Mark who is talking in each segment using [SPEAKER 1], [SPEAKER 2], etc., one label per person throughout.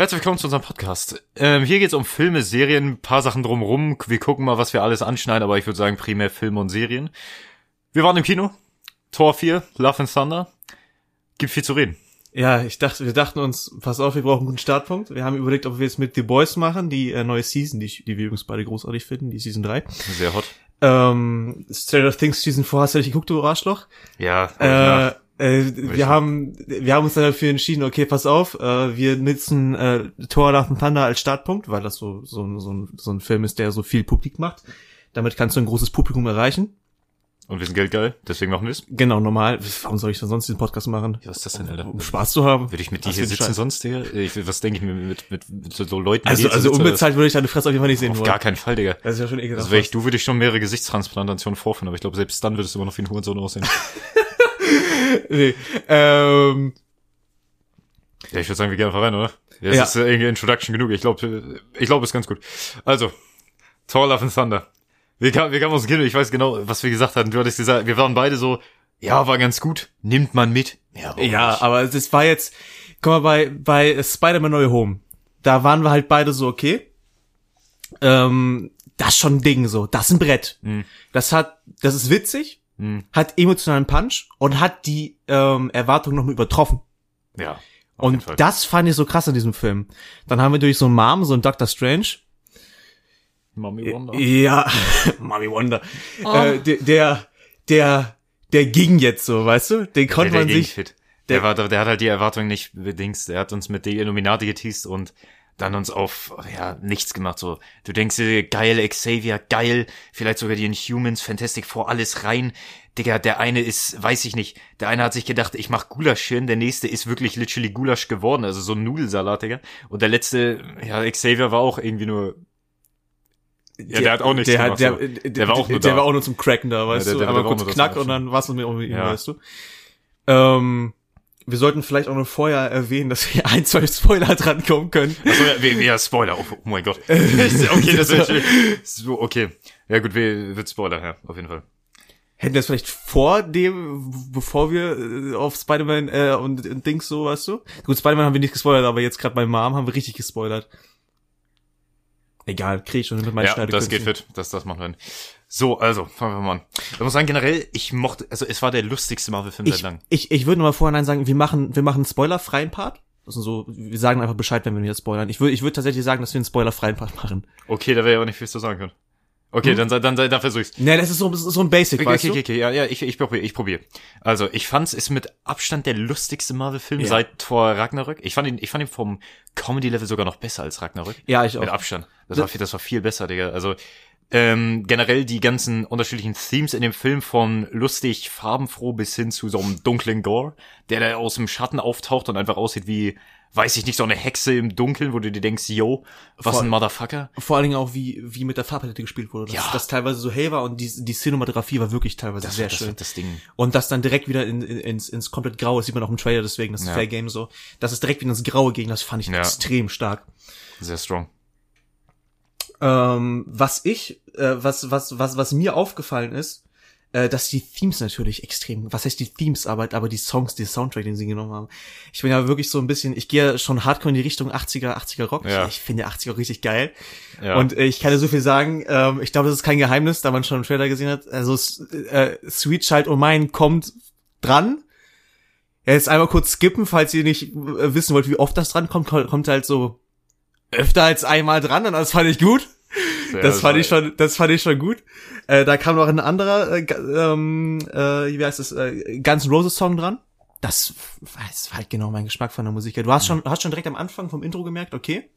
[SPEAKER 1] Herzlich willkommen zu unserem Podcast. Ähm, hier geht's um Filme, Serien, ein paar Sachen drumrum. Wir gucken mal, was wir alles anschneiden, aber ich würde sagen primär Filme und Serien. Wir waren im Kino. Tor 4, Love and Thunder. Gibt viel zu reden.
[SPEAKER 2] Ja, ich dachte, wir dachten uns, pass auf, wir brauchen einen guten Startpunkt. Wir haben überlegt, ob wir es mit The Boys machen, die äh, neue Season, die, die wir übrigens beide großartig finden, die Season 3.
[SPEAKER 1] Sehr hot.
[SPEAKER 2] Ähm, Stranger Things Season 4 hast du nicht geguckt, du Arschloch?
[SPEAKER 1] Ja,
[SPEAKER 2] Äh, äh, wir haben wir haben uns dann dafür entschieden, okay, pass auf, äh, wir nutzen äh, Thor Love and Thunder als Startpunkt, weil das so so, ein- so, ein, so ein Film ist, der so viel Publik macht. Damit kannst du ein großes Publikum erreichen.
[SPEAKER 1] und wir sind geldgeil, deswegen machen wir's.
[SPEAKER 2] Genau, normal. Warum soll ich denn sonst diesen Podcast machen?
[SPEAKER 1] Was ist das denn, Alter?
[SPEAKER 2] Um Spaß zu haben.
[SPEAKER 1] Würde ich mit dir hier sitzen
[SPEAKER 2] Scheiß.
[SPEAKER 1] sonst, Digga? Ich, was denke ich mir mit, mit, mit so, so Leuten?
[SPEAKER 2] Also, also
[SPEAKER 1] sitzen,
[SPEAKER 2] unbezahlt würde ich deine Fresse auf jeden Fall nicht sehen
[SPEAKER 1] Auf
[SPEAKER 2] wollen.
[SPEAKER 1] gar keinen Fall, Digga.
[SPEAKER 2] Das ist ja schon ekelhaft.
[SPEAKER 1] Also wäre ich du, würde ich schon mehrere Gesichtstransplantationen vorführen, aber ich glaube, selbst dann würdest du immer noch wie ein Hurensohn aussehen.
[SPEAKER 2] nee. ähm,
[SPEAKER 1] ja, ich würde sagen, wir gehen einfach rein, oder? Ja,
[SPEAKER 2] Ja.
[SPEAKER 1] es ist äh, irgendwie Introduction genug. Ich glaube, ich glaube, ist ganz gut. Also, Thor Love and Thunder. Wir kamen, wir kamen aus dem Kino, ich weiß genau, was wir gesagt hatten. Du hattest gesagt, wir waren beide so, ja, war ganz gut, nimmt man mit. Ja,
[SPEAKER 2] ja,
[SPEAKER 1] nicht?
[SPEAKER 2] aber das war jetzt, guck mal, bei, bei Spider-Man Way Home, da waren wir halt beide so, okay, ähm, das ist schon ein Ding so, das ist ein Brett.
[SPEAKER 1] Mhm.
[SPEAKER 2] Das hat, das ist witzig,
[SPEAKER 1] Hm,
[SPEAKER 2] hat emotionalen Punch und hat die ähm, Erwartung noch mal übertroffen.
[SPEAKER 1] ja. auf jeden
[SPEAKER 2] Und das fand ich so krass in diesem Film. Dann haben wir durch so einen Mom, so einen Doctor Strange,
[SPEAKER 1] Mommy Wonder.
[SPEAKER 2] Ja, Mommy Wonder.
[SPEAKER 1] Oh.
[SPEAKER 2] Äh, der, der, der, der ging jetzt so, weißt du? Den konnte
[SPEAKER 1] der,
[SPEAKER 2] man
[SPEAKER 1] der
[SPEAKER 2] sich.
[SPEAKER 1] Fit. Der,
[SPEAKER 2] der-
[SPEAKER 1] war, der hat halt die Erwartung nicht bedingst. Der hat uns mit die Illuminati geteased und dann uns auf, ja, nichts gemacht, so. Du denkst dir, geil, Xavier, geil, vielleicht sogar die Inhumans, Fantastic Four, alles rein. Digga, der eine ist, weiß ich nicht, der eine hat sich gedacht, ich mach Gulaschchen, der nächste ist wirklich literally Gulasch geworden, also so ein Nudelsalat, Digga. Und der letzte, ja, Xavier war auch irgendwie nur, ja, der, hat auch nichts
[SPEAKER 2] der,
[SPEAKER 1] gemacht.
[SPEAKER 2] der,
[SPEAKER 1] so.
[SPEAKER 2] der,
[SPEAKER 1] Der war auch nur
[SPEAKER 2] der
[SPEAKER 1] da.
[SPEAKER 2] war auch nur zum Cracken da, weißt
[SPEAKER 1] der-
[SPEAKER 2] du?
[SPEAKER 1] der- der
[SPEAKER 2] Aber kurz Knack und dann war's mit ihm,
[SPEAKER 1] Ja.
[SPEAKER 2] weißt du? Ähm, wir sollten vielleicht auch noch vorher erwähnen, dass hier ein, zwei Spoiler drankommen können.
[SPEAKER 1] Achso, ja, ja, Spoiler, oh, oh mein Gott. okay, das wird so, okay. Ja gut, wir- wird Spoiler, ja, auf jeden Fall.
[SPEAKER 2] Hätten wir das vielleicht vor dem, bevor wir äh, auf Spider-Man äh, und, und Dings so, weißt du? Gut, Spider-Man haben wir nicht gespoilert, aber jetzt gerade bei Mom haben wir richtig gespoilert. Egal, krieg ich schon mit meinen
[SPEAKER 1] Ja, das geht fit, das, das machen wir hin. So, also, fangen wir mal an. Ich muss sagen, generell, ich mochte, also es war der lustigste Marvel-Film seit langem.
[SPEAKER 2] ich, ich würde nur mal vorhinein sagen, wir machen, wir machen einen spoilerfreien Part. Also so, wir sagen einfach Bescheid, wenn wir wieder spoilern. Ich würde, ich würde tatsächlich sagen, dass wir einen spoilerfreien Part machen.
[SPEAKER 1] Okay, da wäre ja auch nicht viel zu sagen können. Okay,
[SPEAKER 2] Hm?
[SPEAKER 1] dann, dann, sei- dann versuch's.
[SPEAKER 2] Ne, das ist so, das ist so ein Basic,
[SPEAKER 1] Okay,
[SPEAKER 2] weißt
[SPEAKER 1] okay,
[SPEAKER 2] du?
[SPEAKER 1] okay, okay, ja, ja, ich, ich probiere, ich probiere. Also, ich fand's ist mit Abstand der lustigste Marvel-Film
[SPEAKER 2] Ja.
[SPEAKER 1] seit Thor Ragnarök. Ich fand ihn, ich fand ihn vom Comedy-Level sogar noch besser als Ragnarök.
[SPEAKER 2] Ja, ich auch.
[SPEAKER 1] Mit Abstand. Das war, viel, das war viel besser, Digga. Also ähm, generell die ganzen unterschiedlichen Themes in dem Film von lustig, farbenfroh bis hin zu so einem dunklen Gore, der da aus dem Schatten auftaucht und einfach aussieht wie, weiß ich nicht, so eine Hexe im Dunkeln, wo du dir denkst, yo, was
[SPEAKER 2] Voll.
[SPEAKER 1] ein Motherfucker.
[SPEAKER 2] Vor allen Dingen auch, wie, wie mit der Farbpalette gespielt wurde. Dass
[SPEAKER 1] Ja.
[SPEAKER 2] das teilweise so hell war und die, die Cinematografie war wirklich teilweise
[SPEAKER 1] Das,
[SPEAKER 2] sehr
[SPEAKER 1] das,
[SPEAKER 2] schön.
[SPEAKER 1] das Ding.
[SPEAKER 2] Und das dann direkt wieder in, in, ins, ins komplett Graue, das sieht man auch im Trailer, deswegen, das ist
[SPEAKER 1] Ja.
[SPEAKER 2] Fair Game so. Dass es direkt wieder ins Graue ging, das fand ich
[SPEAKER 1] Ja.
[SPEAKER 2] extrem stark.
[SPEAKER 1] Sehr strong.
[SPEAKER 2] Ähm, was ich, äh, was, was, was, was mir aufgefallen ist, äh, dass die Themes natürlich extrem, was heißt die Themes, aber, aber die Songs, die Soundtrack, den sie genommen haben. Ich bin ja wirklich so ein bisschen, ich gehe ja schon hardcore in die Richtung 80er, 80er Rock.
[SPEAKER 1] Ja.
[SPEAKER 2] Ich, ich finde 80er richtig geil.
[SPEAKER 1] Ja.
[SPEAKER 2] Und äh, ich kann dir so viel sagen, ähm, ich glaube, das ist kein Geheimnis, da man schon im Trailer gesehen hat. Also äh, Sweet Child O' Mine kommt dran. Ja, jetzt einmal kurz skippen, falls ihr nicht äh, wissen wollt, wie oft das dran kommt, ko- kommt halt so öfter als einmal dran und das fand ich gut.
[SPEAKER 1] Sehr-
[SPEAKER 2] Das fand ich schon, das fand ich schon gut. Äh, da kam noch ein anderer, äh, ähm, äh, wie heißt das, äh, Guns N' Roses Song dran. Das war das war halt genau mein Geschmack von der Musik. Du hast schon, hast schon direkt am Anfang vom Intro gemerkt, okay,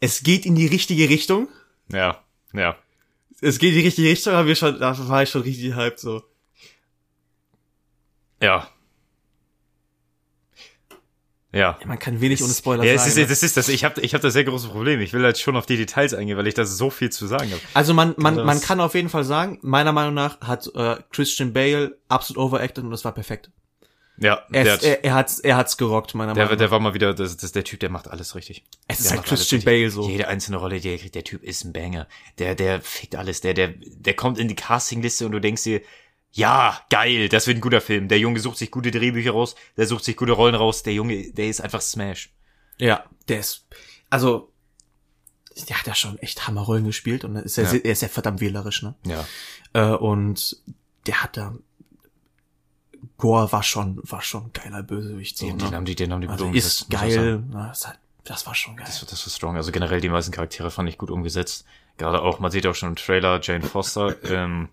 [SPEAKER 2] es geht in die richtige Richtung.
[SPEAKER 1] Ja, ja.
[SPEAKER 2] Es geht in die richtige Richtung, aber wir schon, da war ich schon richtig hyped so.
[SPEAKER 1] Ja. Ja.
[SPEAKER 2] Man kann wenig ohne Spoiler
[SPEAKER 1] ja, es
[SPEAKER 2] sagen.
[SPEAKER 1] ist,
[SPEAKER 2] ne?
[SPEAKER 1] das ist das. Ich habe ich hab da sehr große Probleme. Ich will halt schon auf die Details eingehen, weil ich da so viel zu sagen habe.
[SPEAKER 2] Also man, man,
[SPEAKER 1] Das-
[SPEAKER 2] man kann auf jeden Fall sagen, meiner Meinung nach hat äh, Christian Bale absolut overacted und das war perfekt.
[SPEAKER 1] Ja,
[SPEAKER 2] Er,
[SPEAKER 1] der,
[SPEAKER 2] ist,
[SPEAKER 1] hat,
[SPEAKER 2] er, er hat's, er hat's gerockt, meiner
[SPEAKER 1] der,
[SPEAKER 2] Meinung
[SPEAKER 1] der
[SPEAKER 2] nach.
[SPEAKER 1] war mal wieder, das, das, der Typ, der macht alles richtig.
[SPEAKER 2] Es ist
[SPEAKER 1] Der
[SPEAKER 2] halt
[SPEAKER 1] macht alles
[SPEAKER 2] Christian. Bale so.
[SPEAKER 1] Jede einzelne Rolle, der kriegt, der Typ ist ein Banger. Der, der fickt alles. Der, der, der kommt in die Castingliste und du denkst dir, ja, geil, das wird ein guter Film. Der Junge sucht sich gute Drehbücher raus, der sucht sich gute Rollen raus. Der Junge, der ist einfach Smash.
[SPEAKER 2] Ja, der ist, also, der hat ja schon echt Hammerrollen gespielt und ist ja, sehr- er ist ja verdammt wählerisch, ne?
[SPEAKER 1] Ja.
[SPEAKER 2] Äh, und der hat da, Gore war schon, war schon ein geiler Bösewicht, so,
[SPEAKER 1] Den, den
[SPEAKER 2] ne?
[SPEAKER 1] haben die, den haben die
[SPEAKER 2] Also ist geil, na, das, hat, das war schon geil.
[SPEAKER 1] Das, das war strong. Also generell die meisten Charaktere fand ich gut umgesetzt. Gerade auch, man sieht auch schon im Trailer, Jane Foster, ähm,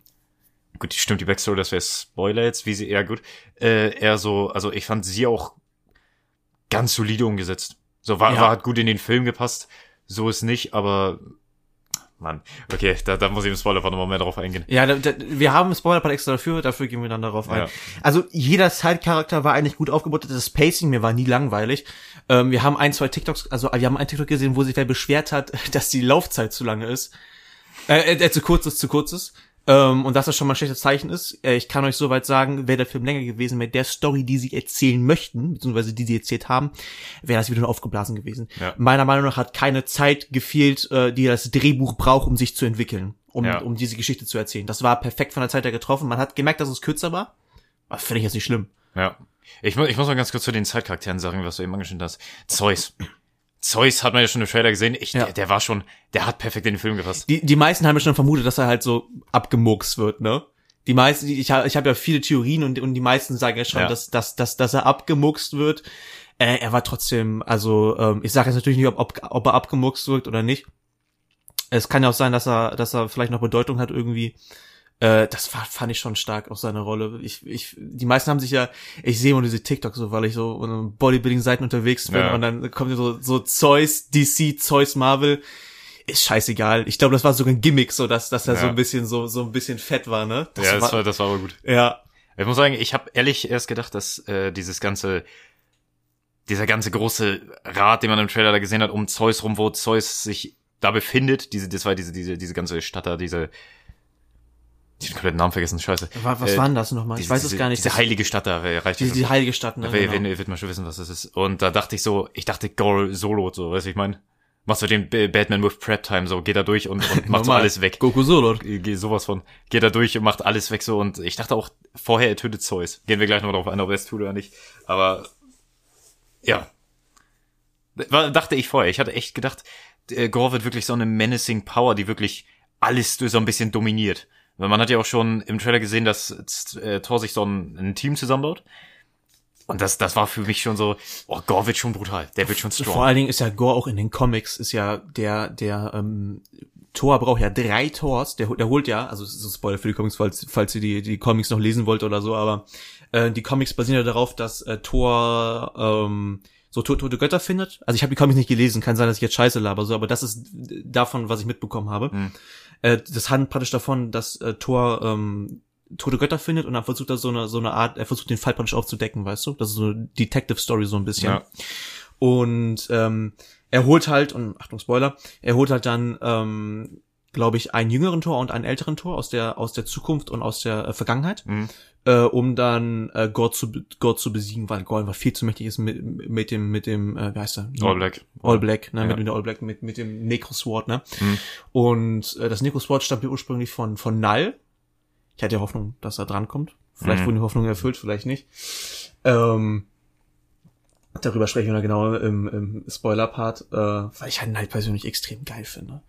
[SPEAKER 1] gut, stimmt die Backstory, das wäre Spoiler jetzt, wie sie, eher gut, äh, eher so, also ich fand sie auch ganz solide umgesetzt. So, war,
[SPEAKER 2] Ja.
[SPEAKER 1] war hat gut in den Film gepasst, so ist nicht, aber, Mann, okay, da, da muss ich im Spoiler nochmal mehr drauf eingehen.
[SPEAKER 2] Ja, da, da, wir haben einen Spoiler-Part extra dafür, dafür gehen wir dann darauf ein.
[SPEAKER 1] Ja.
[SPEAKER 2] Also jeder Side-Charakter war eigentlich gut aufgebaut, das Pacing, mir war nie langweilig. Ähm, wir haben ein, zwei TikToks, also wir haben ein TikTok gesehen, wo sich wer beschwert hat, dass die Laufzeit zu lange ist. Äh, äh, zu kurz ist, zu kurz ist. Ähm, und dass das schon mal ein schlechtes Zeichen ist. Äh, ich kann euch soweit sagen, wäre der Film länger gewesen, mit der Story, die sie erzählen möchten, beziehungsweise die sie erzählt haben, wäre das wieder nur aufgeblasen gewesen.
[SPEAKER 1] Ja.
[SPEAKER 2] Meiner Meinung nach hat keine Zeit gefehlt, äh, die das Drehbuch braucht, um sich zu entwickeln, um,
[SPEAKER 1] Ja.
[SPEAKER 2] um diese Geschichte zu erzählen. Das war perfekt von der Zeit her getroffen. Man hat gemerkt, dass es kürzer war. Aber finde ich jetzt nicht schlimm.
[SPEAKER 1] Ja. Ich, mu ich muss mal ganz kurz zu den Zeitcharakteren sagen, was du eben angeschnitten hast. Zeus. Zeus hat man ja schon im Trailer gesehen. Ich,
[SPEAKER 2] Ja.
[SPEAKER 1] der, der war schon, der hat perfekt in den Film gepasst.
[SPEAKER 2] Die, die meisten haben ja schon vermutet, dass er halt so abgemurkst wird, ne? Die meisten, ich habe ich hab ja viele Theorien und, und die meisten sagen ja schon,
[SPEAKER 1] Ja.
[SPEAKER 2] dass, dass, dass, dass er abgemurkst wird. Äh, er war trotzdem, also ähm, ich sage jetzt natürlich nicht, ob, ob, ob er abgemurkst wird oder nicht. Es kann ja auch sein, dass er, dass er vielleicht noch Bedeutung hat irgendwie. Äh, das war, fand ich schon stark auf seine Rolle. Ich, ich, die meisten haben sich ja, ich sehe immer diese TikTok so, weil ich so in Bodybuilding-Seiten unterwegs bin
[SPEAKER 1] Ja.
[SPEAKER 2] und dann kommt so, so Zeus, DC, Zeus, Marvel. Ist scheißegal. Ich glaube, das war sogar ein Gimmick, so dass, dass er
[SPEAKER 1] Ja.
[SPEAKER 2] so ein bisschen so, so ein bisschen fett war, ne? Das
[SPEAKER 1] ja, das
[SPEAKER 2] war,
[SPEAKER 1] war, das war aber gut.
[SPEAKER 2] ja,
[SPEAKER 1] Ich muss sagen, ich habe ehrlich erst gedacht, dass äh, dieses ganze, dieser ganze große Rad, den man im Trailer da gesehen hat, um Zeus rum, wo Zeus sich da befindet, diese, das war diese, diese, diese ganze Stadt da, diese, ich hab den kompletten Namen vergessen, scheiße.
[SPEAKER 2] was, was
[SPEAKER 1] Äh,
[SPEAKER 2] war denn das nochmal? Ich
[SPEAKER 1] Diese-
[SPEAKER 2] weiß es gar nicht.
[SPEAKER 1] Diese heilige Stadt da, reicht
[SPEAKER 2] die, die heilige Stadt, ne?
[SPEAKER 1] Wer,
[SPEAKER 2] Genau.
[SPEAKER 1] wer, wird mal schon wissen, was das ist. Und da dachte ich so, ich dachte Gore solo, so, weißt du, ich meine, machst du den Batman with Prep Time, so, geht da durch und, und macht so alles weg.
[SPEAKER 2] Goku Solo.
[SPEAKER 1] Geh sowas von, geht da durch und macht alles weg so und ich dachte auch vorher, er tötet Zeus. Gehen wir gleich noch drauf ein, ob er es tut oder nicht. Aber, ja. War, dachte ich vorher. Ich hatte echt gedacht, äh, Gore wird wirklich so eine menacing Power, die wirklich alles so ein bisschen dominiert. Weil man hat ja auch schon im Trailer gesehen, dass äh, Thor sich so ein, ein Team zusammenbaut. Und das, das war für mich schon so, oh, Gore wird schon brutal. Der wird schon strong.
[SPEAKER 2] Vor allen Dingen ist ja Gore auch in den Comics, ist ja der, der, ähm, Thor braucht ja drei Tors, der, der holt ja, also es ist ein Spoiler für die Comics, falls, falls ihr die, die Comics noch lesen wollt oder so, aber äh, die Comics basieren ja darauf, dass äh, Thor ähm, so to- tote Götter findet. Also ich habe die Comics nicht gelesen, kann sein, dass ich jetzt scheiße laber, so, aber das ist davon, was ich mitbekommen habe.
[SPEAKER 1] Hm.
[SPEAKER 2] Äh, das handelt praktisch davon, dass äh, Thor ähm, tote Götter findet und dann versucht er so eine, so eine Art, er versucht den Fall praktisch aufzudecken, weißt du? Das ist so eine Detective Story so ein bisschen.
[SPEAKER 1] Ja.
[SPEAKER 2] Und ähm, er holt halt, und Achtung Spoiler, er holt halt dann, ähm, glaube ich, einen jüngeren Tor und einen älteren Tor aus der aus der Zukunft und aus der äh, Vergangenheit,
[SPEAKER 1] Mhm.
[SPEAKER 2] äh, um dann äh, Gott zu Gott zu besiegen, weil Gott einfach viel zu mächtig ist mit, mit dem mit dem äh, wie heißt er?
[SPEAKER 1] All Black.
[SPEAKER 2] All Black, ne,
[SPEAKER 1] Ja.
[SPEAKER 2] mit, mit der All Black, mit, mit dem Necro Sword, ne?
[SPEAKER 1] Mhm.
[SPEAKER 2] Und äh, das Necro Sword stammt ursprünglich von, von Null. Ich hatte ja Hoffnung, dass er drankommt. Vielleicht
[SPEAKER 1] Mhm.
[SPEAKER 2] wurden die Hoffnungen erfüllt, vielleicht nicht. Ähm, darüber sprechen wir dann genau im, im Spoiler-Part, äh, weil ich halt Null persönlich extrem geil finde.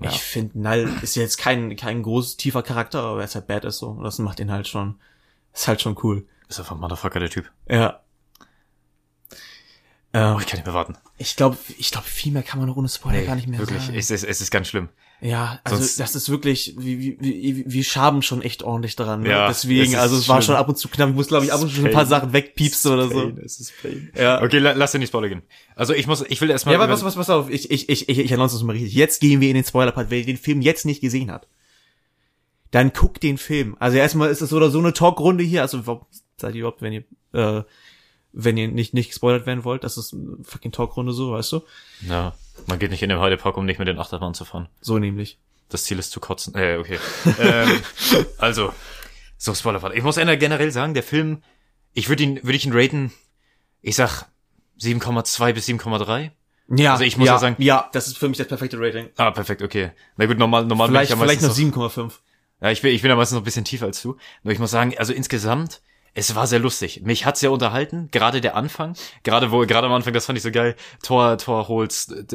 [SPEAKER 1] Ja.
[SPEAKER 2] Ich finde, Null ist jetzt kein, kein groß tiefer Charakter, aber er ist halt badass so. Und das macht ihn halt schon, ist halt schon cool.
[SPEAKER 1] Ist einfach ein Motherfucker, der Typ.
[SPEAKER 2] Ja. Ähm,
[SPEAKER 1] Oh, ich kann nicht mehr warten.
[SPEAKER 2] ich glaube, ich glaube, viel mehr kann man ohne Spoiler gar nicht mehr
[SPEAKER 1] wirklich.
[SPEAKER 2] sagen.
[SPEAKER 1] Es ist, es ist ganz schlimm.
[SPEAKER 2] Ja, also
[SPEAKER 1] Sonst-
[SPEAKER 2] das ist wirklich, wie, wie, wie, wir schaben schon echt ordentlich daran. Ne?
[SPEAKER 1] Ja,
[SPEAKER 2] Deswegen, also es war
[SPEAKER 1] schlimm.
[SPEAKER 2] schon ab und zu knapp. Ich muss, glaube ich, ab und zu schon ein paar Sachen wegpiepsen oder so.
[SPEAKER 1] Es ist Pain.
[SPEAKER 2] Ja.
[SPEAKER 1] Okay, la, lass dir nicht Spoiler gehen. Also ich muss, ich will erstmal.
[SPEAKER 2] Ja, aber was, was, pass auf, ich, ich, ich, ich, ich announce das mal richtig. Jetzt gehen wir in den Spoiler-Part. Wer den Film jetzt nicht gesehen hat, dann guckt den Film. Also erstmal ist es so oder so eine Talkrunde hier. Also warum seid ihr überhaupt, wenn ihr, äh, wenn ihr nicht, nicht gespoilert werden wollt, das ist eine fucking Talkrunde so, weißt du?
[SPEAKER 1] Ja, man geht nicht in den Heidepark, um nicht mit den Achterbahnen zu fahren.
[SPEAKER 2] So nämlich.
[SPEAKER 1] Das Ziel ist zu kotzen. Äh, okay. ähm, also, so Spoilerfahrt. Ich muss generell sagen, der Film, ich würde ihn, würde ich ihn raten, ich sag 7,2 bis 7,3.
[SPEAKER 2] Ja,
[SPEAKER 1] Also ich muss ja sagen-
[SPEAKER 2] ja, das ist für mich das perfekte Rating.
[SPEAKER 1] Ah, perfekt, okay. Na gut, normal, normal bin
[SPEAKER 2] Vielleicht,
[SPEAKER 1] ich ja
[SPEAKER 2] vielleicht noch 7,5.
[SPEAKER 1] Ja, ich bin, ich bin ja meistens noch ein bisschen tiefer als du. Nur ich muss sagen, also insgesamt, es war sehr lustig. Mich hat's sehr unterhalten, gerade der Anfang, gerade wo gerade am Anfang, das fand ich so geil. Thor Thor holt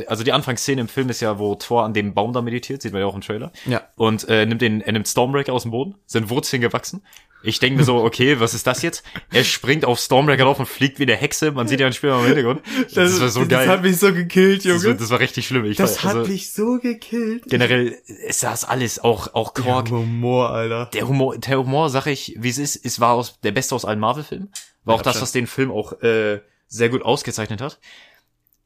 [SPEAKER 1] also die Anfangsszene im Film ist ja, wo Thor an dem Baum da meditiert, sieht man ja auch im Trailer.
[SPEAKER 2] Ja.
[SPEAKER 1] Und äh, nimmt den er nimmt Stormbreaker aus dem Boden, sind Wurzeln gewachsen. Ich denke mir so, okay, was ist das jetzt? Er springt auf Stormbreaker drauf und fliegt wie eine Hexe. Man sieht ja ein Spiel im Hintergrund. Das, das war so geil.
[SPEAKER 2] Das hat mich so gekillt, Junge.
[SPEAKER 1] Das war, das war richtig schlimm. Ich
[SPEAKER 2] das
[SPEAKER 1] war,
[SPEAKER 2] hat
[SPEAKER 1] also,
[SPEAKER 2] mich so gekillt.
[SPEAKER 1] Generell, es saß alles, auch, auch Kork.
[SPEAKER 2] Der Humor, Alter.
[SPEAKER 1] Der Humor, der Humor, sag ich, wie es ist, es war aus, der beste aus allen Marvel-Filmen. War auch
[SPEAKER 2] Ja,
[SPEAKER 1] das,
[SPEAKER 2] schon.
[SPEAKER 1] was den Film auch äh, sehr gut ausgezeichnet hat.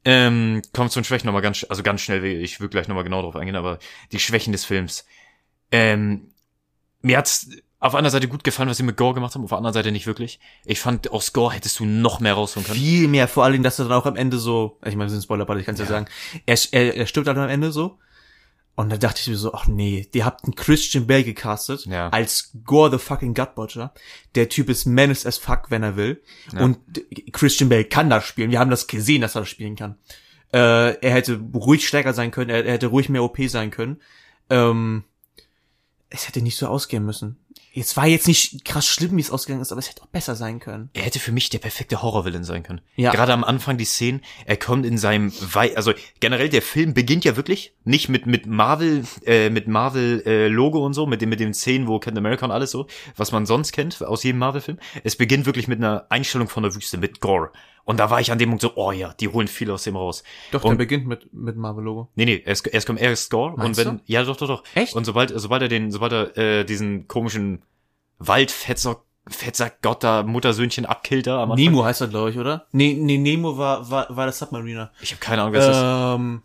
[SPEAKER 1] Ähm, kommt zu den Schwächen nochmal ganz, also ganz schnell, ich will gleich nochmal genau drauf eingehen, aber die Schwächen des Films. Ähm, mir hat's auf einer Seite gut gefallen, was sie mit Gore gemacht haben, auf der anderen Seite nicht wirklich. Ich fand, aus Gore hättest du noch mehr rausholen können.
[SPEAKER 2] Viel mehr, vor allen Dingen, dass er dann auch am Ende so, ich meine, wir sind Spoiler, ich kann es ja. sagen, er, er, er stirbt dann am Ende so. Und da dachte ich mir so, ach nee, ihr habt einen Christian Bale gecastet
[SPEAKER 1] Ja.
[SPEAKER 2] als Gore the fucking Gutbutcher. Der Typ ist menace as fuck, wenn er will. Und Christian Bale kann das spielen. Wir haben das gesehen, dass er das spielen kann. Äh, er hätte ruhig stärker sein können, er, er hätte ruhig mehr OP sein können. Ähm, es hätte nicht so ausgehen müssen. Es war jetzt nicht krass schlimm, wie es ausgegangen ist, aber es hätte auch besser sein können.
[SPEAKER 1] er hätte für mich der perfekte Horrorvillain sein können.
[SPEAKER 2] Ja.
[SPEAKER 1] Gerade am Anfang die Szenen, er kommt in seinem Wei also generell der Film beginnt ja wirklich nicht mit mit Marvel äh, mit Marvel äh, Logo und so, mit dem mit den Szenen, wo Captain America und alles so, was man sonst kennt aus jedem Marvel Film. Es beginnt wirklich mit einer Einstellung von der Wüste mit Gore. Und da war ich an dem Punkt so, oh ja, die holen viel aus dem raus.
[SPEAKER 2] Doch,
[SPEAKER 1] und,
[SPEAKER 2] der beginnt mit, mit Marvel-Logo.
[SPEAKER 1] Nee, nee, erst, erst kommt erst Gore
[SPEAKER 2] Meinst
[SPEAKER 1] und wenn
[SPEAKER 2] du?
[SPEAKER 1] ja doch doch doch.
[SPEAKER 2] Echt?
[SPEAKER 1] Und sobald sobald er den sobald er äh, diesen komischen Waldfetzer Fetzer Gott da Muttersöhnchen abkillt da am Anfang.
[SPEAKER 2] Nemo heißt er, glaube ich, oder? Nee, nee, Nemo war, war, war der Submariner.
[SPEAKER 1] Ich habe keine Ahnung, es ist.
[SPEAKER 2] Ähm,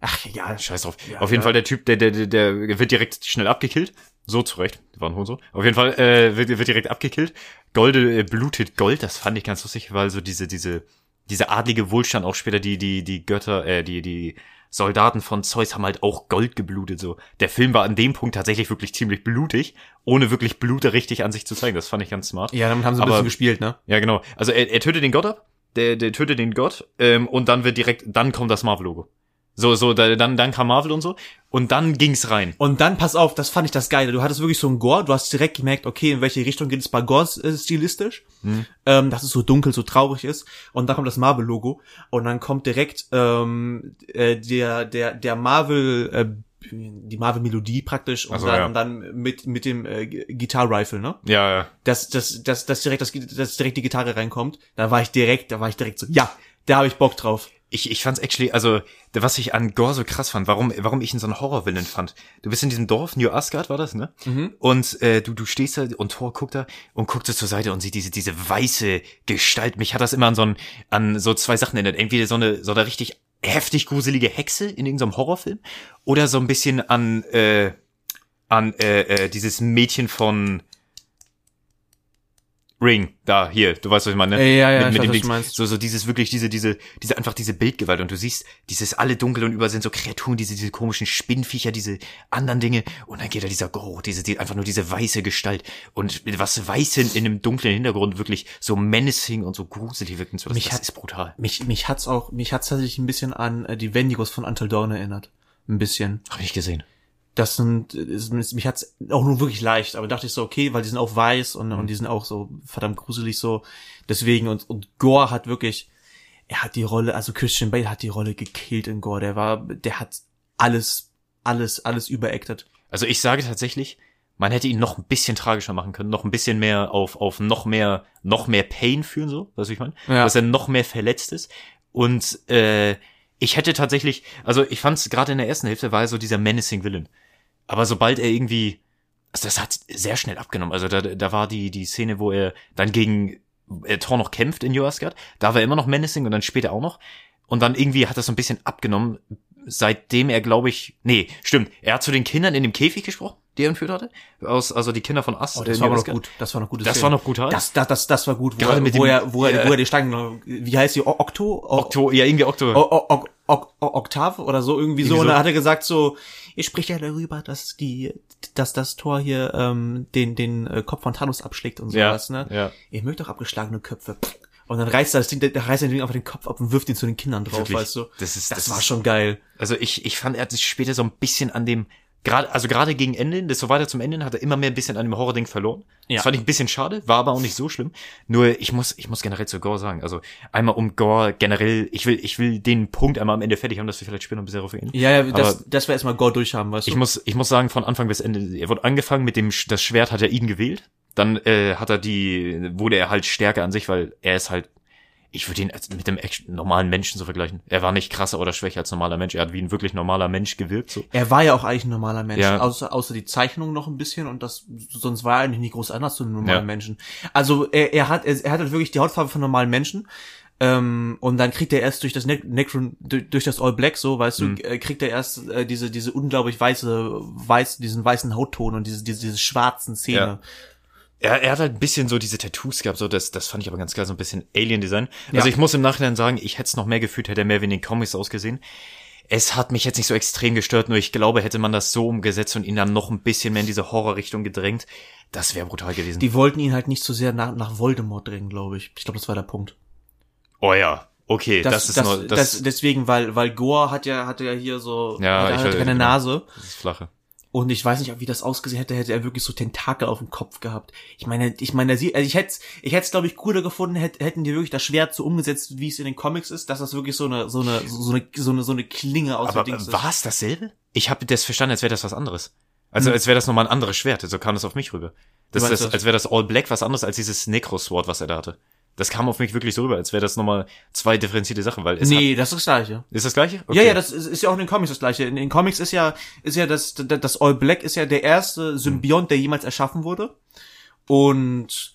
[SPEAKER 2] ach, egal.
[SPEAKER 1] Scheiß drauf.
[SPEAKER 2] Ja,
[SPEAKER 1] Auf jeden
[SPEAKER 2] ja.
[SPEAKER 1] Fall der Typ, der, der, der, der wird direkt schnell abgekillt. So zurecht. Die waren so. Auf jeden Fall äh, wird, wird direkt abgekillt. Golde äh, blutet Gold, das fand ich ganz lustig, weil so diese, diese, diese adlige Wohlstand auch später, die, die, die Götter, äh, die, die Soldaten von Zeus haben halt auch Gold geblutet. So. Der Film war an dem Punkt tatsächlich wirklich ziemlich blutig, ohne wirklich Blute richtig an sich zu zeigen. Das fand ich ganz smart.
[SPEAKER 2] Ja, damit haben sie ein
[SPEAKER 1] Aber-
[SPEAKER 2] bisschen gespielt, ne?
[SPEAKER 1] Ja, genau. Also er, er tötet den Gott ab, der, der tötet den Gott, ähm, und dann wird direkt, dann kommt das Marvel-Logo. So, so, da, dann, dann kam Marvel und so, und dann ging's rein.
[SPEAKER 2] Und dann, pass auf, das fand ich das Geile. Du hattest wirklich so ein Gore, du hast direkt gemerkt, okay, in welche Richtung geht es bei Gore äh, stilistisch.
[SPEAKER 1] Hm.
[SPEAKER 2] Ähm, dass es so dunkel, so traurig ist. Und dann kommt das Marvel-Logo. Und dann kommt direkt ähm, äh, der, der, der Marvel, äh, die Marvel-Melodie praktisch und
[SPEAKER 1] so,
[SPEAKER 2] dann,
[SPEAKER 1] ja.
[SPEAKER 2] und dann mit, mit dem äh, Gitarre-Rifle, ne?
[SPEAKER 1] Ja, ja.
[SPEAKER 2] dass, dass, dass, dass direkt das, dass direkt die Gitarre reinkommt, da war ich direkt, da war ich direkt so, ja, da habe ich Bock drauf.
[SPEAKER 1] Ich, ich fand's actually, also, was ich an Gore so krass fand, warum, warum ich ihn so einen Horrorvillain fand. Du bist in diesem Dorf, New Asgard war das, ne? Und äh, du, du stehst da und Thor guckt da und guckt so zur Seite und sieht diese, diese weiße Gestalt. Mich hat das immer an so, ein, an so zwei Sachen erinnert. Entweder so eine, so eine richtig heftig gruselige Hexe in irgendeinem Horrorfilm oder so ein bisschen an, äh, an äh, äh, dieses Mädchen von Ring, da, hier, du weißt, was ich meine, ne?
[SPEAKER 2] Ja, ja,
[SPEAKER 1] mit, mit
[SPEAKER 2] weiß,
[SPEAKER 1] dem
[SPEAKER 2] meinst.
[SPEAKER 1] So, so dieses wirklich, diese, diese, diese, einfach diese Bildgewalt und du siehst, dieses alle dunkel und überall sind so Kreaturen, diese, diese komischen Spinnviecher, diese anderen Dinge und dann geht da dieser Goro, diese, die, einfach nur diese weiße Gestalt und was weiß in, in einem dunklen Hintergrund wirklich so menacing und so gruselig wirken zu lassen,
[SPEAKER 2] Mich
[SPEAKER 1] das
[SPEAKER 2] hat-
[SPEAKER 1] ist brutal.
[SPEAKER 2] Mich, mich hat's auch, mich hat's tatsächlich ein bisschen an äh, die Wendigos von Until Dawn erinnert. Ein bisschen.
[SPEAKER 1] Hab ich gesehen.
[SPEAKER 2] Das sind, ist, mich hat's auch nur wirklich leicht, aber dachte ich so, okay, weil die sind auch weiß und, und die sind auch so verdammt gruselig so. Deswegen, und, und Gore hat wirklich, er hat die Rolle, also Christian Bale hat die Rolle gekillt in Gore. Der war, der hat alles, alles, alles überacted.
[SPEAKER 1] Also ich sage tatsächlich, man hätte ihn noch ein bisschen tragischer machen können, noch ein bisschen mehr auf, auf noch mehr, noch mehr Pain führen, so, was ich meine?
[SPEAKER 2] Ja.
[SPEAKER 1] Dass er noch mehr verletzt ist. Und äh, ich hätte tatsächlich, also ich fand es gerade in der ersten Hälfte war er so dieser menacing Villain. Aber sobald er irgendwie, also das hat sehr schnell abgenommen. Also da, da war die, die Szene, wo er dann gegen äh, Thor noch kämpft in New Asgard. Da war er immer noch menacing und dann später auch noch. Und dann irgendwie hat das so ein bisschen abgenommen, seitdem er, glaube ich, nee, stimmt, er hat zu den Kindern in dem Käfig gesprochen, die er entführt hatte. Aus, also die Kinder von Ast.
[SPEAKER 2] Oh, das
[SPEAKER 1] äh,
[SPEAKER 2] war noch gut. Das war noch gut.
[SPEAKER 1] Das war noch brutal.
[SPEAKER 2] Das, das, das, das war gut. Wo,
[SPEAKER 1] Gerade
[SPEAKER 2] er,
[SPEAKER 1] mit
[SPEAKER 2] wo,
[SPEAKER 1] dem-
[SPEAKER 2] er, wo, er, wo er die Stangen, wie heißt die, Okto?
[SPEAKER 1] Okto, ja, irgendwie Okto.
[SPEAKER 2] O- O- O- O- O- Oktav oder so irgendwie so. Und da hat er gesagt so, ihr spricht ja darüber, dass die, dass das Tor hier ähm, den den äh, Kopf von Thanos abschlägt und
[SPEAKER 1] Ja,
[SPEAKER 2] sowas, ne?
[SPEAKER 1] ja.
[SPEAKER 2] Ihr mögt doch abgeschlagene Köpfe. Und dann reißt er das Ding, da reißt er den Ding einfach den Kopf ab und wirft ihn zu den Kindern drauf,
[SPEAKER 1] Wirklich.
[SPEAKER 2] weißt du?
[SPEAKER 1] Das ist-
[SPEAKER 2] das,
[SPEAKER 1] das
[SPEAKER 2] war
[SPEAKER 1] ist-
[SPEAKER 2] schon geil.
[SPEAKER 1] Also ich, ich fand, er hat sich später so ein bisschen an dem gerade, also gerade gegen Ende, desto weiter zum Ende, hat er immer mehr ein bisschen an dem Horror-Ding verloren.
[SPEAKER 2] Ja.
[SPEAKER 1] Das fand ich ein bisschen schade, war aber auch nicht so schlimm. Nur ich muss, ich muss generell zu Gore sagen, also einmal um Gore generell, ich will, ich will den Punkt einmal am Ende fertig haben, dass wir vielleicht später ein bisschen darauf gehen.
[SPEAKER 2] Ja, ja, das,
[SPEAKER 1] Aber-
[SPEAKER 2] das wir erstmal Gore durchhaben, weißt du?
[SPEAKER 1] Ich muss, ich muss sagen, von Anfang bis Ende, er wurde angefangen mit dem, das Schwert hat er ihn gewählt. Dann äh, hat er die, wurde er halt stärker an sich, weil er ist halt, ich würde ihn mit dem normalen Menschen so vergleichen. Er war nicht krasser oder schwächer als normaler Mensch. Er hat wie ein wirklich normaler Mensch gewirkt. So.
[SPEAKER 2] er war ja auch eigentlich ein normaler Mensch,
[SPEAKER 1] Ja.
[SPEAKER 2] außer, außer die Zeichnung noch ein bisschen und das, sonst war er eigentlich nicht groß anders zu einem normalen
[SPEAKER 1] Ja.
[SPEAKER 2] Menschen. Also er, er hat, er, er hat halt wirklich die Hautfarbe von normalen Menschen. Ähm, und dann kriegt er erst durch das ne Necron, durch, das All Black, so, weißt
[SPEAKER 1] Mhm.
[SPEAKER 2] du, äh, kriegt er erst äh, diese, diese unglaublich weiße, weiß, diesen weißen Hautton und diese, diese, diese schwarzen Zähne.
[SPEAKER 1] Ja. Er, er hat halt ein bisschen so diese Tattoos gehabt, so das, das fand ich aber ganz geil, so ein bisschen Alien-Design. Also
[SPEAKER 2] Ja.
[SPEAKER 1] ich muss im Nachhinein sagen, ich hätte es noch mehr gefühlt, hätte er mehr wie in den Comics ausgesehen. Es hat mich jetzt nicht so extrem gestört, nur ich glaube, hätte man das so umgesetzt und ihn dann noch ein bisschen mehr in diese Horrorrichtung gedrängt, das wäre brutal gewesen.
[SPEAKER 2] Die wollten ihn halt nicht so sehr nach, nach Voldemort drängen, glaube ich. Ich glaube, das war der Punkt.
[SPEAKER 1] oh ja, okay, das,
[SPEAKER 2] Das,
[SPEAKER 1] ist
[SPEAKER 2] das,
[SPEAKER 1] nur,
[SPEAKER 2] das,
[SPEAKER 1] das,
[SPEAKER 2] deswegen, weil, weil Gore hat ja, hatte ja hier so,
[SPEAKER 1] Ja,
[SPEAKER 2] hat,
[SPEAKER 1] ich weiß,
[SPEAKER 2] keine
[SPEAKER 1] genau.
[SPEAKER 2] Nase.
[SPEAKER 1] das ist flache.
[SPEAKER 2] Und ich weiß nicht, wie das ausgesehen hätte, hätte er wirklich so Tentakel auf dem Kopf gehabt. Ich meine, ich meine, also ich hätte, ich hätte es glaube ich cooler gefunden, hätte, hätten die wirklich das Schwert so umgesetzt, wie es in den Comics ist, dass das wirklich so eine, so eine, so eine, so eine, so eine Klinge aus
[SPEAKER 1] Aber
[SPEAKER 2] ist.
[SPEAKER 1] war es dasselbe? Ich habe das verstanden, als wäre das was anderes. Also
[SPEAKER 2] Hm.
[SPEAKER 1] als wäre das nochmal ein anderes Schwert, so kam das auf mich rüber. Das, das? als wäre das All Black was anderes als dieses Necro-Sword, was er da hatte. Das kam auf mich wirklich so rüber, als wäre das nochmal zwei differenzierte Sachen, weil es
[SPEAKER 2] Nee, das ist das gleiche.
[SPEAKER 1] hat, ist das gleiche?
[SPEAKER 2] Ja, ja, das ist, ist ja auch in den Comics das gleiche. In den Comics ist ja, ist ja das, das, das All Black ist ja der erste Symbiont, der jemals erschaffen wurde. Und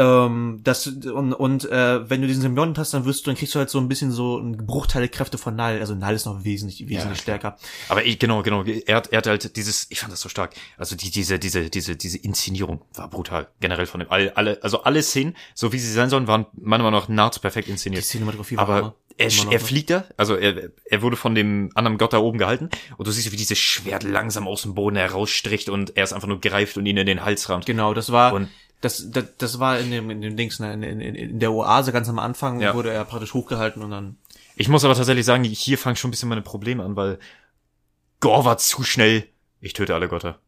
[SPEAKER 2] ähm, das und, und äh, wenn du diesen Symbionten hast, dann wirst du, dann kriegst du halt so ein bisschen so ein Bruchteil der Kräfte von Null. Also Null ist noch wesentlich, wesentlich
[SPEAKER 1] klar.
[SPEAKER 2] stärker.
[SPEAKER 1] Aber ich, genau, genau. Er hat, er hat halt dieses, ich fand das so stark. Also die, diese, diese, diese, diese Inszenierung war brutal. Generell von dem, alle, alle, also alle Szenen, so wie sie sein sollen, waren meiner Meinung nach nahezu perfekt
[SPEAKER 2] Die
[SPEAKER 1] inszeniert.
[SPEAKER 2] Cinematografie war
[SPEAKER 1] Aber er, er fliegt da, also er, er wurde von dem anderen Gott da oben gehalten und du siehst, wie dieses Schwert langsam aus dem Boden herausstricht und er ist einfach nur greift und ihn in den Hals rammt.
[SPEAKER 2] Genau, das war
[SPEAKER 1] Und-
[SPEAKER 2] das, das, das war in dem, in dem Dings, ne, in, in, in der Oase ganz am Anfang
[SPEAKER 1] Ja.
[SPEAKER 2] wurde er praktisch hochgehalten und dann.
[SPEAKER 1] Ich muss aber tatsächlich sagen, hier fangen schon ein bisschen meine Probleme an, weil Gore war zu schnell. Ich töte alle Götter.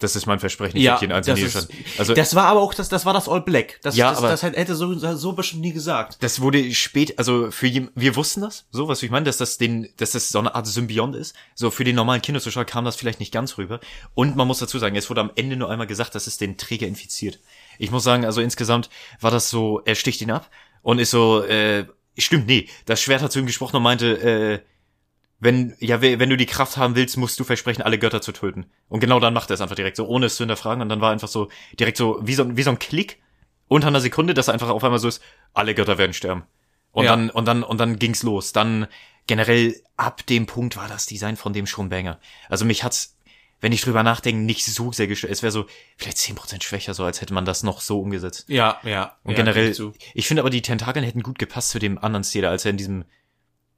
[SPEAKER 1] Das ist mein Versprechen. Ich
[SPEAKER 2] Ja,
[SPEAKER 1] jeden einzelnen
[SPEAKER 2] das ist-.
[SPEAKER 1] Also
[SPEAKER 2] Das war aber auch das, das war das All Black. Das,
[SPEAKER 1] Ja,
[SPEAKER 2] das,
[SPEAKER 1] aber-
[SPEAKER 2] das hätte so, so bestimmt nie gesagt.
[SPEAKER 1] das wurde spät, also für wir wussten das, so was ich meine, dass das den, dass das so eine Art Symbiont ist. So für den normalen Kinderzuschauer kam das vielleicht nicht ganz rüber. Und man muss dazu sagen, es wurde am Ende nur einmal gesagt, dass es den Träger infiziert. Ich muss sagen, also insgesamt war das so, er sticht ihn ab und ist so, äh, stimmt, nee, das Schwert hat zu ihm gesprochen und meinte, äh, wenn, ja, we- wenn du die Kraft haben willst, musst du versprechen, alle Götter zu töten. Und genau dann macht er es einfach direkt so, ohne es zu hinterfragen. Und dann war einfach so, direkt so, wie so, wie so ein Klick unter einer Sekunde, dass er einfach auf einmal so ist, alle Götter werden sterben. Und
[SPEAKER 2] Ja.
[SPEAKER 1] dann, und dann, und dann ging's los. Dann generell ab dem Punkt war das Design von dem schon Banger. Also mich hat's, wenn ich drüber nachdenke, nicht so sehr gestört. Es wäre so vielleicht 10% schwächer, so als hätte man das noch so umgesetzt.
[SPEAKER 2] Ja, ja.
[SPEAKER 1] Und
[SPEAKER 2] ja,
[SPEAKER 1] generell,
[SPEAKER 2] ich
[SPEAKER 1] finde aber die Tentakeln hätten gut gepasst zu dem anderen Stil, als er in diesem,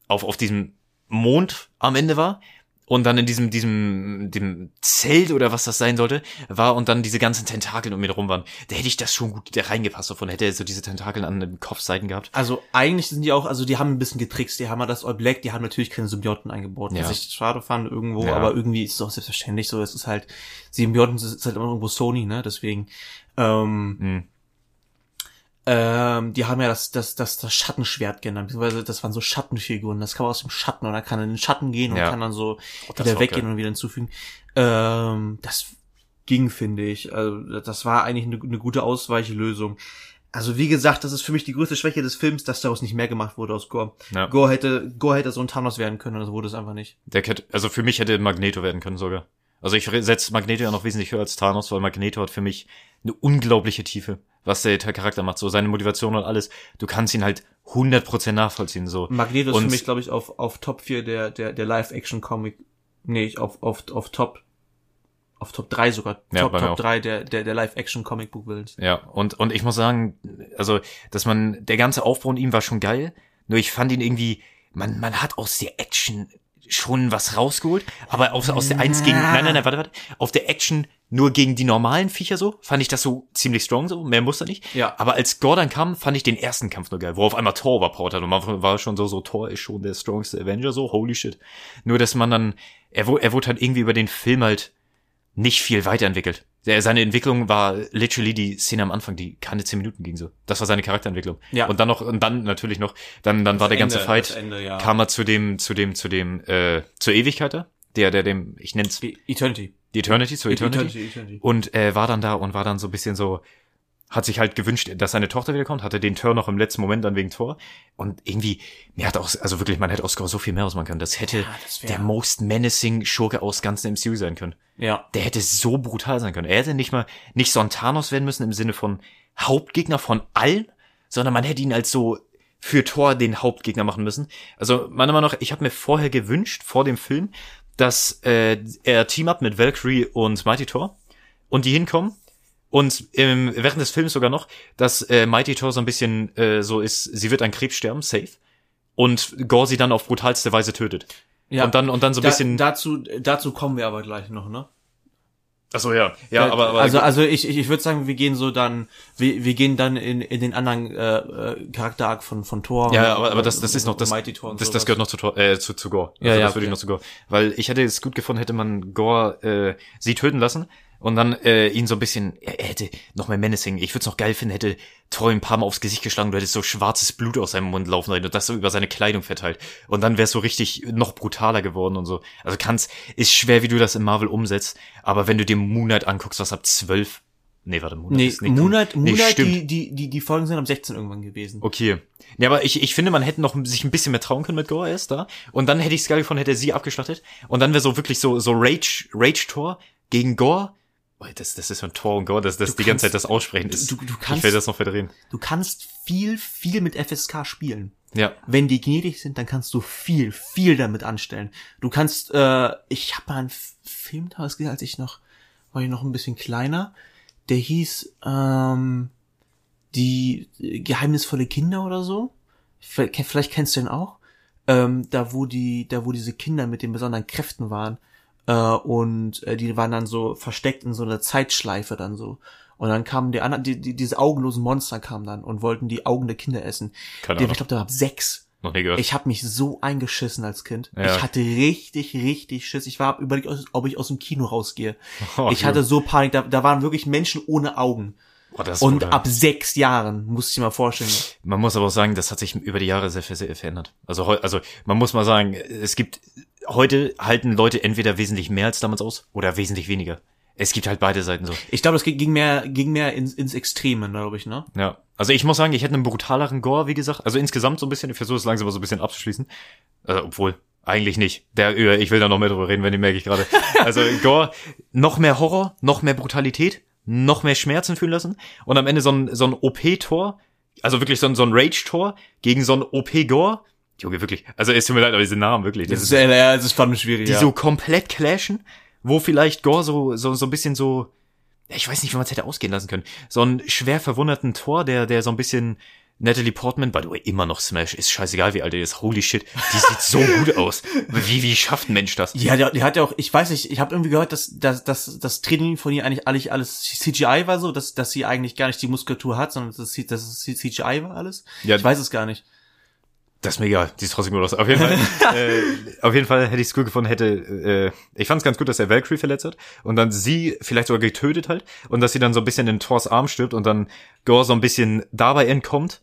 [SPEAKER 1] auf, auf diesem Mond am Ende war. Und dann in diesem, diesem, dem Zelt oder was das sein sollte, war und dann diese ganzen Tentakeln um ihn rum waren. Da hätte ich das schon gut reingepasst davon. Hätte er so diese Tentakeln an den Kopfseiten gehabt.
[SPEAKER 2] Also eigentlich sind die auch, also die haben ein bisschen getrickst, die haben ja das All Black, die haben natürlich keine Symbionten eingebaut,
[SPEAKER 1] Ja.
[SPEAKER 2] was ich schade fand irgendwo,
[SPEAKER 1] Ja.
[SPEAKER 2] aber irgendwie ist es auch selbstverständlich so, es ist halt, Symbionten ist halt immer irgendwo Sony, ne, deswegen, ähm,
[SPEAKER 1] Hm.
[SPEAKER 2] Ähm, die haben ja das, das, das, das Schattenschwert genannt, beziehungsweise das waren so Schattenfiguren, das kam aus dem Schatten und da kann in den Schatten gehen und
[SPEAKER 1] Ja.
[SPEAKER 2] kann dann so
[SPEAKER 1] das
[SPEAKER 2] wieder weggehen
[SPEAKER 1] geil.
[SPEAKER 2] und wieder hinzufügen. Ähm, das ging, finde ich. Also das war eigentlich eine, eine gute Ausweichlösung. Also wie gesagt, das ist für mich die größte Schwäche des Films, dass daraus nicht mehr gemacht wurde aus Gore.
[SPEAKER 1] Ja.
[SPEAKER 2] Gore hätte, Gore hätte so ein Thanos werden können, das wurde es einfach nicht.
[SPEAKER 1] Der hätte, also für mich hätte Magneto werden können sogar. Also ich setze Magneto ja noch wesentlich höher als Thanos, weil Magneto hat für mich eine unglaubliche Tiefe, was der Charakter macht, so seine Motivation und alles. Du kannst ihn halt 100% nachvollziehen, so.
[SPEAKER 2] Magneto ist
[SPEAKER 1] Und-
[SPEAKER 2] für mich, glaube ich, auf, auf Top 4 der, der, der Live-Action-Comic. Nee, auf, auf, auf Top, auf Top 3 sogar.
[SPEAKER 1] Ja,
[SPEAKER 2] Top, Top
[SPEAKER 1] auch.
[SPEAKER 2] 3 der, der, der Live-Action-Comic-Book-Bilds.
[SPEAKER 1] Ja, und, und ich muss sagen, also, dass man, der ganze Aufbau in ihm war schon geil, nur ich fand ihn irgendwie, man, man hat aus der Action schon was rausgeholt, aber aus, aus der Eins gegen, nein, nein, nein, warte, warte, auf der Action nur gegen die normalen Viecher so, fand ich das so ziemlich strong so, mehr muss er nicht.
[SPEAKER 2] Ja.
[SPEAKER 1] Aber als Gordon kam, fand ich den ersten Kampf nur geil, wo auf einmal Thor überpowert hat und man war schon so, so, Thor ist schon der strongste Avenger, so, holy shit. Nur, dass man dann, er, er wurde halt irgendwie über den Film halt nicht viel weiterentwickelt. Der, seine Entwicklung war literally die Szene am Anfang, die keine zehn Minuten ging so. Das war seine Charakterentwicklung.
[SPEAKER 2] Ja.
[SPEAKER 1] Und dann noch, und dann natürlich noch, dann, dann war der ganze
[SPEAKER 2] Ende,
[SPEAKER 1] Fight,
[SPEAKER 2] das Ende, ja.
[SPEAKER 1] kam er zu dem, zu dem, zu dem, äh, zur Ewigkeit da. Der, der dem, ich nenn's
[SPEAKER 2] Die Eternity.
[SPEAKER 1] die Eternity, zur Eternity.
[SPEAKER 2] Eternity, Eternity.
[SPEAKER 1] Und äh, war dann da und war dann so ein bisschen so, hat sich halt gewünscht, dass seine Tochter wiederkommt, hatte den Tor noch im letzten Moment dann wegen Tor. Und irgendwie, mir hat auch, also wirklich, man hätte Score so viel mehr ausmachen können. Das hätte
[SPEAKER 2] Ja, das
[SPEAKER 1] der most menacing Schurke aus ganzen MCU sein können.
[SPEAKER 2] Ja.
[SPEAKER 1] Der hätte so brutal sein können. Er hätte nicht mal, nicht so ein Thanos werden müssen im Sinne von Hauptgegner von allen, sondern man hätte ihn als so für Thor den Hauptgegner machen müssen. Also meiner Meinung nach, ich habe mir vorher gewünscht, vor dem Film, dass äh, er Team up mit Valkyrie und Mighty Thor und die hinkommen und ähm, während des Films sogar noch, dass äh, Mighty Thor so ein bisschen äh, so ist, sie wird an Krebs sterben, safe. Und Gore sie dann auf brutalste Weise tötet.
[SPEAKER 2] Ja.
[SPEAKER 1] Und dann und dann so ein
[SPEAKER 2] Da,
[SPEAKER 1] bisschen.
[SPEAKER 2] dazu, dazu kommen wir aber gleich noch, ne?
[SPEAKER 1] Achso, ja. Ja, aber, aber
[SPEAKER 2] also also ich ich, ich würde sagen, wir gehen so dann wir, wir gehen dann in, in den anderen äh, äh, Charakterarc von von Thor.
[SPEAKER 1] Ja, aber, aber das, das ist noch, das,
[SPEAKER 2] Mighty Thor
[SPEAKER 1] das, das gehört noch zu, Thor- äh, zu, zu Gore.
[SPEAKER 2] Ja,
[SPEAKER 1] Also
[SPEAKER 2] ja,
[SPEAKER 1] das würde ich
[SPEAKER 2] okay.
[SPEAKER 1] noch zu Gore. Weil ich hätte es gut gefunden, hätte man Gore, äh, sie töten lassen und dann, äh, ihn so ein bisschen, er, hätte noch mehr Menacing. Ich würde es noch geil finden, hätte ihm ein paar Mal aufs Gesicht geschlagen, du hättest so schwarzes Blut aus seinem Mund laufen sehen und das so über seine Kleidung verteilt. Und dann wäre es so richtig noch brutaler geworden und so. Also kann's, ist schwer, wie du das in Marvel umsetzt, aber wenn du dir Moon Knight anguckst, was ab zwölf, nee, warte, Moon Knight
[SPEAKER 2] Nee,
[SPEAKER 1] ist nicht,
[SPEAKER 2] Moonlight,
[SPEAKER 1] nee,
[SPEAKER 2] Moonlight
[SPEAKER 1] stimmt.
[SPEAKER 2] die, die, die, die Folgen sind am 16 irgendwann gewesen.
[SPEAKER 1] Okay. Ja, aber ich, ich finde, man hätte noch sich ein bisschen mehr trauen können mit Gore erst da. Und dann hätte ich es geil gefunden, hätte er sie abgeschlachtet. Und dann wäre so wirklich so, so Rage, Rage-Tor gegen Gore. Das, das ist so ein Tor und Gore, dass das
[SPEAKER 2] Du
[SPEAKER 1] die ganze Zeit das Aussprechen ist.
[SPEAKER 2] du- du
[SPEAKER 1] ich
[SPEAKER 2] kannst-
[SPEAKER 1] will das noch verdrehen.
[SPEAKER 2] Du kannst viel, viel mit FSK spielen.
[SPEAKER 1] Ja.
[SPEAKER 2] Wenn die gnädig sind, dann kannst du viel, viel damit anstellen. Du kannst, äh, ich habe mal einen Film damals gesehen, als ich noch, war ich noch ein bisschen kleiner. Der hieß, ähm, die geheimnisvolle Kinder oder so. Vielleicht, vielleicht kennst du den auch. Ähm, da wo die, da wo diese Kinder mit den besonderen Kräften waren. Äh, und äh, die waren dann so versteckt in so einer Zeitschleife dann so. Und dann kamen die anderen, die, die, diese augenlosen Monster kamen dann und wollten die Augen der Kinder essen.
[SPEAKER 1] Keine Ahnung.
[SPEAKER 2] ich glaube, der war ab sechs.
[SPEAKER 1] Noch nie gehört.
[SPEAKER 2] Ich habe mich so eingeschissen als Kind.
[SPEAKER 1] Ja.
[SPEAKER 2] Ich hatte richtig, richtig Schiss. Ich war überlegt, ob ich aus dem Kino rausgehe.
[SPEAKER 1] Oh,
[SPEAKER 2] ich hatte so Panik. Da, da waren wirklich Menschen ohne Augen.
[SPEAKER 1] Ist
[SPEAKER 2] Und
[SPEAKER 1] brutal.
[SPEAKER 2] ab sechs Jahren, du dir mal vorstellen.
[SPEAKER 1] Man muss aber auch sagen, das hat sich über die Jahre sehr, sehr, sehr verändert. Also, also man muss mal sagen, es gibt heute halten Leute entweder wesentlich mehr als damals aus oder wesentlich weniger. Es gibt halt beide Seiten so.
[SPEAKER 2] Ich glaube, das ging mehr, ging mehr ins, ins Extreme, glaube ich, ne?
[SPEAKER 1] Ja. Also ich muss sagen, ich hätte einen brutaleren Gore, wie gesagt. Also insgesamt so ein bisschen, ich versuche es langsam mal so ein bisschen abzuschließen. Also, obwohl, eigentlich nicht. Der, äh, ich will da noch mehr drüber reden, wenn die merke ich gerade. Also Gore, noch mehr Horror, noch mehr Brutalität, noch mehr Schmerzen fühlen lassen und am Ende so ein, so ein OP-Tor, also wirklich so ein, so ein Rage-Tor gegen so ein OP-Gore. Junge, wirklich. Also es tut mir leid, aber diese Namen wirklich. Das ist,
[SPEAKER 2] ja, das ist spannend schwierig.
[SPEAKER 1] die
[SPEAKER 2] ja.
[SPEAKER 1] so komplett clashen, wo vielleicht Gore so, so, so ein bisschen so, ich weiß nicht, wie man es hätte ausgehen lassen können. So einen schwer verwunderten Tor, der, der so ein bisschen Natalie Portman, by the way, immer noch Smash, ist scheißegal, wie alt er ist. Holy shit, die sieht so gut aus. Wie, wie schafft ein Mensch das?
[SPEAKER 2] Ja, die, die hat ja auch, ich weiß nicht, ich habe irgendwie gehört, dass, dass, dass das Training von ihr eigentlich alles, alles CGI war so, dass, dass sie eigentlich gar nicht die Muskulatur hat, sondern dass, sie, dass es CGI war alles.
[SPEAKER 1] Ja.
[SPEAKER 2] Ich weiß es gar nicht.
[SPEAKER 1] Das ist mir egal, die ist trotzdem gut aus. Auf jeden Fall, äh, auf jeden Fall hätte ich es gut gefunden, hätte, äh, ich fand es ganz gut, dass er Valkyrie verletzt hat und dann sie vielleicht sogar getötet halt und dass sie dann so ein bisschen in Thors Arm stirbt und dann Gore so ein bisschen dabei entkommt,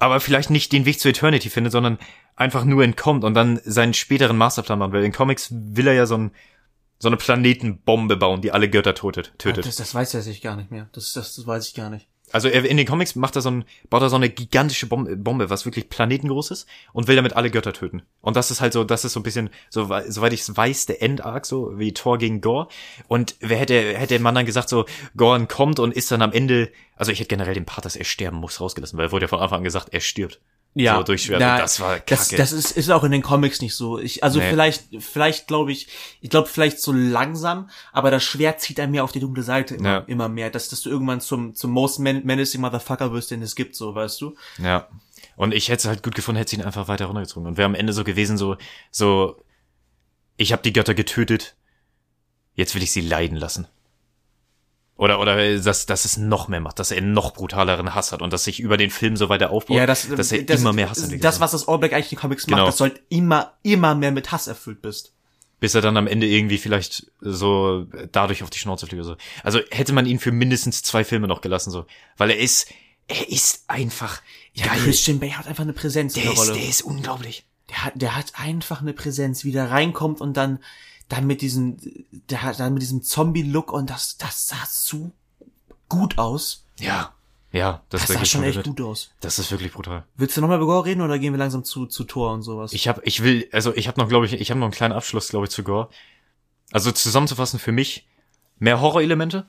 [SPEAKER 1] aber vielleicht nicht den Weg zur Eternity findet, sondern einfach nur entkommt und dann seinen späteren Masterplan machen will. In Comics will er ja so, ein, so eine Planetenbombe bauen, die alle Götter tötet. tötet.
[SPEAKER 2] Das, das weiß er sich gar nicht mehr. Das, das, das weiß ich gar nicht.
[SPEAKER 1] Also in den Comics macht er so ein, baut er so eine gigantische Bombe, was wirklich planetengroß ist und will damit alle Götter töten. Und das ist halt so, das ist so ein bisschen, so, soweit ich es weiß, der Endarc, so wie Thor gegen Gore. Und wer hätte, hätte man dann gesagt, so, Gorn kommt und ist dann am Ende, also ich hätte generell den Part, dass er sterben muss, rausgelassen, weil wurde ja von Anfang an gesagt, er stirbt. So durch Schwert.
[SPEAKER 2] na,
[SPEAKER 1] das war
[SPEAKER 2] Das,
[SPEAKER 1] kacke.
[SPEAKER 2] das ist, ist auch in den Comics nicht so. Ich, also
[SPEAKER 1] Nee.
[SPEAKER 2] vielleicht, vielleicht glaube ich, ich glaube vielleicht so langsam, aber das Schwert zieht einem mehr auf die dunkle Seite immer,
[SPEAKER 1] Ja.
[SPEAKER 2] immer mehr, dass, dass du irgendwann zum, zum most men menacing Motherfucker wirst, den es gibt, so, weißt du?
[SPEAKER 1] Ja. Und ich hätte es halt gut gefunden, hätte sie ihn einfach weiter runtergezogen. Und wäre am Ende so gewesen, so, so, ich habe die Götter getötet, jetzt will ich sie leiden lassen. Oder, oder dass, dass es noch mehr macht, dass er einen noch brutaleren Hass hat und dass sich über den Film so weiter aufbaut,
[SPEAKER 2] Ja, das,
[SPEAKER 1] dass er
[SPEAKER 2] das,
[SPEAKER 1] immer mehr Hass entwickelt.
[SPEAKER 2] Das, was das All Black eigentlich in den Comics
[SPEAKER 1] Genau.
[SPEAKER 2] macht, das soll immer, immer mehr mit Hass erfüllt bist.
[SPEAKER 1] bis er dann am Ende irgendwie vielleicht so dadurch auf die Schnauze fliegt oder so. Also hätte man ihn für mindestens zwei Filme noch gelassen, so. Weil er ist, er ist einfach
[SPEAKER 2] Ja,
[SPEAKER 1] geil.
[SPEAKER 2] Christian Bale hat einfach eine Präsenz in
[SPEAKER 1] Der
[SPEAKER 2] der
[SPEAKER 1] ist,
[SPEAKER 2] Rolle.
[SPEAKER 1] der ist unglaublich.
[SPEAKER 2] Der hat, der hat einfach eine Präsenz, wie der reinkommt und dann, dann mit diesem, der dann mit diesem Zombie-Look und das, das sah so gut aus.
[SPEAKER 1] Ja. Ja, das,
[SPEAKER 2] Das sah schon echt gut aus.
[SPEAKER 1] Das ist wirklich brutal.
[SPEAKER 2] Willst du nochmal über Gore reden oder gehen wir langsam zu, zu Tor und sowas?
[SPEAKER 1] Ich habe, ich will, also ich habe noch, glaube ich, ich habe noch einen kleinen Abschluss, glaube ich, zu Gore. Also zusammenzufassen für mich mehr Horrorelemente,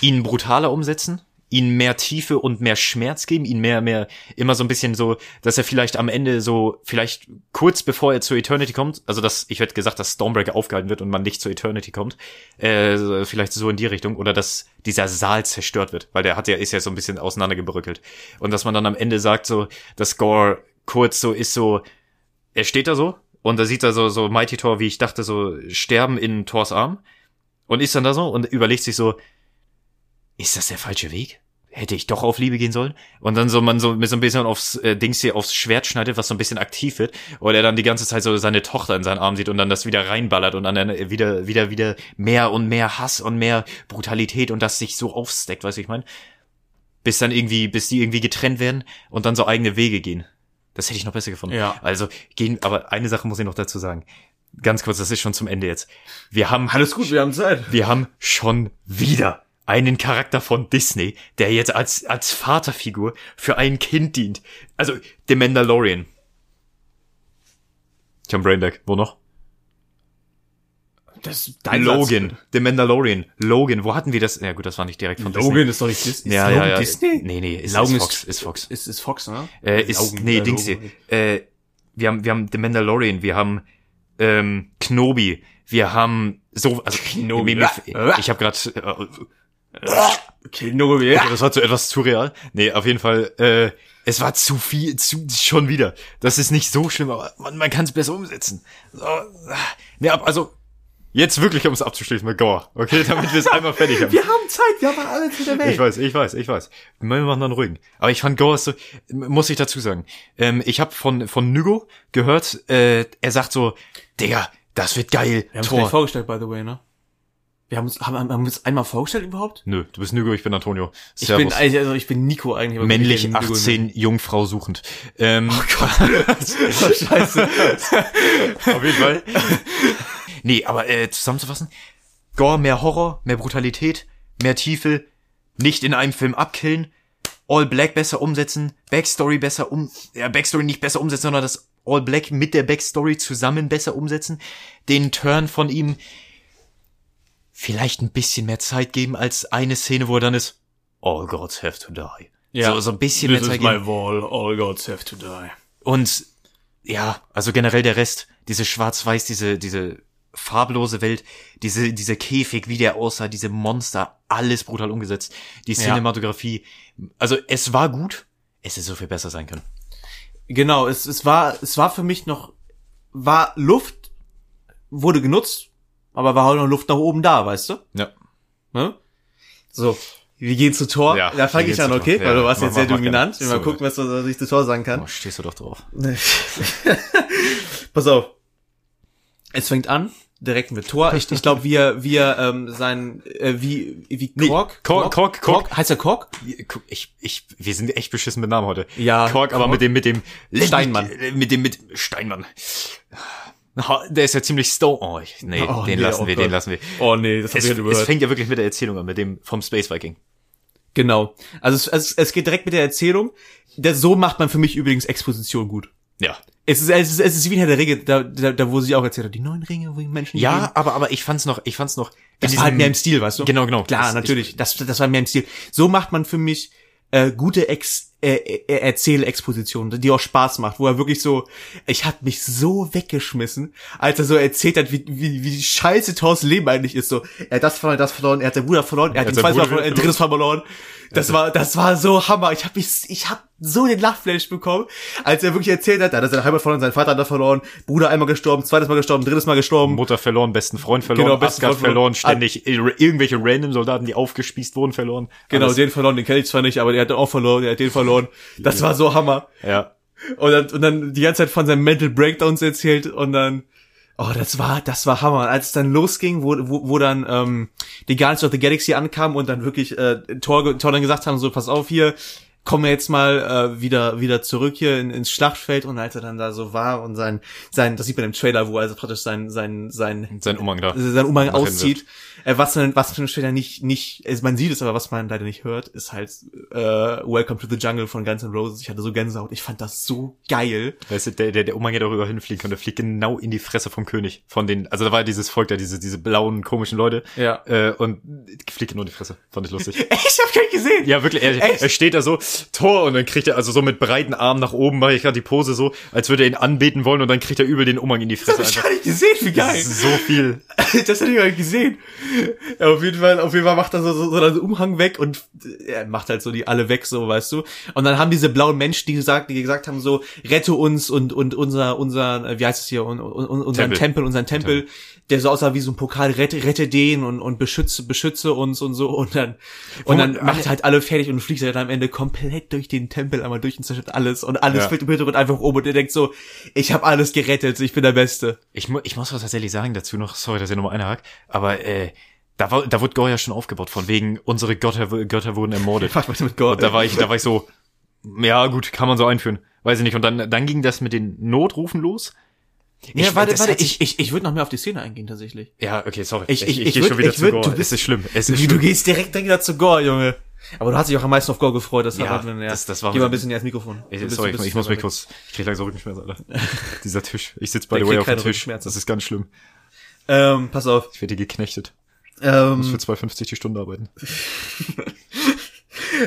[SPEAKER 1] ihn brutaler umsetzen, ihn mehr Tiefe und mehr Schmerz geben, ihn mehr, mehr, immer so ein bisschen so, dass er vielleicht am Ende so, vielleicht kurz bevor er zur Eternity kommt, also dass, ich hätte gesagt, dass Stormbreaker aufgehalten wird und man nicht zur Eternity kommt, äh, vielleicht so in die Richtung, oder dass dieser Saal zerstört wird, weil der hat ja, ist ja so ein bisschen auseinandergebröckelt. Und dass man dann am Ende sagt so, dass Gore kurz so ist so, er steht da so, und da sieht er so, so Mighty Thor, wie ich dachte, so sterben in Thors Arm, und ist dann da so und überlegt sich so, ist das der falsche Weg? Hätte ich doch auf Liebe gehen sollen? Und dann so man so mit so ein bisschen aufs äh, Dings hier aufs Schwert schneidet, was so ein bisschen aktiv wird, oder er dann die ganze Zeit so seine Tochter in seinen Arm sieht und dann das wieder reinballert und dann äh, wieder wieder wieder mehr und mehr Hass und mehr Brutalität und das sich so aufsteckt, weißt du, ich meine, bis dann irgendwie bis die irgendwie getrennt werden und dann so eigene Wege gehen. Das hätte ich noch besser gefunden.
[SPEAKER 2] Ja.
[SPEAKER 1] Also gehen, aber eine Sache muss ich noch dazu sagen. Ganz kurz, das ist schon zum Ende jetzt. Wir haben
[SPEAKER 2] Alles gut, wir haben Zeit.
[SPEAKER 1] wir haben schon wieder einen Charakter von Disney, der jetzt als, als Vaterfigur für ein Kind dient. Also, The Mandalorian. Ich hab Brainback. Wo noch?
[SPEAKER 2] Das ist dein
[SPEAKER 1] Logan.
[SPEAKER 2] Satz.
[SPEAKER 1] The Mandalorian. Logan. Wo hatten wir das? Ja gut, das war nicht direkt von
[SPEAKER 2] Logan ist doch nicht Disney.
[SPEAKER 1] Ja,
[SPEAKER 2] ist
[SPEAKER 1] ja,
[SPEAKER 2] Logan
[SPEAKER 1] ja.
[SPEAKER 2] Disney?
[SPEAKER 1] Nee, nee, ist,
[SPEAKER 2] Logan
[SPEAKER 1] ist
[SPEAKER 2] ist-
[SPEAKER 1] Fox. Ist Fox.
[SPEAKER 2] Ist, ist Fox, ne?
[SPEAKER 1] Äh, ist,
[SPEAKER 2] Logan,
[SPEAKER 1] nee,
[SPEAKER 2] äh,
[SPEAKER 1] Dings hier.
[SPEAKER 2] Logan.
[SPEAKER 1] Äh, wir haben, wir haben The Mandalorian, wir haben ähm, Knobi, wir haben so, also
[SPEAKER 2] Kenobi.
[SPEAKER 1] Mir- mir- ich habe gerade, äh,
[SPEAKER 2] Kenobi.
[SPEAKER 1] Okay, das war zu etwas zu real. Nee, auf jeden Fall, äh, es war zu viel, zu, schon wieder. Das ist nicht so schlimm, aber man, man kann es besser umsetzen. So, nee, ab- also, jetzt wirklich, um es abzuschließen mit Gore, okay, damit wir es einmal fertig haben.
[SPEAKER 2] Wir haben Zeit, wir haben alles in der Welt.
[SPEAKER 1] Ich weiß, ich weiß, ich weiß. Wir machen dann ruhigen. Aber ich fand Gore so, muss ich dazu sagen. Ähm, ich habe von von Nugo gehört, äh, er sagt so, Digga, das wird geil.
[SPEAKER 2] Wir haben gleich vorgestellt, by the way, ne? Wir haben uns, haben, haben wir uns einmal vorgestellt überhaupt?
[SPEAKER 1] Nö, du bist Nugo, ich bin Antonio.
[SPEAKER 2] Ich bin,
[SPEAKER 1] Servus.
[SPEAKER 2] also ich bin Nico eigentlich. aber
[SPEAKER 1] männlich
[SPEAKER 2] ich bin Nico.
[SPEAKER 1] 18, Jungfrau suchend. Ähm,
[SPEAKER 2] Oh, scheiße.
[SPEAKER 1] Auf jeden Fall. nee, aber äh, zusammenzufassen, Gore, mehr Horror, mehr Brutalität, mehr Tiefe, nicht in einem Film abkillen, All Black besser umsetzen, Backstory besser um, ja, Backstory nicht besser umsetzen, sondern das All Black mit der Backstory zusammen besser umsetzen, den Turn von ihm vielleicht ein bisschen mehr Zeit geben als eine Szene, wo er dann ist, All gods have to die.
[SPEAKER 2] Ja.
[SPEAKER 1] So, so ein bisschen mehr Zeit geben.
[SPEAKER 2] wall, all gods have to die.
[SPEAKER 1] Und ja, also generell der Rest, diese schwarz-weiß, diese, diese farblose Welt, diese, diese Käfig, wie der aussah, diese Monster, alles brutal umgesetzt. Die
[SPEAKER 2] Ja.
[SPEAKER 1] Cinematografie, also es war gut, es hätte so viel besser sein können.
[SPEAKER 2] Genau, es, es war, es war für mich noch, war Luft, wurde genutzt, aber war auch noch Luft nach oben da, weißt du?
[SPEAKER 1] Ja.
[SPEAKER 2] Ne? So. Wir gehen zu Tor.
[SPEAKER 1] Ja,
[SPEAKER 2] da fange ich an,
[SPEAKER 1] Tor.
[SPEAKER 2] okay?
[SPEAKER 1] Ja,
[SPEAKER 2] Weil du warst
[SPEAKER 1] mach-
[SPEAKER 2] jetzt sehr
[SPEAKER 1] mach- mach
[SPEAKER 2] dominant.
[SPEAKER 1] gerne.
[SPEAKER 2] Mal
[SPEAKER 1] So.
[SPEAKER 2] gucken, was, was ich zu Tor sagen kann.
[SPEAKER 1] Oh, stehst du doch drauf.
[SPEAKER 2] Pass auf. Es fängt an, direkt mit Tor. Ich, ich glaube, wir, wir, ähm, sein, äh, wie, wie
[SPEAKER 1] Nee,
[SPEAKER 2] Kork?
[SPEAKER 1] Kork, Kork, Kork.
[SPEAKER 2] Heißt er Kork?
[SPEAKER 1] Ich, ich, wir sind echt beschissen mit Namen heute.
[SPEAKER 2] Ja,
[SPEAKER 1] Kork, aber
[SPEAKER 2] Kork.
[SPEAKER 1] mit dem, mit dem
[SPEAKER 2] Steinmann.
[SPEAKER 1] Mit dem, mit Steinmann. Der ist ja ziemlich stone. Oh, ich, nee,
[SPEAKER 2] Oh,
[SPEAKER 1] den
[SPEAKER 2] nee,
[SPEAKER 1] lassen
[SPEAKER 2] oh
[SPEAKER 1] wir,
[SPEAKER 2] Gott.
[SPEAKER 1] den lassen wir.
[SPEAKER 2] Oh nee, das hab
[SPEAKER 1] Es,
[SPEAKER 2] ich halt
[SPEAKER 1] es fängt ja wirklich mit der Erzählung an, mit dem vom Space Viking.
[SPEAKER 2] Genau. Also es, es, es geht direkt mit der Erzählung. Das, so macht man für mich übrigens Exposition gut.
[SPEAKER 1] Ja.
[SPEAKER 2] Es ist, es ist, es ist wie in Herr der Ringe, da, da, da wo sie auch erzählt hat, die neuen Ringe, wo die Menschen
[SPEAKER 1] Ja,
[SPEAKER 2] leben.
[SPEAKER 1] aber, aber ich fand's noch, ich fand's noch.
[SPEAKER 2] Das war halt mehr im Stil, weißt du?
[SPEAKER 1] Genau, genau.
[SPEAKER 2] Klar,
[SPEAKER 1] Das-
[SPEAKER 2] natürlich. Das, das war mehr im Stil. So macht man für mich äh, gute Ex äh, äh, Erzählexposition, die auch Spaß macht, wo er wirklich so, ich hab mich so weggeschmissen, als er so erzählt hat, wie, wie, wie scheiße Thors Leben eigentlich ist. So, er hat das verloren, das verloren, er hat seinen Bruder verloren, er hat
[SPEAKER 1] hat
[SPEAKER 2] den
[SPEAKER 1] seinen
[SPEAKER 2] zweiten Mal verloren, er hat ein drittes Mal verloren. Das war, das war so Hammer. Ich hab mich, ich hab so den Lachflash bekommen, als er wirklich erzählt hat, er hat seine Heimat verloren, sein Vater hat er verloren, Bruder einmal gestorben, zweites Mal gestorben, drittes Mal gestorben.
[SPEAKER 1] Mutter verloren, besten Freund verloren,
[SPEAKER 2] Genau, besten
[SPEAKER 1] Asgard
[SPEAKER 2] Freund verloren.
[SPEAKER 1] verloren, ständig ir- irgendwelche random Soldaten, die aufgespießt wurden, verloren.
[SPEAKER 2] Genau,
[SPEAKER 1] Alles.
[SPEAKER 2] den verloren, den kenne ich zwar nicht, aber der hat auch verloren, der hat den verloren. Das war so Hammer.
[SPEAKER 1] Ja.
[SPEAKER 2] Und dann, und dann die ganze Zeit von seinen Mental Breakdowns erzählt und dann, Oh, das war, das war Hammer. Als es dann losging, wo, wo, wo dann ähm, die Guardians of the Galaxy ankamen und dann wirklich äh, Thor, Thor dann gesagt haben, so, pass auf hier, kommen wir jetzt mal äh, wieder wieder zurück hier in, ins Schlachtfeld und als er dann da so war und sein sein das sieht man im Trailer wo er also praktisch sein sein sein
[SPEAKER 1] Sein Umhang da.
[SPEAKER 2] sein Umhang auszieht äh, was man was man später nicht nicht also man sieht es aber was man leider nicht hört ist halt äh, Welcome to the Jungle von Guns N' Roses ich hatte so Gänsehaut ich fand das so geil
[SPEAKER 1] Weißt du, der, der, der Umhang hätte darüber hinfliegen können, der fliegt genau in die Fresse vom König. Von den, also da war ja dieses Volk da, diese, diese blauen, komischen Leute.
[SPEAKER 2] Ja.
[SPEAKER 1] Äh, und fliegt genau in die Fresse. Fand ich lustig.
[SPEAKER 2] ich hab gar nicht gesehen
[SPEAKER 1] Ja, wirklich, er, er steht da so, Tor, und dann kriegt er also so mit breiten Armen nach oben, mache ich gerade die Pose so, als würde er ihn anbeten wollen, und dann kriegt er übel den Umhang in die
[SPEAKER 2] das
[SPEAKER 1] Fresse.
[SPEAKER 2] hab ich gar nicht gesehen wie geil
[SPEAKER 1] Das ist so viel.
[SPEAKER 2] das hätte ich gar nicht gesehen. Ja, auf jeden Fall, auf jeden Fall macht er so, so, so einen Umhang weg und äh, er macht halt so die alle weg, so, weißt du. Und dann haben diese blauen Menschen, die gesagt, die gesagt haben, so, rette uns und, und unser, unser, äh, wie heißt es hier, un, un, unseren
[SPEAKER 1] Tempel.
[SPEAKER 2] Tempel, unseren Tempel, der so aussah wie so ein Pokal, rette, rette den und, und beschütze, beschütze uns und so. Und dann, und dann macht er halt alle fertig und fliegt halt am Ende komplett durch den Tempel einmal durch und zerstört alles und alles
[SPEAKER 1] Ja.
[SPEAKER 2] fällt im Hintergrund einfach um und er denkt so, ich habe alles gerettet, ich bin der Beste.
[SPEAKER 1] Ich, mu ich muss was tatsächlich sagen dazu noch, sorry, dass ich nochmal einhakt, aber äh, da, war, da wurde Gore ja schon aufgebaut, von wegen, unsere Götter, Götter wurden ermordet.
[SPEAKER 2] Was mit Gott?
[SPEAKER 1] Und da war ich, da war ich so, ja gut, kann man so einführen. Weiß ich nicht. Und dann, dann ging das mit den Notrufen los.
[SPEAKER 2] Ja,
[SPEAKER 1] Ich-
[SPEAKER 2] warte,
[SPEAKER 1] das
[SPEAKER 2] warte,
[SPEAKER 1] sich-
[SPEAKER 2] ich, ich, ich würde noch mehr auf die Szene eingehen, tatsächlich.
[SPEAKER 1] Ja, okay, sorry.
[SPEAKER 2] Ich- ich- ich
[SPEAKER 1] geh
[SPEAKER 2] würd-
[SPEAKER 1] schon wieder
[SPEAKER 2] ich
[SPEAKER 1] zu
[SPEAKER 2] würd-
[SPEAKER 1] Gore.
[SPEAKER 2] du
[SPEAKER 1] es
[SPEAKER 2] bist-
[SPEAKER 1] ist schlimm. Es ist
[SPEAKER 2] Du, du
[SPEAKER 1] schlimm.
[SPEAKER 2] gehst direkt dann wieder zu Gore, Junge. Aber du hast dich auch am meisten auf Gore gefreut, das
[SPEAKER 1] Ja,
[SPEAKER 2] hat man, ja.
[SPEAKER 1] das- das war-
[SPEAKER 2] Geh mal ein bisschen näher ans Mikrofon.
[SPEAKER 1] Ich,
[SPEAKER 2] Du bist-
[SPEAKER 1] sorry,
[SPEAKER 2] du
[SPEAKER 1] ich, ich muss mich kurz, ich krieg langsam Rückenschmerzen, Alter. Dieser Tisch. Ich sitze by
[SPEAKER 2] Der
[SPEAKER 1] the way auf dem Tisch. Das ist ganz schlimm.
[SPEAKER 2] Ähm, pass auf.
[SPEAKER 1] Ich werde hier geknechtet. Ich muss
[SPEAKER 2] Ähm,
[SPEAKER 1] für 2,50 die Stunde arbeiten.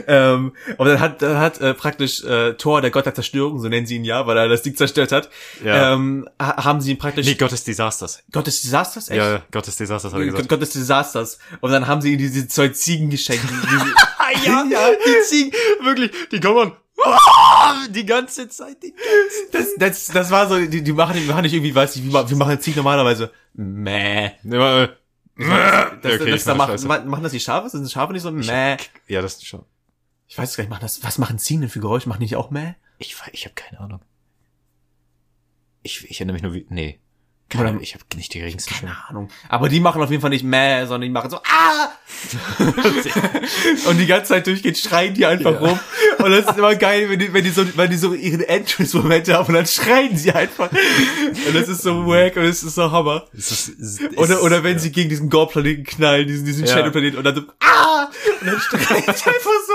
[SPEAKER 2] ähm, und dann hat, dann hat äh, praktisch äh, Thor, der Gott der Zerstörung, so nennen sie ihn ja, weil er das Ding zerstört hat,
[SPEAKER 1] Ja.
[SPEAKER 2] ähm, ha- haben sie ihn praktisch
[SPEAKER 1] Nee, Gott des Desasters.
[SPEAKER 2] Gott des Desasters, echt?
[SPEAKER 1] Ja, Gott des Desasters er
[SPEAKER 2] Gott,
[SPEAKER 1] gesagt.
[SPEAKER 2] Gott des Desasters. Und dann haben sie ihm diese zwei Ziegen geschenkt. Diese,
[SPEAKER 1] ja, ja, die Ziegen, wirklich, die kommen die ganze Zeit. Die
[SPEAKER 2] das, das, das war so, die, die machen, die machen nicht irgendwie, weiß ich, wie, ma- wie machen Ziegen normalerweise? Mäh.
[SPEAKER 1] Äh,
[SPEAKER 2] Das,
[SPEAKER 1] okay,
[SPEAKER 2] das,
[SPEAKER 1] ich
[SPEAKER 2] da
[SPEAKER 1] mach
[SPEAKER 2] machen, machen das die Schafe? Sind Schafe nicht so mäh?
[SPEAKER 1] Ja, das ist schon.
[SPEAKER 2] Ich weiß es gar nicht, machen das, was machen Ziegen denn für Geräusche? Machen die nicht auch mäh?
[SPEAKER 1] Ich, ich habe keine Ahnung. Ich, ich erinnere mich nur wie, nee. Keine,
[SPEAKER 2] Oder-
[SPEAKER 1] ich habe nicht die geringsten Schimmer.
[SPEAKER 2] Keine Ahnung. Aber die machen auf jeden Fall nicht mäh, sondern die machen so, ah! Und die ganze Zeit durchgehend schreien die einfach
[SPEAKER 1] Ja.
[SPEAKER 2] rum. Und das ist immer geil, wenn die, wenn die so, wenn die so ihre Entrance-Momente haben und dann schreien sie einfach. Und das ist so wack und das ist so Hammer.
[SPEAKER 1] Es ist, es ist,
[SPEAKER 2] Oder, oder wenn
[SPEAKER 1] ja.
[SPEAKER 2] sie gegen diesen Gore-Planeten knallen, diesen, diesen
[SPEAKER 1] Ja.
[SPEAKER 2] Shadow-Planeten und dann so, ah! Und dann schreien sie einfach so.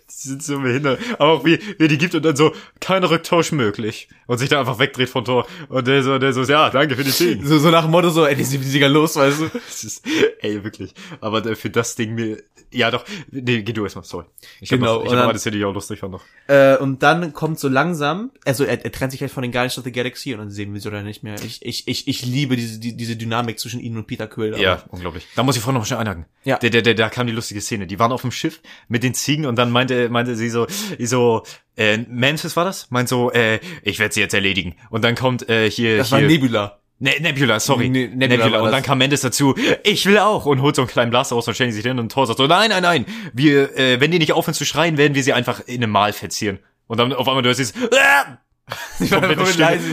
[SPEAKER 1] Die sind so behindert. Aber auch wie, wie die gibt und dann so, kein Rücktausch möglich. Und sich da einfach wegdreht von Tor. Und der so, der so, ja, danke für die Ziegen.
[SPEAKER 2] So, so nach dem Motto so, ey, die sind die Dinger los, weißt du?
[SPEAKER 1] Ist, ey, wirklich. Aber für das Ding mir, ja doch, nee, geh du erstmal, sorry. Ich
[SPEAKER 2] Genau,
[SPEAKER 1] hab noch, ich
[SPEAKER 2] und
[SPEAKER 1] hab
[SPEAKER 2] dann-
[SPEAKER 1] mal das Video auch lustig fand noch.
[SPEAKER 2] Äh, und dann kommt so langsam, also er, er trennt sich halt von den Guardians of the Galaxy und dann sehen wir sie oder nicht mehr. Ich, ich, ich, ich liebe diese, die, diese Dynamik zwischen ihnen und Peter Quill. aber-
[SPEAKER 1] Ja, unglaublich. Da muss ich vorhin noch schnell einhaken.
[SPEAKER 2] Ja.
[SPEAKER 1] Der, der, der, da kam die lustige Szene. Die waren auf dem Schiff mit den Ziegen und dann meinte, meinte sie so, so, äh, Mantis war das? Meint so, äh, ich werde sie jetzt erledigen. Und dann kommt, äh, hier,
[SPEAKER 2] Das
[SPEAKER 1] hier.
[SPEAKER 2] war Nebula.
[SPEAKER 1] Ne Nebula, sorry.
[SPEAKER 2] Ne-
[SPEAKER 1] Nebula.
[SPEAKER 2] Nebula
[SPEAKER 1] Und dann kam Mendes dazu, ich will auch und holt so einen kleinen Blaster raus und stellen sich hin und Thor sagt so, nein, nein, nein, wir, äh, wenn die nicht aufhören zu schreien, werden wir sie einfach in einem Mal verzieren. Und dann auf einmal du hörst dieses, äh,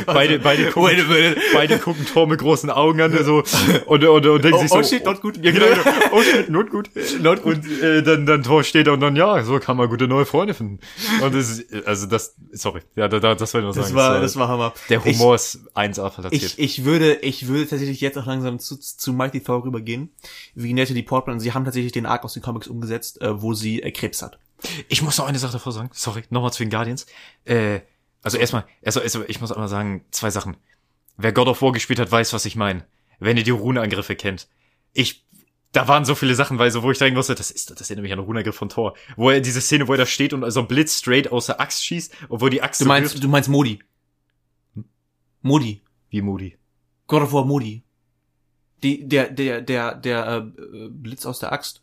[SPEAKER 1] beide, beide gucken, beide gucken Thor mit großen Augen an, so, und, und, und denken
[SPEAKER 2] Oh,
[SPEAKER 1] sich so,
[SPEAKER 2] oh shit, not good.
[SPEAKER 1] Ja, genau, genau. oh shit, not gut.
[SPEAKER 2] Not good.
[SPEAKER 1] Und, äh, dann, dann Thor steht da und dann, ja, so kann man gute neue Freunde finden. Und das ist, also das, sorry, ja, da, da, das wollte ich noch
[SPEAKER 2] Das
[SPEAKER 1] sagen.
[SPEAKER 2] war,
[SPEAKER 1] Es,
[SPEAKER 2] das war Hammer.
[SPEAKER 1] der Humor ist 1A platziert.
[SPEAKER 2] Ich, ich würde, ich würde tatsächlich jetzt auch langsam zu, zu Mighty Thor rübergehen. Wie Natalie Portman. Sie haben tatsächlich den Arc aus den Comics umgesetzt, äh, wo sie äh, Krebs hat.
[SPEAKER 1] Ich muss noch eine Sache davor sagen. Sorry, nochmal zu den Guardians. Äh, also erstmal, also, also ich muss einmal sagen, zwei Sachen. Wer God of War gespielt hat, weiß, was ich meine. Wenn ihr die Runenangriffe kennt. Ich, da waren so viele Sachen, weil so, wo ich denken musste, das ist, das erinnert mich an einen Runenangriff von Thor. Wo er diese Szene, wo er da steht und so ein Blitz straight aus der Axt schießt, obwohl die Axt
[SPEAKER 2] Du
[SPEAKER 1] so
[SPEAKER 2] meinst,
[SPEAKER 1] wirft.
[SPEAKER 2] du meinst Modi. Modi.
[SPEAKER 1] Wie Moody.
[SPEAKER 2] God of War Modi. Die, der, der, der, der, äh, Blitz aus der Axt.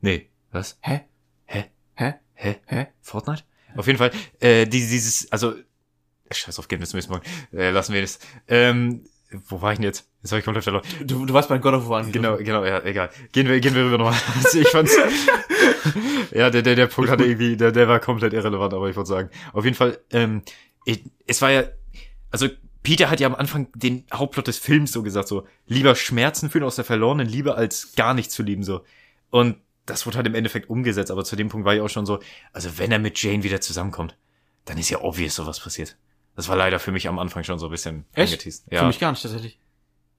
[SPEAKER 1] Nee, was?
[SPEAKER 2] Hä?
[SPEAKER 1] Hä?
[SPEAKER 2] Hä?
[SPEAKER 1] Hä?
[SPEAKER 2] Hä?
[SPEAKER 1] Fortnite? Auf jeden Fall, äh, die, dieses, also, scheiß auf Game, müssen wir, äh, lassen wir das. Ähm, wo war ich denn jetzt? Jetzt habe ich komplett verloren.
[SPEAKER 2] Du, du warst bei God of War.
[SPEAKER 1] Genau, genau, ja, egal. Gehen wir, gehen wir rüber nochmal. Also ich fand's, ja, der, der, der Punkt hatte irgendwie, der, der war komplett irrelevant, aber ich wollte sagen. Auf jeden Fall, ähm, ich, es war ja, also Peter hat ja am Anfang den Hauptplot des Films so gesagt, so, lieber Schmerzen fühlen aus der verlorenen Liebe, als gar nicht zu lieben, so. Und das wurde halt im Endeffekt umgesetzt, aber zu dem Punkt war ich auch schon so, also wenn er mit Jane wieder zusammenkommt, dann ist ja obvious sowas passiert. Das war leider für mich am Anfang schon so ein bisschen
[SPEAKER 2] Echt?
[SPEAKER 1] angeteased.
[SPEAKER 2] Für
[SPEAKER 1] Ja.
[SPEAKER 2] mich gar nicht tatsächlich.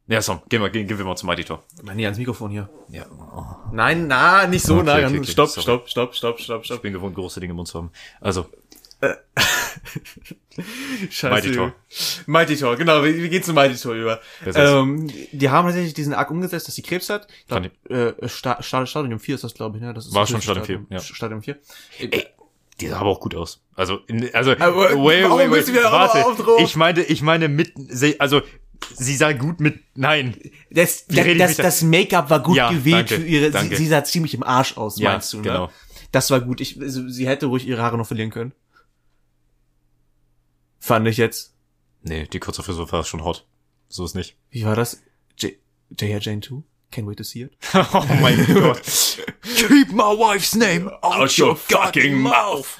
[SPEAKER 1] ja, so, gehen wir, gehen, gehen wir mal zum Mighty Tor.
[SPEAKER 2] Nein, nee, ans Mikrofon hier.
[SPEAKER 1] Ja. Oh.
[SPEAKER 2] Nein, na, nicht so
[SPEAKER 1] Okay,
[SPEAKER 2] nah.
[SPEAKER 1] okay, okay,
[SPEAKER 2] stopp,
[SPEAKER 1] sorry.
[SPEAKER 2] stopp, stopp, stopp, stopp,
[SPEAKER 1] Ich
[SPEAKER 2] stopp.
[SPEAKER 1] bin gewohnt, große Dinge im Mund zu haben. Also,
[SPEAKER 2] Scheiße.
[SPEAKER 1] Mighty Tor.
[SPEAKER 2] Mighty Tor, genau, wir, wir gehen zu Mighty Tor über. Ähm, die haben tatsächlich diesen Arc umgesetzt, dass sie Krebs hat. Ich glaub, äh, Sta Sta Stadium 4 ist das, glaube ich, ne? Das ist
[SPEAKER 1] War schon Stadium 4, ja.
[SPEAKER 2] Stadium 4.
[SPEAKER 1] ey, die sah aber auch gut aus. Also, in, also,
[SPEAKER 2] Aber
[SPEAKER 1] wait, wait, wait,
[SPEAKER 2] aber
[SPEAKER 1] warte. Ich meine, ich meine mit, sie- also, sie sah gut mit, nein.
[SPEAKER 2] Das,
[SPEAKER 1] Wie
[SPEAKER 2] das, das, das Make-up war gut
[SPEAKER 1] Ja,
[SPEAKER 2] gewählt
[SPEAKER 1] danke,
[SPEAKER 2] für ihre, sie,
[SPEAKER 1] danke.
[SPEAKER 2] sie sah ziemlich im Arsch aus,
[SPEAKER 1] Ja,
[SPEAKER 2] meinst du, ne?
[SPEAKER 1] genau.
[SPEAKER 2] Das war gut. Ich, also, sie hätte ruhig ihre Haare noch verlieren können. Fand ich jetzt.
[SPEAKER 1] Nee, die kurze Frisur war schon hot. So ist nicht.
[SPEAKER 2] Wie war das? J. J.R. Jane 2? Can't wait to see it.
[SPEAKER 1] oh mein Gott. Keep my wife's name out your fucking mouth.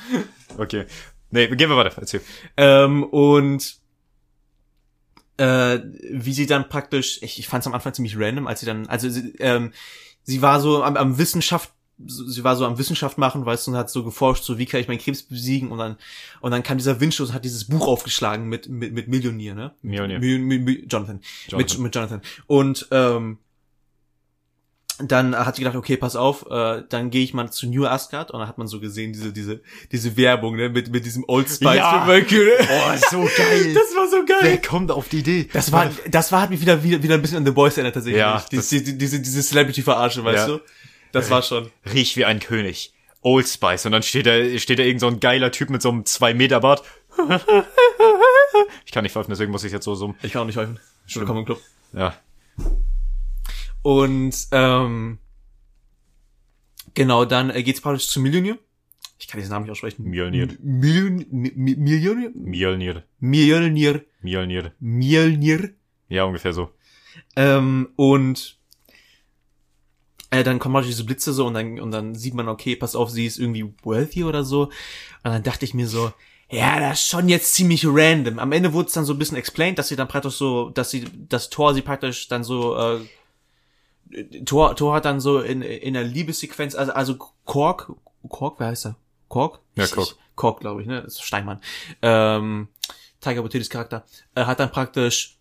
[SPEAKER 1] Okay. Nee, gehen wir weiter. Erzähl.
[SPEAKER 2] Ähm, und äh, wie sie dann praktisch, ich, ich fand es am Anfang ziemlich random, als sie dann, also sie, ähm, sie war so am, am Wissenschaft, sie war so am Wissenschaft machen, weißt du, und hat so geforscht, so wie kann ich meinen Krebs besiegen und dann und dann kam dieser Windstoß und hat dieses Buch aufgeschlagen mit mit, mit Millionär, ne?
[SPEAKER 1] Mjolnir.
[SPEAKER 2] Mi, mi, mi, Jonathan.
[SPEAKER 1] Jonathan.
[SPEAKER 2] Mit, mit Jonathan. Und ähm, dann hat sie gedacht, okay, pass auf, äh, dann gehe ich mal zu New Asgard und dann hat man so gesehen, diese, diese, diese Werbung, ne, mit, mit diesem Old Spice
[SPEAKER 1] Ja.
[SPEAKER 2] Mercury.
[SPEAKER 1] Oh, so geil.
[SPEAKER 2] Das war so geil.
[SPEAKER 1] Wer kommt auf die Idee?
[SPEAKER 2] Das war, das war, hat mich wieder, wieder, wieder ein bisschen an The Boys erinnert, tatsächlich.
[SPEAKER 1] Ja,
[SPEAKER 2] diese, diese, diese, diese Celebrity-Verarsche, weißt
[SPEAKER 1] Ja.
[SPEAKER 2] du? Das war schon.
[SPEAKER 1] Riech wie ein König. Old Spice. Und dann steht da, steht da irgend so ein geiler Typ mit so einem 2 Meter Bart. Ich kann nicht pfeifen, deswegen muss ich jetzt so so.
[SPEAKER 2] Ich kann auch nicht helfen. Willkommen im Club.
[SPEAKER 1] Ja.
[SPEAKER 2] Und, ähm, genau, dann äh, geht's praktisch zu Millionär. Ich kann diesen Namen nicht aussprechen. Mi- Millionär?
[SPEAKER 1] Mjolnir.
[SPEAKER 2] Mjolnir.
[SPEAKER 1] Mjolnir.
[SPEAKER 2] Mjolnir.
[SPEAKER 1] Ja, ungefähr so.
[SPEAKER 2] Ähm, und äh, dann kommen halt diese Blitze so und dann, und dann sieht man, okay, pass auf, sie ist irgendwie wealthy oder so. Und dann dachte ich mir so, ja, das ist schon jetzt ziemlich random. Am Ende wurde es dann so ein bisschen explained, dass sie dann praktisch so, dass sie, das Tor sie praktisch dann so, äh, Tor, Tor hat dann so in, in einer Liebessequenz, also, also Kork, Kork, wer heißt er? Kork?
[SPEAKER 1] Ja, Kork.
[SPEAKER 2] ich- Kork, glaube ich, ne? Das ist Steinmann. Ähm, Tiger Waititis Charakter, äh, hat dann praktisch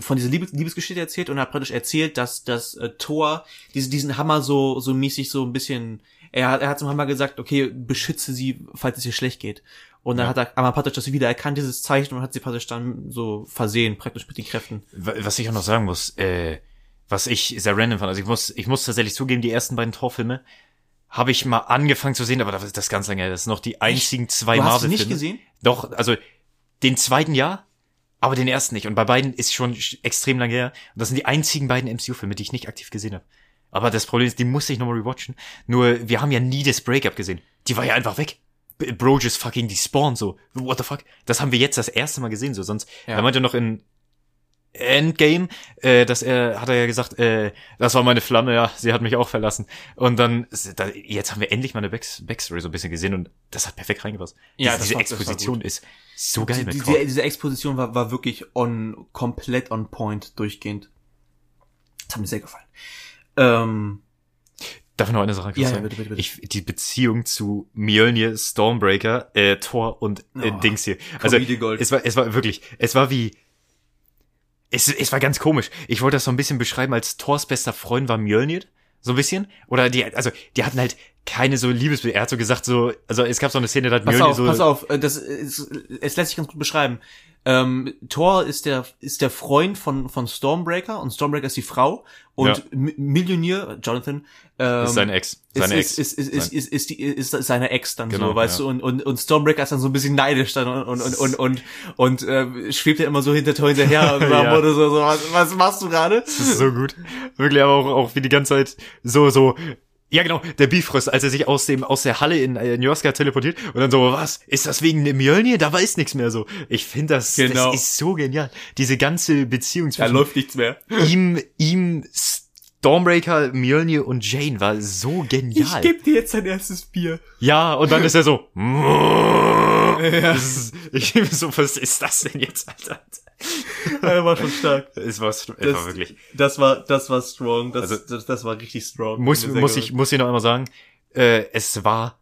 [SPEAKER 2] von dieser Liebes Liebesgeschichte erzählt und hat praktisch erzählt, dass das äh, Thor diese, diesen Hammer so so mäßig so ein bisschen er hat er hat zum Hammer gesagt, okay, beschütze sie, falls es ihr schlecht geht. Und dann
[SPEAKER 1] Ja.
[SPEAKER 2] hat er aber praktisch das wieder erkannt dieses Zeichen und hat sie praktisch dann so versehen, praktisch mit den Kräften.
[SPEAKER 1] Wa- Was ich auch noch sagen muss, äh, was ich sehr random fand, also ich muss, ich muss tatsächlich zugeben, die ersten beiden Torfilme habe ich mal angefangen zu sehen, aber das ist das ganz lange. Das sind noch die einzigen zwei
[SPEAKER 2] Du hast sie
[SPEAKER 1] Marvel-Filme.
[SPEAKER 2] nicht gesehen?
[SPEAKER 1] Doch, also den zweiten ja, aber den ersten nicht. Und bei beiden ist schon sch- extrem lange her. Und das sind die einzigen beiden MCU-Filme, die ich nicht aktiv gesehen habe. Aber das Problem ist, die musste ich nochmal rewatchen. Nur, wir haben ja nie das Breakup gesehen. Die war ja einfach weg. Bro just fucking despawned, so. What the fuck? Das haben wir jetzt das erste Mal gesehen, so. Sonst,
[SPEAKER 2] Ja.
[SPEAKER 1] er meinte noch in Endgame, äh, dass er, hat er ja gesagt, äh, das war meine Flamme, ja, sie hat mich auch verlassen. Und dann, da, jetzt haben wir endlich mal eine Back Backstory so ein bisschen gesehen und das hat perfekt reingepasst.
[SPEAKER 2] Ja,
[SPEAKER 1] diese, diese
[SPEAKER 2] war-
[SPEAKER 1] Exposition ist so geil
[SPEAKER 2] Die,
[SPEAKER 1] mit
[SPEAKER 2] die,
[SPEAKER 1] Kork.
[SPEAKER 2] die, diese Exposition war, war wirklich on, komplett on point, durchgehend. Das hat mir sehr gefallen. Ähm,
[SPEAKER 1] Darf ich noch eine Sache kurz
[SPEAKER 2] Ja, ja,
[SPEAKER 1] sagen?
[SPEAKER 2] bitte, bitte, bitte.
[SPEAKER 1] Ich, die Beziehung zu Mjolnir, Stormbreaker, äh, Thor und äh,
[SPEAKER 2] Oh,
[SPEAKER 1] Dings hier. Also, es war, es war wirklich, es war wie, es, es war ganz komisch. Ich wollte das so ein bisschen beschreiben, als Thors bester Freund war Mjolnir. So ein bisschen. Oder die, also, die hatten halt keine so Liebesbe Er hat so gesagt, so, also es gab so eine Szene, da hat
[SPEAKER 2] Pass
[SPEAKER 1] Mjolnir
[SPEAKER 2] auf,
[SPEAKER 1] so.
[SPEAKER 2] pass auf, äh, das ist, es lässt sich ganz gut beschreiben. Ähm, Thor ist der ist der Freund von von Stormbreaker und Stormbreaker ist die Frau und
[SPEAKER 1] Ja.
[SPEAKER 2] Millionär Jonathan ähm,
[SPEAKER 1] ist seine Ex. Seine
[SPEAKER 2] ist,
[SPEAKER 1] Ex.
[SPEAKER 2] ist, ist, ist,
[SPEAKER 1] Sein-
[SPEAKER 2] ist, ist, die, ist seine Ex dann
[SPEAKER 1] Genau,
[SPEAKER 2] so, weißt
[SPEAKER 1] ja.
[SPEAKER 2] du, und, und, und Stormbreaker ist dann so ein bisschen neidisch dann und, und, und, und, und, äh, schwebt ja immer so hinter Thor hinterher und
[SPEAKER 1] Ja.
[SPEAKER 2] oder so, so was, was machst du gerade?
[SPEAKER 1] Das ist so gut. Wirklich, aber auch, auch wie die ganze Zeit so, so, ja genau, der Bifrost, als er sich aus dem, aus der Halle in äh, teleportiert und dann so, was, ist das wegen dem Mjölnir? Da weiß nichts mehr so. Ich finde das,
[SPEAKER 2] Genau.
[SPEAKER 1] das ist so genial. Diese ganze Beziehung
[SPEAKER 2] Da
[SPEAKER 1] zwischen
[SPEAKER 2] läuft nichts mehr.
[SPEAKER 1] ihm, ihm, Stormbreaker, Mjölnir und Jane war so
[SPEAKER 2] Ich
[SPEAKER 1] genial.
[SPEAKER 2] geb dir jetzt dein erstes Bier.
[SPEAKER 1] Ja, und dann ist er so, Das ist, ich so, was ist das denn jetzt, Alter?
[SPEAKER 2] Er war schon stark.
[SPEAKER 1] Es war, es war
[SPEAKER 2] Das-
[SPEAKER 1] wirklich.
[SPEAKER 2] Das war, das war strong. Das,
[SPEAKER 1] Also-
[SPEAKER 2] das, das war richtig strong.
[SPEAKER 1] Muss, muss ich, muss ich noch einmal sagen, äh, es war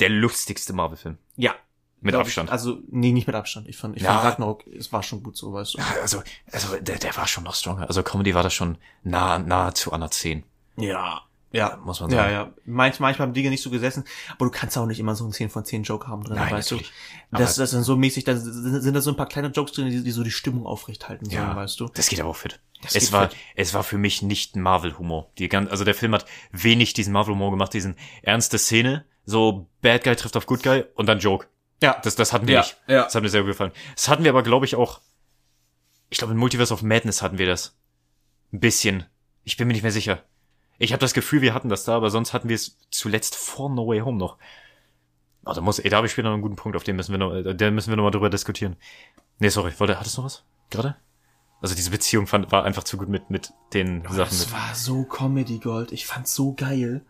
[SPEAKER 1] der lustigste Marvel-Film.
[SPEAKER 2] Ja.
[SPEAKER 1] Mit
[SPEAKER 2] glaub
[SPEAKER 1] Abstand.
[SPEAKER 2] Ich, also, nee, nicht mit Abstand. Ich fand, ich
[SPEAKER 1] Ja.
[SPEAKER 2] fand Ragnarok, es war schon gut so, weißt du.
[SPEAKER 1] Ja, also, also der, der war schon noch stronger. Also Comedy war da schon nah, nahezu an der 10.
[SPEAKER 2] Ja. Ja,
[SPEAKER 1] Muss man
[SPEAKER 2] Ja,
[SPEAKER 1] sagen.
[SPEAKER 2] ja. Manch, manchmal haben Dinge nicht so gesessen, aber du kannst auch nicht immer so einen 10 von 10 Joke haben drin,
[SPEAKER 1] Nein,
[SPEAKER 2] weißt
[SPEAKER 1] natürlich.
[SPEAKER 2] du. Das, das sind so mäßig, da sind, sind da so ein paar kleine Jokes drin, die, die so die Stimmung aufrechthalten sollen,
[SPEAKER 1] Ja,
[SPEAKER 2] weißt du.
[SPEAKER 1] das geht aber auch fit.
[SPEAKER 2] Das
[SPEAKER 1] Es war,
[SPEAKER 2] fit.
[SPEAKER 1] es war für mich nicht Marvel-Humor. Die gan- Also der Film hat wenig diesen Marvel-Humor gemacht, diesen ernste Szene, so Bad Guy trifft auf Good Guy und dann Joke.
[SPEAKER 2] Ja.
[SPEAKER 1] Das, das hatten wir
[SPEAKER 2] Ja,
[SPEAKER 1] nicht.
[SPEAKER 2] ja.
[SPEAKER 1] Das hat mir sehr gut gefallen. Das hatten wir aber, glaube ich, auch. Ich glaube, in Multiverse of Madness hatten wir das. Ein bisschen. Ich bin mir nicht mehr sicher. Ich habe das Gefühl, wir hatten das da, aber sonst hatten wir es zuletzt vor No Way Home noch. Oh, da muss, ey, da habe ich später noch einen guten Punkt, auf den müssen wir noch, äh, da müssen wir noch mal drüber diskutieren. Nee, sorry, wollte, hattest du noch was? Gerade? Also diese Beziehung fand, war einfach zu gut mit, mit den Sachen
[SPEAKER 2] Das
[SPEAKER 1] mit.
[SPEAKER 2] war so Comedy Gold. Ich fand's so geil.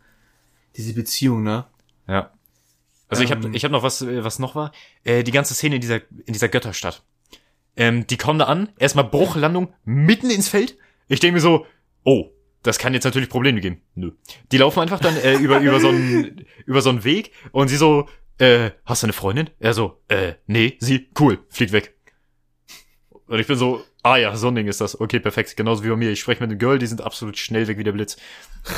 [SPEAKER 2] Diese Beziehung, ne?
[SPEAKER 1] Ja. Also ich habe
[SPEAKER 2] Ähm.
[SPEAKER 1] ich hab noch was, äh, was noch war. Äh, die ganze Szene in dieser, in dieser Götterstadt. Ähm, die kommen da an, erstmal Bruchlandung mitten ins Feld. Ich denke mir so, oh, das kann jetzt natürlich Probleme geben. Nö. Die laufen einfach dann äh, über, über so einen über so einen Weg und sie so, äh, hast du eine Freundin? Er so, äh, nee, sie, cool, fliegt weg. Und ich bin so, ah ja, so ein Ding ist das. Okay, perfekt. Genauso wie bei mir. Ich spreche mit einem Girl, die sind absolut schnell weg wie der Blitz.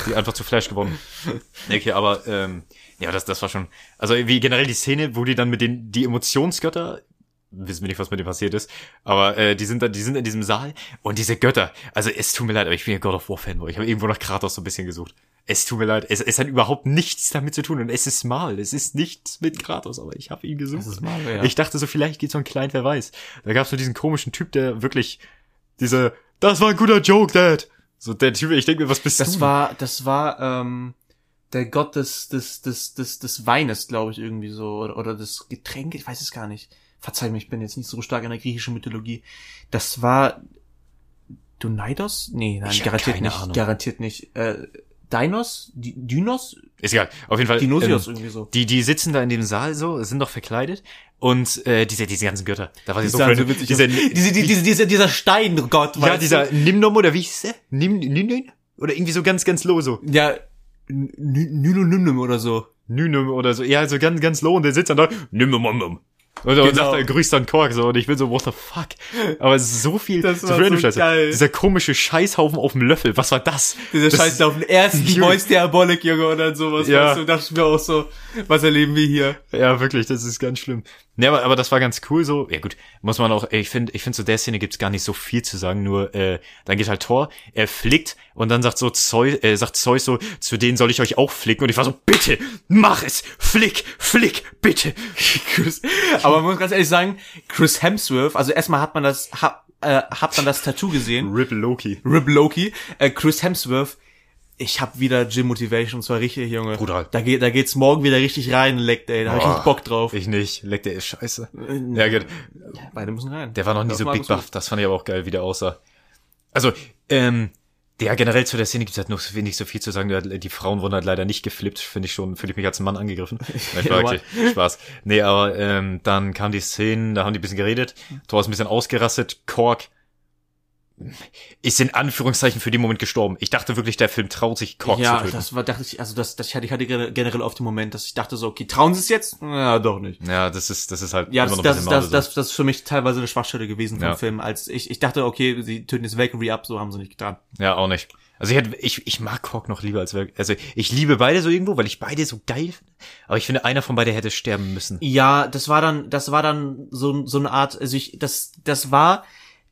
[SPEAKER 1] Die einfach zu Flash geworden. Okay, aber ähm, ja, das, das war schon. Also wie generell die Szene, wo die dann mit den die Emotionsgötter wissen wir nicht, was mit dem passiert ist, aber äh, die sind da, die sind in diesem Saal und diese Götter. Also es tut mir leid, aber ich bin ja God of War Fanboy. Ich habe irgendwo nach Kratos so ein bisschen gesucht. Es tut mir leid, es, es hat überhaupt nichts damit zu tun und es ist mal, es ist nichts mit Kratos, aber ich habe ihn gesucht.
[SPEAKER 2] Das ist Marvel, ja.
[SPEAKER 1] Ich dachte so, vielleicht geht's um einen kleinen, wer weiß. Da gab's nur diesen komischen Typ, der wirklich diese, das war ein guter Joke, Dad. So der Typ, ich denke mir, was bist
[SPEAKER 2] Das
[SPEAKER 1] du?
[SPEAKER 2] war, das war, ähm, der Gott des, des, des, des, des Weines, glaube ich, irgendwie so, oder, oder des Getränke, ich weiß es gar nicht. Verzeih mir, ich bin jetzt nicht so stark in der griechischen Mythologie. Das war Donidos? Nee, nein,
[SPEAKER 1] Ich
[SPEAKER 2] garantiert nicht,
[SPEAKER 1] Ahnung.
[SPEAKER 2] garantiert nicht. Äh, Dinos? Di- Dinos?
[SPEAKER 1] Ist egal. Auf jeden Fall.
[SPEAKER 2] Dinosios
[SPEAKER 1] ähm,
[SPEAKER 2] irgendwie so.
[SPEAKER 1] Die, die sitzen da in dem Saal so, sind doch verkleidet und äh, diese, diese ganzen Götter. Da war
[SPEAKER 2] Die
[SPEAKER 1] sie so,
[SPEAKER 2] so witzig
[SPEAKER 1] diese,
[SPEAKER 2] diese, die- diese, dieser, dieser Steingott,
[SPEAKER 1] ja, dieser
[SPEAKER 2] du?
[SPEAKER 1] Nimnom oder wie hieß der? Nim, Nimnom? Oder irgendwie so ganz, ganz low so.
[SPEAKER 2] Ja, Nynonymnym oder so.
[SPEAKER 1] Nynum oder so. Ja, so ganz, ganz low und der sitzt dann da. Nimnom. Und, und
[SPEAKER 2] Genau.
[SPEAKER 1] sagt, er grüßt dann Kork so und ich will so, what the fuck? Aber so viel,
[SPEAKER 2] Das
[SPEAKER 1] so
[SPEAKER 2] war
[SPEAKER 1] viel random
[SPEAKER 2] so
[SPEAKER 1] Scheiße.
[SPEAKER 2] geil.
[SPEAKER 1] Dieser komische Scheißhaufen auf dem Löffel, was war das?
[SPEAKER 2] Dieser Scheiß auf den ersten Diabolic, Junge, und dann sowas.
[SPEAKER 1] Ja.
[SPEAKER 2] Weißt du, dachte ich mir auch so, was erleben wir hier?
[SPEAKER 1] Ja, wirklich, das ist ganz schlimm. Nee, aber, aber das war ganz cool so. Ja gut, muss man auch, ich finde, ich finde zu der Szene gibt's gar nicht so viel zu sagen, nur äh, dann geht halt Thor, er flickt und dann sagt so Zeus, äh, sagt Zeus so, zu denen soll ich euch auch flicken und ich war so, bitte, mach es, flick, flick, bitte.
[SPEAKER 2] Chris, aber man muss ganz ehrlich sagen, Chris Hemsworth, also erstmal hat man das, ha, äh, hat man das Tattoo gesehen,
[SPEAKER 1] Rip Loki.
[SPEAKER 2] Rip Loki, äh, Chris Hemsworth, ich hab wieder Gym Motivation, und zwar richtig, Junge.
[SPEAKER 1] Brutal.
[SPEAKER 2] Da geht, da geht's morgen wieder richtig rein, leckt, ey, da hab ich richtig Bock drauf.
[SPEAKER 1] Ich nicht, leck der ist scheiße. Ja gut,
[SPEAKER 2] Beide müssen rein.
[SPEAKER 1] der war noch nie so big buff, das fand ich aber auch geil, wie der aussah. Also, ähm, ja, generell zu der Szene gibt's halt noch so wenig so viel zu sagen. Die Frauen wurden halt leider nicht geflippt, finde ich schon, fühle ich mich als Mann angegriffen.
[SPEAKER 2] Ja,
[SPEAKER 1] Spaß, okay. Spaß. Nee, aber ähm, dann kam die Szenen, da haben die ein bisschen geredet. Thor ist ein bisschen ausgerastet. Kork ist in Anführungszeichen für den Moment gestorben. Ich dachte wirklich, der Film traut sich, Kork
[SPEAKER 2] ja,
[SPEAKER 1] zu töten.
[SPEAKER 2] das war, dachte ich, also das, das ich hatte, ich hatte generell auf den Moment, dass ich dachte so, okay, trauen sie es jetzt? Ja, doch nicht.
[SPEAKER 1] ja, das ist, das ist halt
[SPEAKER 2] Ja, das, das,
[SPEAKER 1] bisschen
[SPEAKER 2] das,
[SPEAKER 1] Marvel
[SPEAKER 2] das, das ist für mich teilweise eine Schwachstelle gewesen vom
[SPEAKER 1] Ja.
[SPEAKER 2] Film, als ich, ich dachte, okay, sie töten jetzt Valkyrie ab, so haben sie nicht getan.
[SPEAKER 1] so. Ja, auch nicht. Also ich, hätte, ich, ich mag Kork noch lieber als Valkyrie. Also ich liebe beide so irgendwo, weil ich beide so geil finde. Aber ich finde, einer von beiden hätte sterben müssen.
[SPEAKER 2] Ja, das war dann, das war dann so, so eine Art, also ich, das, das war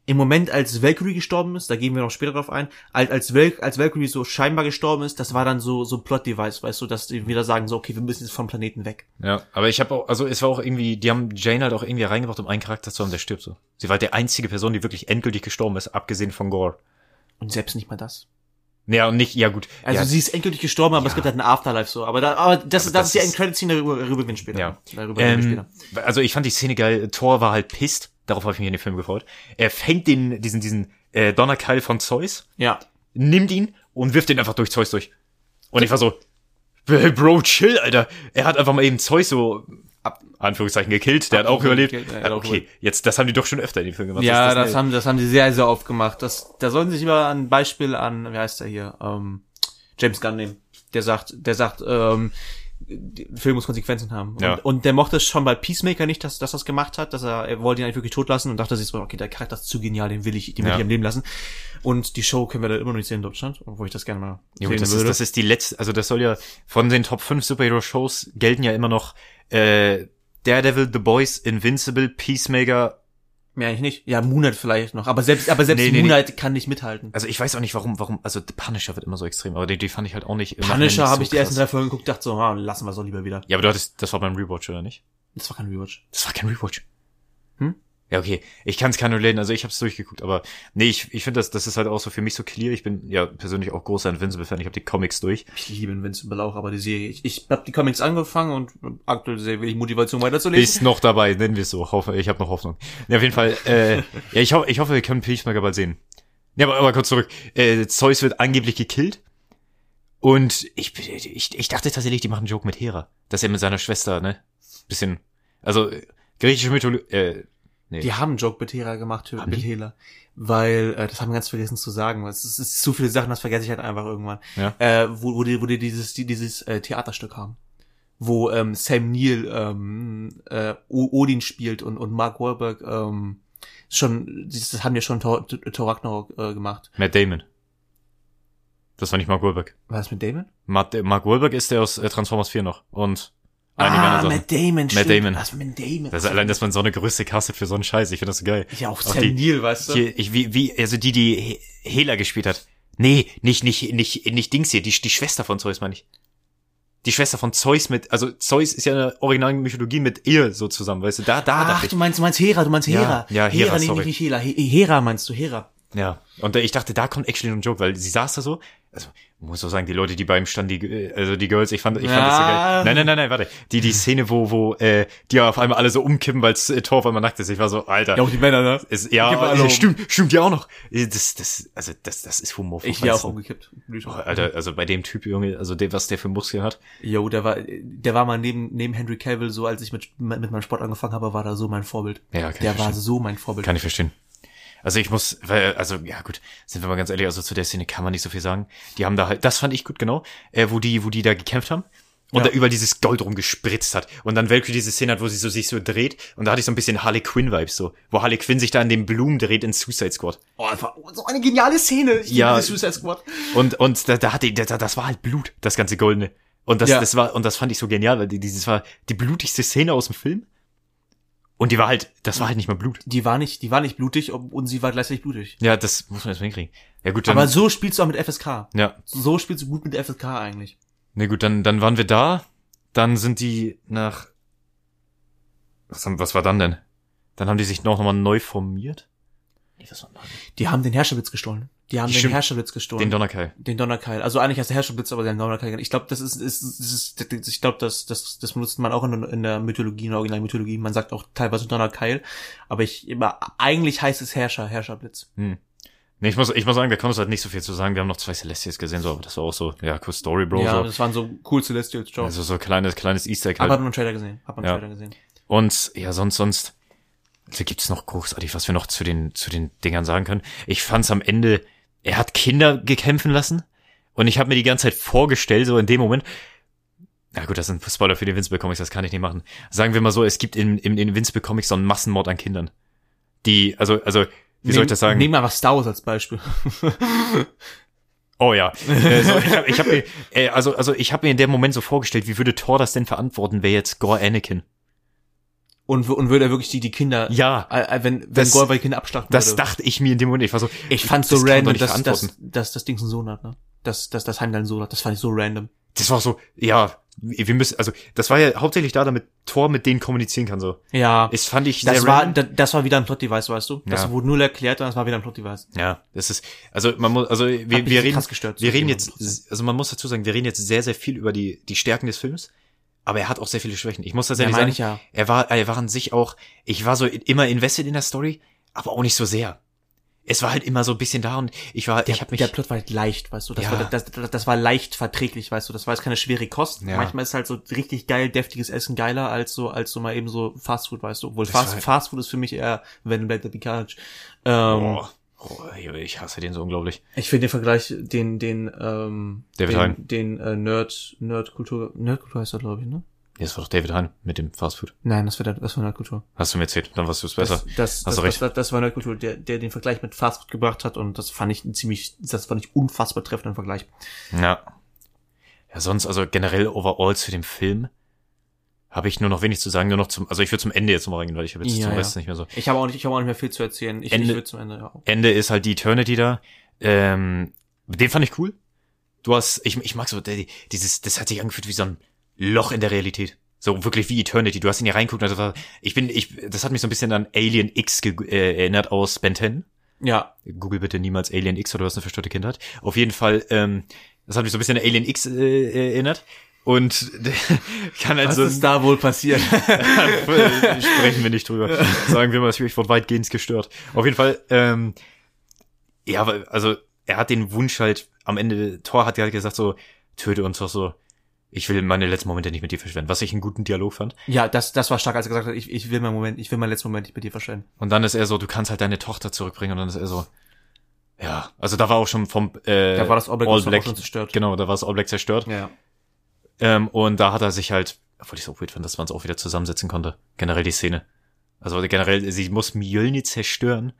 [SPEAKER 2] im Moment, als Valkyrie gestorben ist, da gehen wir noch später drauf ein, als, als, Val, als Valkyrie so scheinbar gestorben ist, das war dann so, so ein Plot-Device, weißt du, dass die wieder sagen so, okay, wir müssen jetzt vom Planeten weg.
[SPEAKER 1] Ja, aber ich habe auch, also es war auch irgendwie, die haben Jane halt auch irgendwie reingebracht, um einen Charakter zu haben, der stirbt so. Sie war halt die einzige Person, die wirklich endgültig gestorben ist, abgesehen von Gore.
[SPEAKER 2] Und selbst nicht mal das.
[SPEAKER 1] Naja, und nicht, ja gut.
[SPEAKER 2] Also
[SPEAKER 1] ja,
[SPEAKER 2] sie ist endgültig gestorben, aber
[SPEAKER 1] Ja.
[SPEAKER 2] es gibt halt ein Afterlife so. Aber da, aber das,
[SPEAKER 1] Aber
[SPEAKER 2] das,
[SPEAKER 1] das
[SPEAKER 2] ist die
[SPEAKER 1] ist-
[SPEAKER 2] End-Credit-Scene, darüber, darüber wir später.
[SPEAKER 1] Ja.
[SPEAKER 2] Darüber
[SPEAKER 1] ähm,
[SPEAKER 2] später.
[SPEAKER 1] also ich fand die Szene geil. Thor war halt pisst. Darauf habe ich mich in den Film gefreut. Er fängt den, diesen, diesen äh, Donnerkeil von Zeus,
[SPEAKER 2] Ja.
[SPEAKER 1] nimmt ihn und wirft den einfach durch Zeus durch. Und ich war so, hey, Bro, chill, Alter. Er hat einfach mal eben Zeus so
[SPEAKER 2] ab,
[SPEAKER 1] Anführungszeichen gekillt, der hat auch überlebt.
[SPEAKER 2] gekillt, ja,
[SPEAKER 1] Ah, okay, jetzt, das haben die doch schon öfter in den Filmen gemacht.
[SPEAKER 2] ja, das,
[SPEAKER 1] neu.
[SPEAKER 2] haben, das haben sie sehr, sehr oft gemacht. Das, da sollen sie sich immer ein Beispiel an, wie heißt der hier, ähm, James Gunn nehmen. Der sagt, der sagt, ähm, Film muss Konsequenzen haben. Und,
[SPEAKER 1] Ja.
[SPEAKER 2] und der mochte es schon bei Peacemaker nicht, dass, dass das gemacht hat, dass er, er wollte ihn eigentlich wirklich tot lassen und dachte sich so, okay, der Charakter ist zu genial, den will ich, den will
[SPEAKER 1] Ja.
[SPEAKER 2] ich am Leben lassen. Und die Show können wir da immer noch nicht sehen in Deutschland, obwohl ich das gerne mal
[SPEAKER 1] Jo,
[SPEAKER 2] sehen
[SPEAKER 1] das, ist,
[SPEAKER 2] würde.
[SPEAKER 1] das ist die letzte, also das soll ja von den Top 5 Superhero-Shows gelten ja immer noch äh, Daredevil, The Boys, Invincible, Peacemaker.
[SPEAKER 2] Mehr eigentlich nicht. Ja, Moonlight vielleicht noch. Aber selbst, aber selbst
[SPEAKER 1] Nee, nee, nee.
[SPEAKER 2] Moonlight kann nicht mithalten.
[SPEAKER 1] Also ich weiß auch nicht, warum, warum, also The Punisher wird immer so extrem, aber die, die fand ich halt auch nicht. im Nachhinein
[SPEAKER 2] Punisher habe
[SPEAKER 1] so
[SPEAKER 2] ich die ersten drei Folgen geguckt, dachte so, ah, lassen wir so lieber wieder.
[SPEAKER 1] Ja, aber du hattest, das war beim Rewatch, oder nicht?
[SPEAKER 2] Das war kein Rewatch.
[SPEAKER 1] Das war kein Rewatch.
[SPEAKER 2] Hm?
[SPEAKER 1] Ja, okay. Ich kann es relaten, also ich habe es durchgeguckt, aber nee, ich, ich finde, das, das ist halt auch so für mich so clear. Ich bin ja persönlich auch großer Invincible-Fan, ich habe die Comics durch.
[SPEAKER 2] Ich liebe Invincible auch, aber die Serie, ich, ich habe die Comics angefangen und aktuell sehr wenig Motivation weiterzulesen.
[SPEAKER 1] Bist noch dabei, nennen wir es so. Hoffe, ich habe noch Hoffnung. Ja, auf jeden Fall, äh, ja, ich, ho ich hoffe, wir können Peacemaker bald sehen. Ja, aber, aber kurz zurück. Äh, Zeus wird angeblich gekillt. Und ich, ich, ich dachte tatsächlich, die machen einen Joke mit Hera. Dass er mit seiner Schwester, ne? Bisschen. Also, griechische Mythologie, äh, nee.
[SPEAKER 2] Die haben einen Joke mit Hera gemacht,
[SPEAKER 1] Haben?
[SPEAKER 2] Hela. Weil, äh, das haben wir ganz vergessen zu sagen, weil es ist, es ist zu viele Sachen, das vergesse ich halt einfach irgendwann.
[SPEAKER 1] Ja.
[SPEAKER 2] Äh, wo, wo die, wo die dieses, die, dieses äh, Theaterstück haben. Wo ähm, Sam Neill ähm, äh, Odin spielt und, und Mark Wahlberg ähm, schon, das haben ja schon Thor, Thor Ragnarok äh, gemacht.
[SPEAKER 1] Matt Damon. Das war nicht Mark Wahlberg.
[SPEAKER 2] War das mit Damon?
[SPEAKER 1] Matt, Mark Wahlberg ist der aus äh, Transformers 4 noch. Und einige
[SPEAKER 2] ah. Matt Damon,
[SPEAKER 1] Matt. Damon.
[SPEAKER 2] Was mit Damon?
[SPEAKER 1] Das allein, dass man so eine Größe castet für so einen Scheiß. Ich finde das so geil.
[SPEAKER 2] ja, auch
[SPEAKER 1] Auch
[SPEAKER 2] Sam
[SPEAKER 1] die-
[SPEAKER 2] Neill, weißt du?
[SPEAKER 1] Hier, ich, wie, wie, also die, die He- Hela gespielt hat. Nee, nicht, nicht, nicht, nicht Dings hier, die, die Schwester von Zeus, meine ich. Die Schwester von Zeus mit, also Zeus ist ja in der originalen Mythologie mit ihr so zusammen, weißt du, da, da
[SPEAKER 2] Ach, du meinst, du meinst Hera, du meinst
[SPEAKER 1] Ja,
[SPEAKER 2] Hera.
[SPEAKER 1] ja, Hera,
[SPEAKER 2] Hera, nicht,
[SPEAKER 1] sorry.
[SPEAKER 2] nicht Hera. He Hera meinst du, Hera.
[SPEAKER 1] Ja. Und äh, ich dachte, da kommt actually ein Joke, weil sie saß da so, also, muss so sagen, die Leute, die beim stand, die, äh, also die Girls, ich fand, ich fand das so
[SPEAKER 2] Ja.
[SPEAKER 1] geil. Nein, nein, nein, nein, warte. Die, die Szene, wo, wo, äh, die auf einmal alle so umkippen, weil äh, Thor auf einmal nackt ist. Ich war so, Alter.
[SPEAKER 2] Ja, auch die Männer, ne?
[SPEAKER 1] ist, ja,
[SPEAKER 2] um.
[SPEAKER 1] stimmt, stimmt ja auch noch. Äh, Das, das, also, das, das ist Humor.
[SPEAKER 2] Ich wäre auch umgekippt.
[SPEAKER 1] Oh, Alter, also bei dem Typ, Junge, also der, was der für Muskeln hat.
[SPEAKER 2] Jo, der war, der war mal neben, neben Henry Cavill so, als ich mit, mit meinem Sport angefangen habe, war da so mein Vorbild.
[SPEAKER 1] Ja, kann ich
[SPEAKER 2] Der war
[SPEAKER 1] verstehen.
[SPEAKER 2] so mein Vorbild.
[SPEAKER 1] Kann ich verstehen. Also ich muss, weil, also ja gut, sind wir mal ganz ehrlich, also zu der Szene kann man nicht so viel sagen. Die haben da halt, das fand ich gut, genau, äh, wo die, wo die da gekämpft haben. Und
[SPEAKER 2] Ja.
[SPEAKER 1] da überall dieses Gold rumgespritzt hat. Und dann wirklich diese Szene hat, wo sie so sich so dreht. Und da hatte ich so ein bisschen Harley Quinn-Vibes so. Wo Harley Quinn sich da in den Blumen dreht in Suicide Squad.
[SPEAKER 2] Oh, das war so eine geniale Szene. Ich
[SPEAKER 1] Ja.
[SPEAKER 2] Suicide Squad.
[SPEAKER 1] Und, und da, da hatte, da, das war halt Blut, das ganze Goldene. Und das,
[SPEAKER 2] Ja.
[SPEAKER 1] das war, und das fand ich so genial, weil die, dieses war die blutigste Szene aus dem Film. Und die war halt, das war halt nicht mal Blut.
[SPEAKER 2] Die war nicht, die war nicht blutig und sie war gleichzeitig blutig.
[SPEAKER 1] Ja, das muss man jetzt mal hinkriegen. Ja gut, dann,
[SPEAKER 2] Aber so spielst du auch mit FSK.
[SPEAKER 1] ja,
[SPEAKER 2] So spielst du gut mit FSK eigentlich.
[SPEAKER 1] Ne gut, dann, dann waren wir da. Dann sind die nach. Was, haben, was war dann denn? Dann haben die sich noch nochmal neu formiert. Nee, was war denn?
[SPEAKER 2] Die haben den Herrscherblitz gestohlen. Die haben den
[SPEAKER 1] Stimmt.
[SPEAKER 2] Herrscherblitz gestohlen.
[SPEAKER 1] Den Donnerkeil.
[SPEAKER 2] Den Donnerkeil. Also eigentlich heißt der Herrscherblitz, aber der Donnerkeil. Ich glaube, das ist, ist, ist, ist ich glaube, das, das, das benutzt man auch in, in der Mythologie, in der originalen Mythologie. Man sagt auch teilweise Donnerkeil. Aber ich, immer, eigentlich heißt es Herrscher, Herrscherblitz.
[SPEAKER 1] Hm. Nee, ich muss, ich muss sagen, da kann uns halt nicht so viel zu sagen. Wir haben noch zwei Celestials gesehen, so, aber das war auch so, ja, cool Story, Bro,
[SPEAKER 2] ja,
[SPEAKER 1] so.
[SPEAKER 2] das waren so cool Celestials, ciao.
[SPEAKER 1] Also so kleines, kleines Easter Egg
[SPEAKER 2] aber
[SPEAKER 1] halt.
[SPEAKER 2] hat man einen Trailer gesehen. Hat man einen
[SPEAKER 1] Ja.
[SPEAKER 2] Trailer gesehen.
[SPEAKER 1] Und ja, sonst, sonst, da gibt's noch großartig, was wir noch zu den, zu den Dingern sagen können. Ich fand's am Ende, er hat Kinder gekämpfen lassen und ich habe mir die ganze Zeit vorgestellt, so in dem Moment, na gut, das sind Spoiler für die Invincible Comics, das kann ich nicht machen. Sagen wir mal so, es gibt in, in, in Invincible Comics so einen Massenmord an Kindern. Die, also, also, wie soll ich das sagen?
[SPEAKER 2] Nehmen wir einfach Star Wars als Beispiel.
[SPEAKER 1] Oh ja. Äh, so, ich hab, ich hab mir, äh, also, also ich habe mir in dem Moment so vorgestellt, wie würde Thor das denn verantworten, wer jetzt Gore Anakin?
[SPEAKER 2] Und, und würde er wirklich die, die Kinder,
[SPEAKER 1] Ja,
[SPEAKER 2] äh, wenn, wenn
[SPEAKER 1] Das-
[SPEAKER 2] Gorba die Kinder abschlachten
[SPEAKER 1] das
[SPEAKER 2] würde.
[SPEAKER 1] dachte ich mir in dem Moment. Ich war so,
[SPEAKER 2] Ich fand's so
[SPEAKER 1] das
[SPEAKER 2] random, dass, dass, dass das Ding einen Sohn hat, ne? Dass, dass das Heimdall einen Sohn hat. Das fand ich so random.
[SPEAKER 1] Das war so, ja, wir müssen, also das war ja hauptsächlich da, damit Thor mit denen kommunizieren kann. So,
[SPEAKER 2] Ja.
[SPEAKER 1] das fand ich
[SPEAKER 2] Das war,
[SPEAKER 1] random.
[SPEAKER 2] da, das war wieder ein Plot-Device, weißt du? Das
[SPEAKER 1] Ja.
[SPEAKER 2] wurde null erklärt und das war wieder ein Plot-Device.
[SPEAKER 1] Ja, das ist, also man muss, also wir, wir reden,
[SPEAKER 2] gestört,
[SPEAKER 1] wir
[SPEAKER 2] so
[SPEAKER 1] reden jetzt, also man muss dazu sagen, wir reden jetzt sehr, sehr viel über die die Stärken des Films, aber er hat auch sehr viele Schwächen. Ich muss tatsächlich
[SPEAKER 2] Ja,
[SPEAKER 1] sagen,
[SPEAKER 2] ich ja.
[SPEAKER 1] er war, er war an sich auch, ich war so immer invested in der Story, aber auch nicht so sehr. es war halt immer so ein bisschen da und ich war,
[SPEAKER 2] Der,
[SPEAKER 1] ich habe mich,
[SPEAKER 2] der Plot war halt leicht, weißt du. Das,
[SPEAKER 1] Ja.
[SPEAKER 2] war, das, das, das war leicht verträglich, weißt du. Das war jetzt keine schwere Kost.
[SPEAKER 1] Ja.
[SPEAKER 2] Manchmal ist halt so richtig geil, deftiges Essen geiler als so, als so mal eben so Fastfood, weißt du. Obwohl Fast, Fastfood ist für mich eher When Black the Couch. Ähm,
[SPEAKER 1] oh, oh, ich hasse den so unglaublich.
[SPEAKER 2] Ich finde den Vergleich, den, den, ähm,
[SPEAKER 1] David
[SPEAKER 2] den,
[SPEAKER 1] Hein.
[SPEAKER 2] den äh, Nerd, Nerdkultur, Nerdkultur heißt er, glaube ich, ne?
[SPEAKER 1] Ja, Das war doch David Hein mit dem Fastfood.
[SPEAKER 2] Nein, das war, der- das war Nerdkultur.
[SPEAKER 1] Hast du mir erzählt, dann warst du es besser.
[SPEAKER 2] Das, das,
[SPEAKER 1] Hast
[SPEAKER 2] das,
[SPEAKER 1] du recht.
[SPEAKER 2] Das, das war Nerdkultur, der, der den Vergleich mit Fastfood gebracht hat und das fand ich ein ziemlich, das fand ich unfassbar treffenden Vergleich.
[SPEAKER 1] Ja. Ja, sonst, also generell overall zu dem Film habe ich nur noch wenig zu sagen, nur noch zum, also ich würde zum Ende jetzt noch mal reingehen, weil ich habe jetzt
[SPEAKER 2] Ja,
[SPEAKER 1] zum
[SPEAKER 2] ja.
[SPEAKER 1] Rest nicht mehr so.
[SPEAKER 2] Ich habe auch nicht, ich habe auch nicht mehr viel zu erzählen. Ich,
[SPEAKER 1] Ende-
[SPEAKER 2] ich würde zum Ende, ja.
[SPEAKER 1] Ende ist halt die Eternity da. Ähm, den fand ich cool. Du hast, ich, ich mag so, dieses, das hat sich angefühlt wie so ein Loch in der Realität. So wirklich wie Eternity. Du hast ihn hier reinguckt, also war, ich bin, ich, das hat mich so ein bisschen an Alien X ge äh, erinnert aus Ben 10.
[SPEAKER 2] Ja,
[SPEAKER 1] Google bitte niemals Alien X oder du hast eine verstörte Kindheit. Auf jeden Fall, ähm, das hat mich so ein bisschen an Alien X äh, erinnert. Und kann halt
[SPEAKER 2] was
[SPEAKER 1] so
[SPEAKER 2] ist da wohl passiert?
[SPEAKER 1] sprechen wir nicht drüber. Sagen wir mal, ich wurde weitgehend gestört. Auf jeden Fall, ähm, ja, also er hat den Wunsch halt, am Ende, Thor hat halt gesagt so, töte uns doch so, ich will meine letzten Momente nicht mit dir verschwenden, was ich einen guten Dialog fand.
[SPEAKER 2] ja, das, das war stark, als er gesagt hat, ich, ich will meinen Moment, ich will meinen letzten Moment nicht mit dir verschwenden.
[SPEAKER 1] Und dann ist er so, du kannst halt deine Tochter zurückbringen und dann ist er so, ja, also da war auch schon vom äh,
[SPEAKER 2] Da war das All Black,
[SPEAKER 1] All
[SPEAKER 2] auch
[SPEAKER 1] Black
[SPEAKER 2] schon zerstört.
[SPEAKER 1] genau, da war das All Black zerstört.
[SPEAKER 2] Ja.
[SPEAKER 1] Ähm, und da hat er sich halt, obwohl ich so weird fand, dass man es auch wieder zusammensetzen konnte. Generell die Szene. Also generell, sie muss Mjölnir zerstören,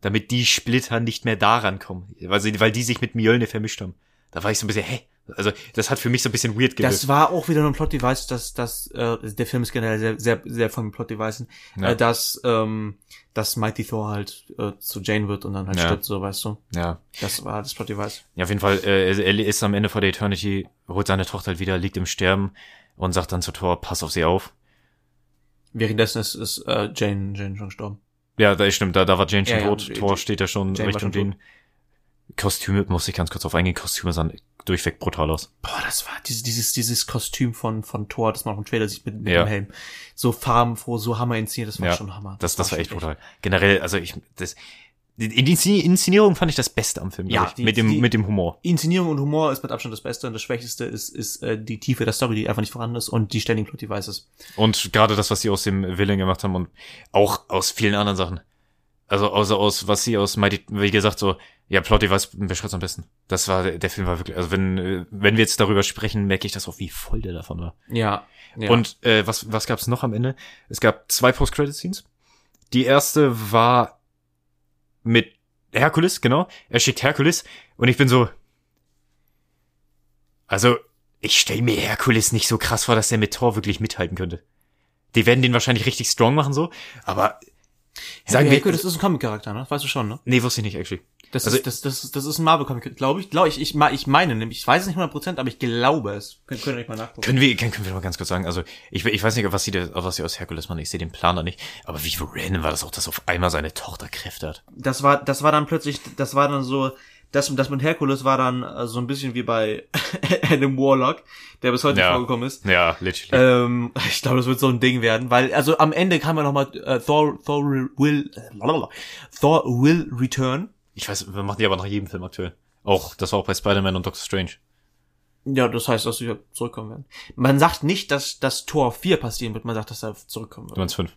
[SPEAKER 1] damit die Splitter nicht mehr daran kommen. Weil, sie, weil die sich mit Mjölnir vermischt haben. Da war ich so ein bisschen, hä? Also, das hat für mich so ein bisschen weird gewirkt.
[SPEAKER 2] Das war auch wieder nur ein Plot-Device, dass, dass äh, der Film ist generell sehr, sehr, sehr von Plot-Devices,
[SPEAKER 1] Ja.
[SPEAKER 2] äh, dass, ähm, dass Mighty Thor halt äh, zu Jane wird und dann halt
[SPEAKER 1] Ja.
[SPEAKER 2] stirbt, so weißt du.
[SPEAKER 1] ja.
[SPEAKER 2] Das war das Plot-Device.
[SPEAKER 1] Ja, auf jeden Fall, äh, er ist am Ende vor der Eternity, holt seine Tochter halt wieder, liegt im Sterben und sagt dann zu Thor, pass auf sie auf.
[SPEAKER 2] Währenddessen ist, ist äh, Jane, Jane schon gestorben.
[SPEAKER 1] Ja, da stimmt, da, da war Jane schon
[SPEAKER 2] Ja,
[SPEAKER 1] tot, Thor steht ja schon
[SPEAKER 2] Jane
[SPEAKER 1] Richtung
[SPEAKER 2] schon
[SPEAKER 1] den. Kostüme, muss ich ganz kurz auf eingehen, Kostüme sahen durchweg brutal aus.
[SPEAKER 2] Boah, das war dieses, dieses, dieses Kostüm von, von Thor, das man auch im Trailer sieht mit, mit
[SPEAKER 1] Ja.
[SPEAKER 2] dem Helm. So farbenfroh, so hammer inszeniert, das war
[SPEAKER 1] Ja,
[SPEAKER 2] schon Hammer.
[SPEAKER 1] Das, das war echt brutal. Generell, also ich, das, die, die Inszen- Inszenierung fand ich das Beste am Film,
[SPEAKER 2] Ja, die-
[SPEAKER 1] mit dem,
[SPEAKER 2] die-
[SPEAKER 1] mit dem Humor.
[SPEAKER 2] Inszenierung und Humor ist mit Abstand das Beste und das Schwächste ist, ist äh, die Tiefe der Story, die einfach nicht vorhanden ist und die ständigen Plot-Devices.
[SPEAKER 1] Und gerade das, was sie aus dem Willen gemacht haben und auch aus vielen anderen Sachen. Also außer aus, was sie aus Mighty, wie gesagt, so, ja, Plot Device beschreibt's am besten. Das war, der Film war wirklich, also wenn, äh, wenn wir jetzt darüber sprechen, merke ich das auch, wie voll der davon war.
[SPEAKER 2] Ja. ja.
[SPEAKER 1] Und äh, was, was gab's noch am Ende? Es gab zwei Post-Credit-Scenes. Die erste war mit Herkules, genau. Er schickt Herkules und ich bin so. Also, ich stell mir Herkules nicht so krass vor, dass der mit Thor wirklich mithalten könnte. Die werden den wahrscheinlich richtig strong machen, so, aber sagen
[SPEAKER 2] Sagen
[SPEAKER 1] wir.
[SPEAKER 2] wir, das ist ein Comic-Charakter, ne? Weißt du schon, ne?
[SPEAKER 1] nee, wusste ich nicht, actually.
[SPEAKER 2] Das
[SPEAKER 1] Also-
[SPEAKER 2] ist, das, das, das ist ein Marvel-Comic, glaube ich. Glaube ich, ich, ich meine nämlich, ich weiß es nicht 100%, aber ich glaube es. Könnt, könnt ihr euch mal nachgucken.
[SPEAKER 1] Können wir, können, können wir mal ganz kurz sagen, also ich, ich weiß nicht, was sie, da- was sie aus Herkules machen, ich sehe den Planer nicht, aber wie random war das auch, dass auf einmal seine Tochter Kräfte hat.
[SPEAKER 2] Das war, das war dann plötzlich, das war dann so, das, das mit Herkules war dann äh, so ein bisschen wie bei Adam Warlock, der bis heute
[SPEAKER 1] Ja.
[SPEAKER 2] vorgekommen ist.
[SPEAKER 1] Ja, literally.
[SPEAKER 2] Ähm, ich glaube, das wird so ein Ding werden, weil also am Ende kann man noch mal äh, Thor Thor will äh, Thor will return.
[SPEAKER 1] Ich weiß, wir machen die aber nach jedem Film aktuell. Auch, das war auch bei Spider-Man und Doctor Strange.
[SPEAKER 2] Ja, das heißt, dass sie zurückkommen werden. Man sagt nicht, dass das Tor 4 passieren wird, man sagt, dass er zurückkommen
[SPEAKER 1] Du
[SPEAKER 2] wird.
[SPEAKER 1] meinst fünf.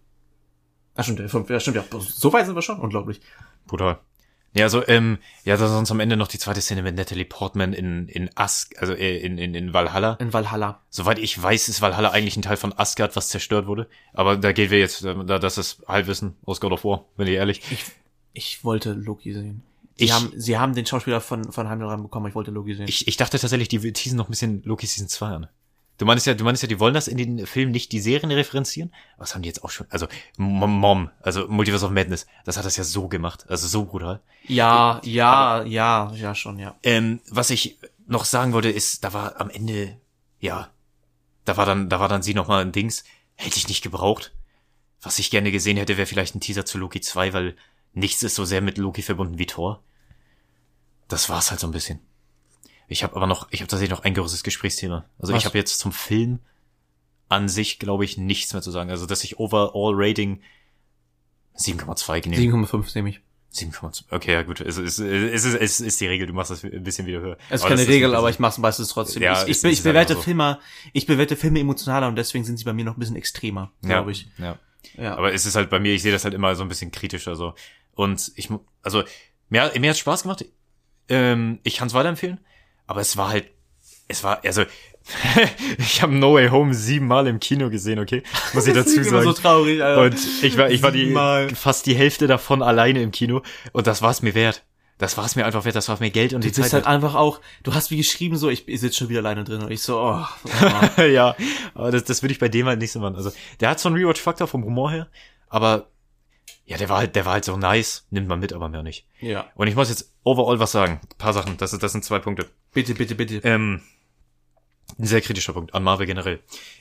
[SPEAKER 2] Ah, stimmt, ja, fünf, ja, stimmt, ja. So weit sind wir schon, unglaublich.
[SPEAKER 1] Brutal. Ja, also, ähm, ja, da sonst am Ende noch die zweite Szene mit Natalie Portman in, in Ask, also äh, in, in, in Valhalla.
[SPEAKER 2] In Valhalla.
[SPEAKER 1] Soweit ich weiß, ist Valhalla eigentlich ein Teil von Asgard, was zerstört wurde. Aber da gehen wir jetzt, äh, da, das ist Halbwissen aus God of War, bin ich ehrlich.
[SPEAKER 2] Ich wollte Loki sehen. Sie
[SPEAKER 1] Ich-
[SPEAKER 2] haben, sie haben den Schauspieler von, von Heimdall bekommen, ich wollte Loki sehen.
[SPEAKER 1] Ich, ich dachte tatsächlich, die teasen noch ein bisschen Loki Season 2 an. Du meinst ja, du meinst ja, die wollen das in den Filmen nicht die Serien referenzieren? Was haben die jetzt auch schon? Also, Mom, also Multiverse of Madness, das hat das ja so gemacht, also so brutal.
[SPEAKER 2] ja, ja, ja, ja, schon, ja.
[SPEAKER 1] Ähm, was ich noch sagen wollte, ist, da war am Ende, ja, da war dann, da war dann sie noch mal ein Dings, hätte ich nicht gebraucht. Was ich gerne gesehen hätte, wäre vielleicht ein Teaser zu Loki 2, weil nichts ist so sehr mit Loki verbunden wie Thor. Das war's halt so ein bisschen. Ich habe aber noch, ich habe tatsächlich noch ein größeres Gesprächsthema. Also
[SPEAKER 2] Was?
[SPEAKER 1] ich habe jetzt zum Film an sich, glaube ich, nichts mehr zu sagen. Also, dass ich Overall Rating 7,2 genehme.
[SPEAKER 2] 7,5 nehme ich.
[SPEAKER 1] 7,2. Okay, ja gut. Es ist, es ist, es ist die Regel, du machst das ein bisschen wieder höher.
[SPEAKER 2] Es ist keine Regel, aber ich mach's meistens trotzdem.
[SPEAKER 1] Ja,
[SPEAKER 2] ich, ich,
[SPEAKER 1] ist
[SPEAKER 2] ich
[SPEAKER 1] halt
[SPEAKER 2] bewerte
[SPEAKER 1] einfach so.
[SPEAKER 2] Filme, ich bewerte Filme emotionaler und deswegen sind sie bei mir noch ein bisschen extremer, glaube ich.
[SPEAKER 1] Ja.
[SPEAKER 2] Ja.
[SPEAKER 1] Aber es ist halt bei mir, ich sehe das halt immer so ein bisschen kritischer so. Und ich, also, mir, mir hat Spaß gemacht. Ähm, ich kann es weiterempfehlen. Aber es war halt, es war, also, ich habe No Way Home siebenmal im Kino gesehen, okay? Muss ich dazu sagen.
[SPEAKER 2] so traurig, Alter.
[SPEAKER 1] Und ich war, ich war die, fast die Hälfte davon alleine im Kino. Und das war es mir wert. Das war es mir einfach wert. Das war mir Geld und
[SPEAKER 2] Du
[SPEAKER 1] die Zeit.
[SPEAKER 2] bist halt
[SPEAKER 1] wert.
[SPEAKER 2] einfach auch, du hast wie geschrieben so, ich, ich sitze schon wieder alleine drin und ich so, oh, oh.
[SPEAKER 1] ja, aber das, das würde ich bei dem halt nicht so machen. Also, der hat so einen Rewatch-Faktor vom Humor her, aber ja, der war halt, der war halt so nice, nimmt man mit, aber mehr nicht.
[SPEAKER 2] ja.
[SPEAKER 1] Und ich muss jetzt overall was sagen. Ein paar Sachen, das, das sind zwei Punkte.
[SPEAKER 2] Bitte, bitte, bitte.
[SPEAKER 1] Ähm, ein sehr kritischer Punkt an Marvel generell.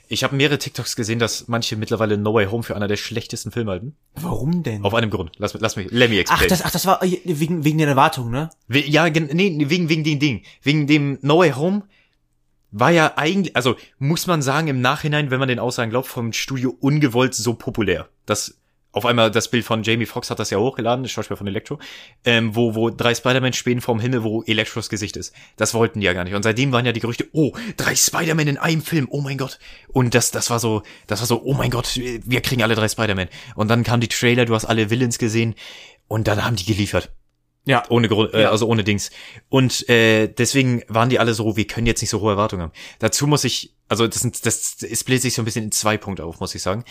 [SPEAKER 1] Ich habe mehrere TikToks gesehen, dass manche mittlerweile No Way Home für einer der schlechtesten Filme halten.
[SPEAKER 2] Warum denn?
[SPEAKER 1] Auf einem Grund. Lass, lass mich, let me
[SPEAKER 2] ach,
[SPEAKER 1] explain.
[SPEAKER 2] das, ach, das war äh, wegen, wegen der Erwartung, ne?
[SPEAKER 1] We- Ja, nee, wegen, wegen dem Ding. Wegen dem No Way Home war ja eigentlich, also muss man sagen, im Nachhinein, wenn man den Aussagen glaubt, vom Studio ungewollt so populär. Das, auf einmal das Bild von Jamie Foxx hat das ja hochgeladen, das Schauspieler von Electro, ähm, wo, wo drei Spider-Man spähen vom Himmel, wo Electros Gesicht ist. Das wollten die ja gar nicht. Und seitdem waren ja die Gerüchte, oh, drei Spider-Man in einem Film, oh mein Gott. Und das, das war so, das war so, oh mein Gott, wir kriegen alle drei Spider-Man. Und dann kamen die Trailer, du hast alle Villains gesehen, und dann haben die geliefert.
[SPEAKER 2] Ja.
[SPEAKER 1] Ohne Grund, äh,
[SPEAKER 2] Ja.
[SPEAKER 1] also ohne Dings. Und äh, deswegen waren die alle so, wir können jetzt nicht so hohe Erwartungen haben. Dazu muss ich, also das, sind, das es bläht sich so ein bisschen in zwei Punkte auf, muss ich sagen.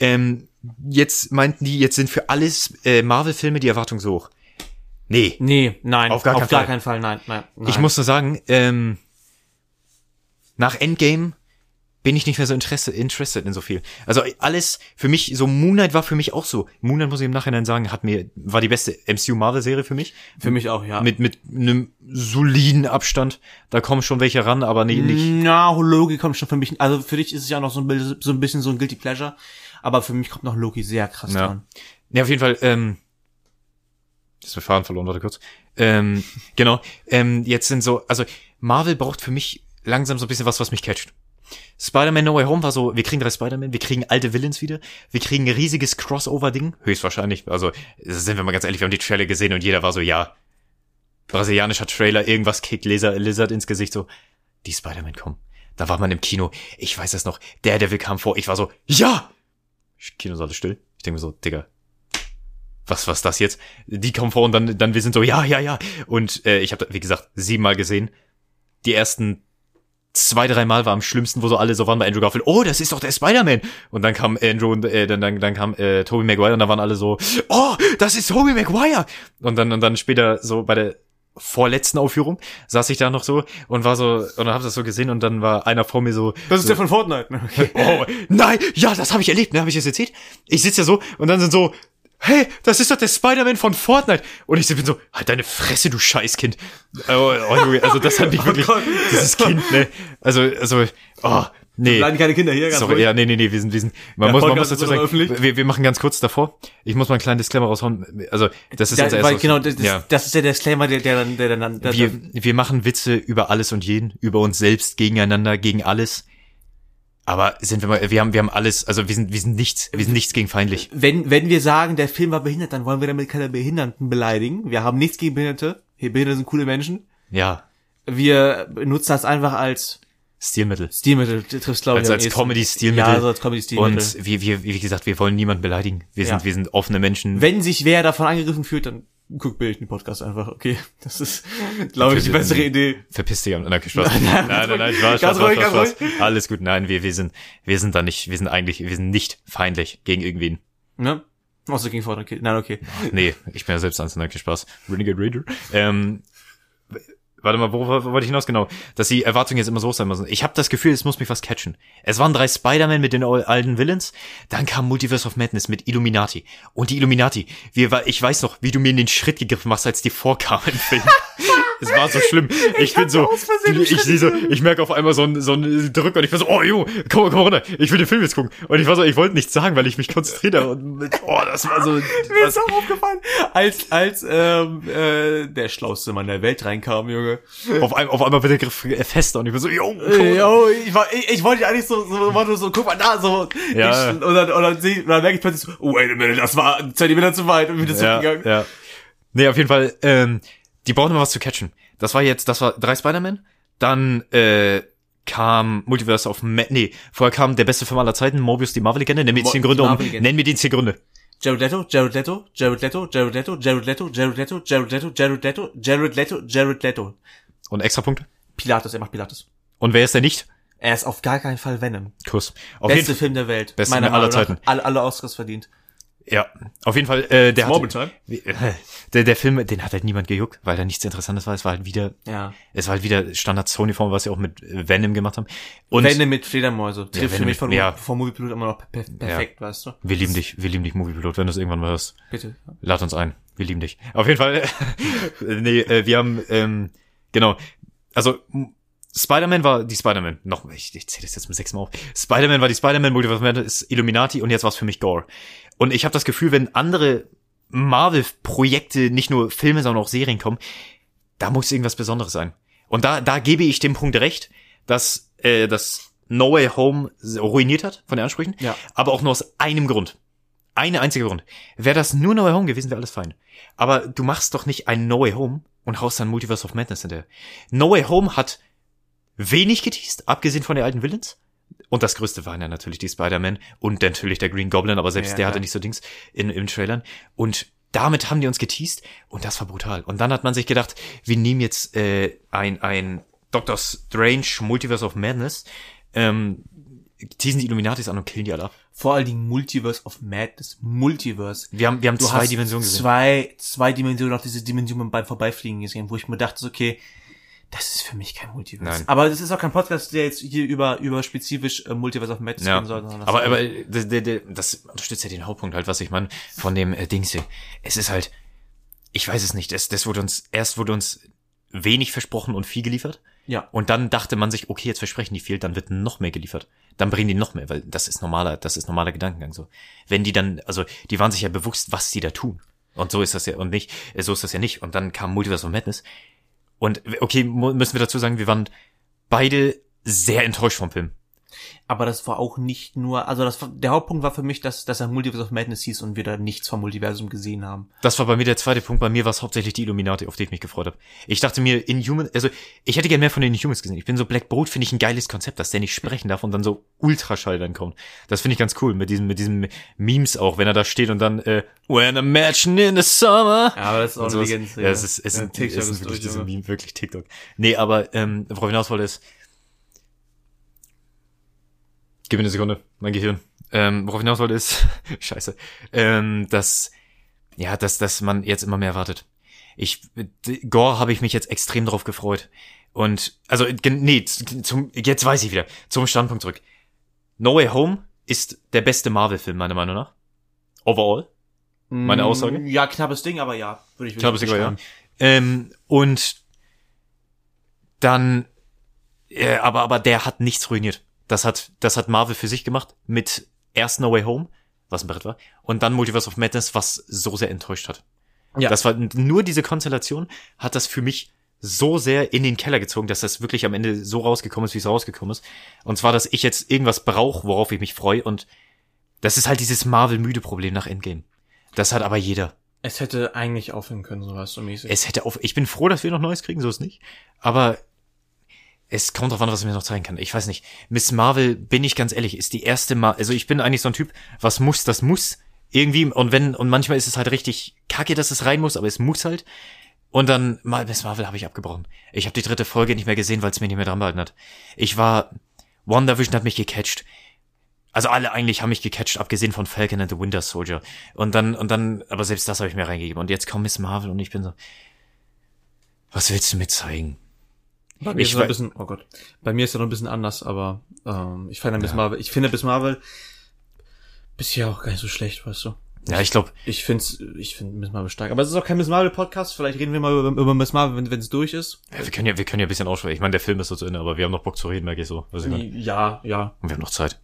[SPEAKER 1] Ähm, jetzt meinten die, jetzt sind für alles äh, Marvel-Filme die Erwartungen so hoch. Nee.
[SPEAKER 2] Nee, nein,
[SPEAKER 1] Auf gar keinen
[SPEAKER 2] gar
[SPEAKER 1] Fall.
[SPEAKER 2] keinen Fall, nein, nein, nein.
[SPEAKER 1] Ich muss nur sagen, ähm, nach Endgame bin ich nicht mehr so interesse, interested in so viel. Also alles für mich, so Moon Knight war für mich auch so. Moon Knight muss ich im Nachhinein sagen, hat mir, war die beste MCU Marvel Serie für mich.
[SPEAKER 2] für mich auch, ja.
[SPEAKER 1] Mit, mit einem soliden Abstand. Da kommen schon welche ran, aber nee, nicht.
[SPEAKER 2] Na, Loki kommt schon für mich, also für dich ist es ja noch so ein, so ein bisschen so ein Guilty Pleasure, aber für mich kommt noch Loki sehr krass
[SPEAKER 1] Ja.
[SPEAKER 2] dran.
[SPEAKER 1] Ja, auf jeden Fall, ähm, ist mir Faden verloren, warte kurz. Ähm, genau, ähm, jetzt sind so, also Marvel braucht für mich langsam so ein bisschen was, was mich catcht. Spider-Man No Way Home war so, wir kriegen drei Spider-Man, wir kriegen alte Villains wieder, wir kriegen ein riesiges Crossover-Ding, höchstwahrscheinlich, also sind wir mal ganz ehrlich, wir haben die Trailer gesehen und jeder war so, ja, brasilianischer Trailer, irgendwas kickt Lizard, Lizard ins Gesicht, so, die Spider-Man kommen. Da war man im Kino, ich weiß das noch, der Devil kam vor, ich war so, ja! Kino ist still. Ich denke mir so, Digga, was was das jetzt? Die kommen vor und dann dann wir sind so ja ja ja und äh, ich habe wie gesagt siebenmal gesehen. Die ersten zwei drei Mal war am schlimmsten, wo so alle so waren bei Andrew Garfield. Oh, das ist doch der Spider-Man. Und dann kam Andrew und äh, dann dann dann kam äh, Tobey Maguire und da waren alle so oh, das ist Tobey Maguire. Und dann und dann später so bei der vorletzten Aufführung saß ich da noch so und war so und dann hab das so gesehen und dann war einer vor mir so
[SPEAKER 2] Das ist der von Fortnite. ne? Okay.
[SPEAKER 1] Oh, nein, ja, das habe ich erlebt, ne? Habe ich das erzählt? Ich sitze ja so und dann sind so, hey, das ist doch der Spider-Man von Fortnite. Und ich bin so, halt deine Fresse, du Scheißkind. Oh, oh, also das hat mich
[SPEAKER 2] Oh
[SPEAKER 1] wirklich,
[SPEAKER 2] Gott.
[SPEAKER 1] dieses Kind, ne? Also, also, oh, nee.
[SPEAKER 2] Bleiben keine Kinder hier, ganz
[SPEAKER 1] Sorry,
[SPEAKER 2] ruhig.
[SPEAKER 1] ja, nee, nee, nee, wir sind, wir sind, man
[SPEAKER 2] Der
[SPEAKER 1] muss, man muss dazu sagen,
[SPEAKER 2] öffentlich.
[SPEAKER 1] wir, wir machen ganz kurz davor. Ich muss mal einen kleinen Disclaimer raushauen. Also, das ist
[SPEAKER 2] Ja,
[SPEAKER 1] unser
[SPEAKER 2] weil,
[SPEAKER 1] erstes-
[SPEAKER 2] genau, das,
[SPEAKER 1] ja.
[SPEAKER 2] das ist ja der Disclaimer, der, der dann, der dann, der,
[SPEAKER 1] Wir,
[SPEAKER 2] der,
[SPEAKER 1] wir machen Witze über alles und jeden, über uns selbst, gegeneinander, gegen alles. Aber sind wir mal, wir haben, wir haben alles, also wir sind, wir sind nichts, wir sind nichts gegen feindlich.
[SPEAKER 2] wenn, wenn wir sagen, der Film war behindert, dann wollen wir damit keine Behinderten beleidigen. Wir haben nichts gegen Behinderte. Hier Behinderte sind coole Menschen.
[SPEAKER 1] Ja,
[SPEAKER 2] Wir benutzen das einfach als
[SPEAKER 1] Stilmittel.
[SPEAKER 2] Stilmittel, das trifft glaube ich
[SPEAKER 1] Als,
[SPEAKER 2] am
[SPEAKER 1] als. Comedy-Stilmittel.
[SPEAKER 2] Ja, so als Comedy-Stilmittel.
[SPEAKER 1] Und wir, wir, wie gesagt, wir wollen niemanden beleidigen. Wir sind,
[SPEAKER 2] Ja.
[SPEAKER 1] wir sind offene Menschen.
[SPEAKER 2] Wenn sich wer davon angegriffen fühlt, dann guckt Bild den Podcast einfach. Okay, das ist, glaube ich, die bessere Idee.
[SPEAKER 1] Verpiss dich am, nein, Spaß.
[SPEAKER 2] Nein,
[SPEAKER 1] Nein,
[SPEAKER 2] nein,
[SPEAKER 1] nein, nein, Spaß, Spaß, Spaß,
[SPEAKER 2] ganz
[SPEAKER 1] Spaß. Alles gut. Nein, wir, wir sind, wir sind da nicht, wir sind eigentlich, wir sind nicht feindlich gegen irgendwen.
[SPEAKER 2] Ne? Außer gegen Fortnite. Okay. Nein, okay.
[SPEAKER 1] Nee, ich bin ja selbst kein Spaß. Renegade Raider. Ähm, warte mal, worauf wollte ich hinaus? Genau, dass die Erwartungen jetzt immer so sein müssen. Ich habe das Gefühl, es muss mich was catchen. Es waren drei Spider-Man mit den alten Villains, dann kam Multiverse of Madness mit Illuminati. Und die Illuminati, war- ich weiß noch, wie du mir in den Schritt gegriffen hast, als die vorkamen im Film. Es war so schlimm. Ich, bin so, ich sehe so, ich merke auf einmal so ein, so ein Drück und ich war so, oh Jo, komm, komm runter, ich will den Film jetzt gucken. Und ich war so, ich wollte nichts sagen, weil ich mich konzentriere. Und, oh, das war so.
[SPEAKER 2] Mir ist auch aufgefallen, als, als ähm, äh, der schlauste Mann der Welt reinkam, Junge.
[SPEAKER 1] Auf, ein, auf einmal wird der Griff fester und ich war so, jo, komm
[SPEAKER 2] Äh, yo, ich, war, ich, ich wollte eigentlich so, so, so, so, guck mal da, so.
[SPEAKER 1] Ja.
[SPEAKER 2] Ich, und dann, und dann, seh, und dann merke ich plötzlich so, oh, wait a minute, das war ein Zentimeter zu weit und bin wieder
[SPEAKER 1] ja,
[SPEAKER 2] zurückgegangen.
[SPEAKER 1] ja. Nee, auf jeden Fall, ähm, die brauchen immer was zu catchen. Das war jetzt, das war drei Spider-Man. Dann äh, kam Multiverse of Ma nee, vorher kam der beste Film aller Zeiten, Mobius die Marvel-Legende. Nenn mir die zehn Gründe, um, nenn mir die zehn Gründe.
[SPEAKER 2] Jared Leto, Jared Leto, Jared Leto, Jared Leto, Jared Leto, Jared Leto, Jared Leto, Jared Leto, Jared Leto, Jared Leto.
[SPEAKER 1] Und extra Punkte.
[SPEAKER 2] Pilatus, er macht Pilatus.
[SPEAKER 1] Und wer ist der nicht?
[SPEAKER 2] Er ist auf gar keinen Fall Venom.
[SPEAKER 1] Kuss. Auf
[SPEAKER 2] Beste. Film der Welt.
[SPEAKER 1] Beste Film aller. Zeiten.
[SPEAKER 2] Alle, alle Oscars verdient.
[SPEAKER 1] Ja, auf jeden Fall. Äh, der, äh, der der Film, den hat halt niemand gejuckt, weil da nichts Interessantes war. Es war halt wieder,
[SPEAKER 2] Ja.
[SPEAKER 1] es war halt wieder Standard Sony Form, was sie auch mit äh, Venom gemacht haben. Und
[SPEAKER 2] Venom mit Fledermäuse. Trifft für
[SPEAKER 1] Venom
[SPEAKER 2] mich von,
[SPEAKER 1] ja.
[SPEAKER 2] von Moviepilot immer noch per perfekt, weißt du?
[SPEAKER 1] wir lieben dich, wir lieben dich, Moviepilot, wenn du es irgendwann mal hörst.
[SPEAKER 2] Bitte.
[SPEAKER 1] Lad uns ein. Wir lieben dich. Auf jeden Fall. nee, äh, wir haben, ähm, genau. Also, Spider-Man war die Spider-Man. Noch, ich, ich zähle das jetzt mit sechsmal auf. Spider-Man war die Spider-Man, Multiverse ist Illuminati und jetzt war es für mich Gore. Und ich habe das Gefühl, wenn andere Marvel-Projekte, nicht nur Filme, sondern auch Serien kommen, da muss irgendwas Besonderes sein. Und da, da gebe ich dem Punkt recht, dass äh, das No Way Home ruiniert hat von den Ansprüchen,
[SPEAKER 2] Ja.
[SPEAKER 1] aber auch nur aus einem Grund. Eine einzige Grund. Wäre das nur No Way Home gewesen, wäre alles fein. Aber du machst doch nicht ein No Way Home und haust dann Multiverse of Madness hinterher. No Way Home hat wenig geteased, abgesehen von den alten Villains. Und das größte waren ja natürlich die Spider-Man und natürlich der Green Goblin, aber selbst
[SPEAKER 2] Ja,
[SPEAKER 1] der
[SPEAKER 2] ja.
[SPEAKER 1] hatte nicht so Dings in, in Trailern. Und damit haben die uns geteased und das war brutal. Und dann hat man sich gedacht, wir nehmen jetzt äh, ein, ein Doctor Strange Multiverse of Madness, ähm, teasen die Illuminatis an und killen die alle ab.
[SPEAKER 2] Vor allen Dingen Multiverse of Madness. Multiverse.
[SPEAKER 1] Wir haben, wir haben
[SPEAKER 2] Du
[SPEAKER 1] zwei Dimensionen gesehen.
[SPEAKER 2] Zwei, zwei Dimensionen, auch diese Dimension beim Vorbeifliegen gesehen, wo ich mir dachte, okay, das ist für mich kein Multiverse.
[SPEAKER 1] Nein.
[SPEAKER 2] Aber das ist auch kein Podcast, der jetzt hier über, über spezifisch äh, Multiverse of Madness
[SPEAKER 1] Ja,
[SPEAKER 2] reden soll.
[SPEAKER 1] aber, aber das, das, das- unterstützt ja den Hauptpunkt halt, was ich meine, von dem äh, Dings hier. Es ist halt, ich weiß es nicht, das, das wurde uns, erst wurde uns wenig versprochen und viel geliefert.
[SPEAKER 2] ja.
[SPEAKER 1] Und dann dachte man sich, okay, jetzt versprechen die viel, dann wird noch mehr geliefert. Dann bringen die noch mehr, weil das ist normaler, das ist normaler Gedankengang so. Wenn die dann, also die waren sich ja bewusst, was sie da tun. Und so ist das ja und nicht, äh, so ist das ja nicht. Und dann kam Multiverse of Madness. Und okay, müssen wir dazu sagen, wir waren beide sehr enttäuscht vom Film.
[SPEAKER 2] Aber das war auch nicht nur, also das war, der Hauptpunkt war für mich, dass, dass er Multiverse of Madness hieß und wir da nichts vom Multiversum gesehen haben.
[SPEAKER 1] Das war bei mir der zweite Punkt. Bei mir war es hauptsächlich die Illuminati, auf die ich mich gefreut habe. Ich dachte mir, Inhuman, also ich hätte gern mehr von den Inhumans gesehen. Ich bin so Black Bolt, finde ich ein geiles Konzept, dass der nicht sprechen darf und dann so Ultraschall dann kommt. Das finde ich ganz cool mit diesem mit diesem Memes auch, wenn er da steht und dann äh, When I'm matching in the summer.
[SPEAKER 2] Ja, aber das ist auch eine. Legende.
[SPEAKER 1] Ja, es ist, es
[SPEAKER 2] Ja,
[SPEAKER 1] ist,
[SPEAKER 2] TikTok
[SPEAKER 1] ist
[SPEAKER 2] ist
[SPEAKER 1] wirklich
[SPEAKER 2] durch.
[SPEAKER 1] Meme, wirklich TikTok. Nee, aber ähm, worauf ich hinaus wollte ist, gib mir eine Sekunde, mein Gehirn. Ähm, worauf ich hinaus wollte ist, scheiße, ähm, dass, ja, dass, dass man jetzt immer mehr erwartet. Ich, Gore habe ich mich jetzt extrem drauf gefreut. Und, also, nee, zum, jetzt weiß ich wieder, zum Standpunkt zurück. No Way Home ist der beste Marvel-Film, meiner Meinung nach. Overall. Meine
[SPEAKER 2] Mm,
[SPEAKER 1] Aussage?
[SPEAKER 2] Ja, knappes Ding, aber ja. Würde ich,
[SPEAKER 1] Knappes Ding, aber ja. Ähm, und dann, äh, aber, aber der hat nichts ruiniert. Das hat, das hat Marvel für sich gemacht mit erst No Way Home, was ein Brett war, und dann Multiverse of Madness, was so sehr enttäuscht hat.
[SPEAKER 2] Ja.
[SPEAKER 1] Das war nur diese Konstellation hat das für mich so sehr in den Keller gezogen, dass das wirklich am Ende so rausgekommen ist, wie es rausgekommen ist. Und zwar, dass ich jetzt irgendwas brauche, worauf ich mich freue und das ist halt dieses Marvel-müde-Problem nach Endgame. Das hat aber jeder.
[SPEAKER 2] Es hätte eigentlich aufhören können, sowas so mäßig.
[SPEAKER 1] Es hätte auf, ich bin froh, dass wir noch Neues kriegen, so ist nicht. Aber es kommt drauf an, was er mir noch zeigen kann. Ich weiß nicht. Miss Marvel, bin ich ganz ehrlich, ist die erste Mal, also ich bin eigentlich so ein Typ, was muss, das muss. Irgendwie, und wenn, und manchmal ist es halt richtig kacke, dass es rein muss, aber es muss halt. Und dann, mal Miss Marvel habe ich abgebrochen. Ich habe die dritte Folge nicht mehr gesehen, weil es mir nicht mehr dran behalten hat. Ich war, WandaVision hat mich gecatcht. Also alle eigentlich haben mich gecatcht, abgesehen von Falcon and the Winter Soldier. Und dann, und dann, aber selbst das habe ich mir reingegeben. Und jetzt kommt Miss Marvel und ich bin so, was willst du mir zeigen?
[SPEAKER 2] Bei mir
[SPEAKER 1] Ich
[SPEAKER 2] ist es ein bisschen, oh Gott. Bei mir ist es noch ein bisschen anders, aber ähm, ich finde bis
[SPEAKER 1] Ja.
[SPEAKER 2] Marvel, ich finde bis Marvel bisher auch gar nicht so schlecht, weißt du.
[SPEAKER 1] Ja, ich glaube,
[SPEAKER 2] Ich find's, ich find Miss Marvel stark. Aber es ist auch kein Miss Marvel Podcast. Vielleicht reden wir mal über, über Miss Marvel, wenn es durch ist.
[SPEAKER 1] ja, wir können ja, wir können ja ein bisschen aussprechen. Ich meine, der Film ist so zu Ende, aber wir haben noch Bock zu reden, merke ich so. Ich.
[SPEAKER 2] Ja, ja.
[SPEAKER 1] Und wir haben noch Zeit.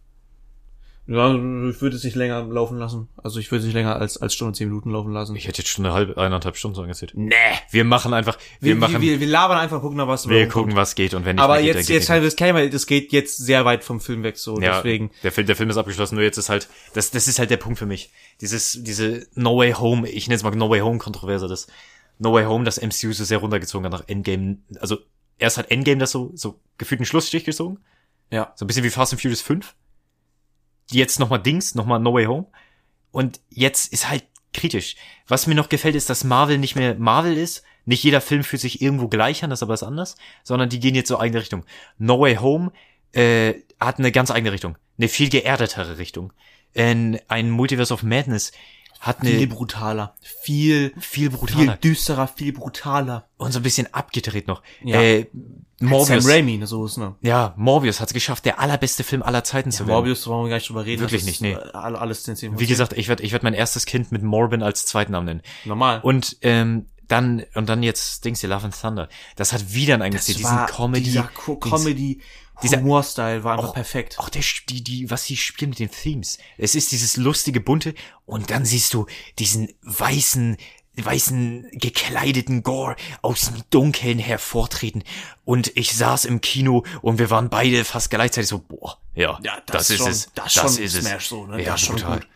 [SPEAKER 2] Ja, ich würde es nicht länger laufen lassen. Also ich würde es nicht länger als, als Stunde zehn Minuten laufen lassen.
[SPEAKER 1] Ich hätte jetzt schon eine halbe, eineinhalb Stunden so angezählt.
[SPEAKER 2] nee.
[SPEAKER 1] Wir machen einfach, wir,
[SPEAKER 2] Wir,
[SPEAKER 1] machen,
[SPEAKER 2] wir, wir, labern einfach, gucken nach was
[SPEAKER 1] wir gucken, was geht und wenn nicht
[SPEAKER 2] Aber
[SPEAKER 1] mehr geht,
[SPEAKER 2] jetzt, jetzt halt Disclaimer, das geht jetzt sehr weit vom Film weg, so,
[SPEAKER 1] Ja,
[SPEAKER 2] deswegen.
[SPEAKER 1] Der Film, der Film ist abgeschlossen, nur jetzt ist halt, das, das ist halt der Punkt für mich. Dieses, diese No Way Home, ich nenne es mal No Way Home Kontroverse, das No Way Home, das MCU so sehr runtergezogen hat nach Endgame, also erst hat Endgame das so, so gefühlt einen Schlussstich gezogen,
[SPEAKER 2] Ja.
[SPEAKER 1] so ein bisschen wie Fast and Furious 5. Jetzt nochmal Dings, nochmal No Way Home. Und jetzt ist halt kritisch. Was mir noch gefällt, ist, dass Marvel nicht mehr Marvel ist. Nicht jeder Film fühlt sich irgendwo gleich an, das ist aber was anderes, sondern die gehen jetzt so eigene Richtung. No Way Home äh, hat eine ganz eigene Richtung. Eine viel geerdetere Richtung. Ein, ein Multiverse of Madness hat eine
[SPEAKER 2] Viel brutaler. Viel,
[SPEAKER 1] viel
[SPEAKER 2] viel
[SPEAKER 1] brutaler
[SPEAKER 2] düsterer, viel brutaler.
[SPEAKER 1] und so ein bisschen abgedreht noch.
[SPEAKER 2] Ja.
[SPEAKER 1] Äh, Morbius,
[SPEAKER 2] Sam Raimi, ne, so ist, ne.
[SPEAKER 1] ja, Morbius hat es geschafft, der allerbeste Film aller Zeiten zu werden.
[SPEAKER 2] Morbius wollen wir gar nicht drüber reden.
[SPEAKER 1] Wirklich nicht, nee.
[SPEAKER 2] äh, alle- Alles 10, 10 von
[SPEAKER 1] Wie
[SPEAKER 2] 10.
[SPEAKER 1] gesagt, ich werde ich werd mein erstes Kind mit Morbin als zweiten Namen nennen.
[SPEAKER 2] normal.
[SPEAKER 1] Und ähm, dann und dann jetzt Dings hier Love and Thunder. Das hat wieder ein eigenes Ziel. Diesen Comedy,
[SPEAKER 2] dieser Co. Comedy,
[SPEAKER 1] Dieser-
[SPEAKER 2] Humor-Style war einfach
[SPEAKER 1] Auch-
[SPEAKER 2] perfekt.
[SPEAKER 1] Auch der, die, die, was sie spielen mit den Themes. Es ist dieses lustige, bunte und dann siehst du diesen weißen, weißen, gekleideten Gore aus dem Dunkeln hervortreten. Und ich saß im Kino und wir waren beide fast gleichzeitig so, boah, ja,
[SPEAKER 2] Ja,
[SPEAKER 1] das, ist
[SPEAKER 2] schon,
[SPEAKER 1] es.
[SPEAKER 2] Das, schon
[SPEAKER 1] ist es.
[SPEAKER 2] Smash so, ne?
[SPEAKER 1] Ja,
[SPEAKER 2] das schon
[SPEAKER 1] brutal.
[SPEAKER 2] gut.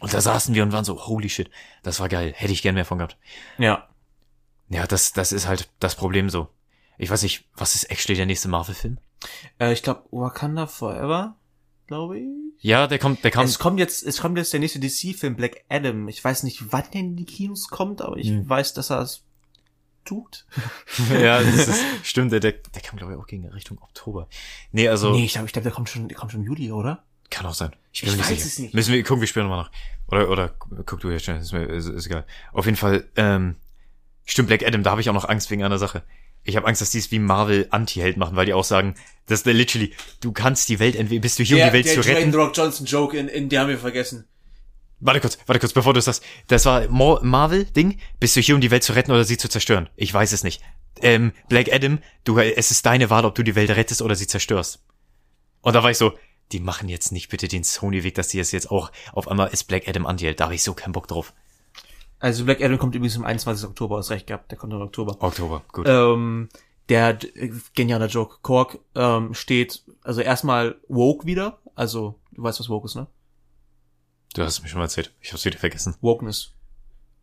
[SPEAKER 1] Und da saßen wir und waren so, holy shit, das war geil. Hätte ich gern mehr von gehabt.
[SPEAKER 2] Ja.
[SPEAKER 1] Ja, das, das ist halt das Problem so. Ich weiß nicht, was ist actually der nächste Marvel-Film?
[SPEAKER 2] Äh, ich glaube, Wakanda Forever, glaube ich.
[SPEAKER 1] Ja, der kommt, der kommt.
[SPEAKER 2] Es kommt jetzt, es kommt jetzt der nächste DC-Film, Black Adam. Ich weiß nicht, wann der in die Kinos kommt, aber ich
[SPEAKER 1] Hm.
[SPEAKER 2] weiß, dass er es tut.
[SPEAKER 1] ja, das ist, stimmt, der, der, der kam, glaube ich, auch gegen Richtung Oktober. Nee, also,
[SPEAKER 2] Nee, ich glaube, ich glaube, der kommt schon, der kommt schon im Juli, oder?
[SPEAKER 1] kann auch sein. bin
[SPEAKER 2] Ich weiß
[SPEAKER 1] sicher.
[SPEAKER 2] es nicht.
[SPEAKER 1] Müssen wir, gucken wir später nochmal nach. Oder, oder, guck du jetzt schnell, ist mir, ist, ist egal. Auf jeden Fall, ähm, stimmt, Black Adam, da habe ich auch noch Angst wegen einer Sache. Ich habe Angst, dass die es wie Marvel Anti-Held machen, weil die auch sagen, dass der literally, du kannst die Welt, entweder bist du hier, um die Welt zu retten.
[SPEAKER 2] The Rock Johnson Joke, in, in der haben wir vergessen.
[SPEAKER 1] Warte kurz, warte kurz, bevor du das sagst. Das war Marvel-Ding. Bist du hier, um die Welt zu retten oder sie zu zerstören? Ich weiß es nicht. Ähm, Black Adam, du, es ist deine Wahl, ob du die Welt rettest oder sie zerstörst. Und da war ich so, die machen jetzt nicht bitte den Sony-Weg, dass die es jetzt auch auf einmal ist Black Adam anti Da habe ich so keinen Bock drauf.
[SPEAKER 2] Also Black Adam kommt übrigens am 21. Oktober, hast recht gehabt, der kommt im Oktober.
[SPEAKER 1] Oktober, gut.
[SPEAKER 2] Ähm, der äh, genialer Joke, Kork ähm, steht, also erstmal Woke wieder, also du weißt, was Woke ist, ne?
[SPEAKER 1] Du hast es mir schon mal erzählt. Ich hab's wieder vergessen.
[SPEAKER 2] Wokeness.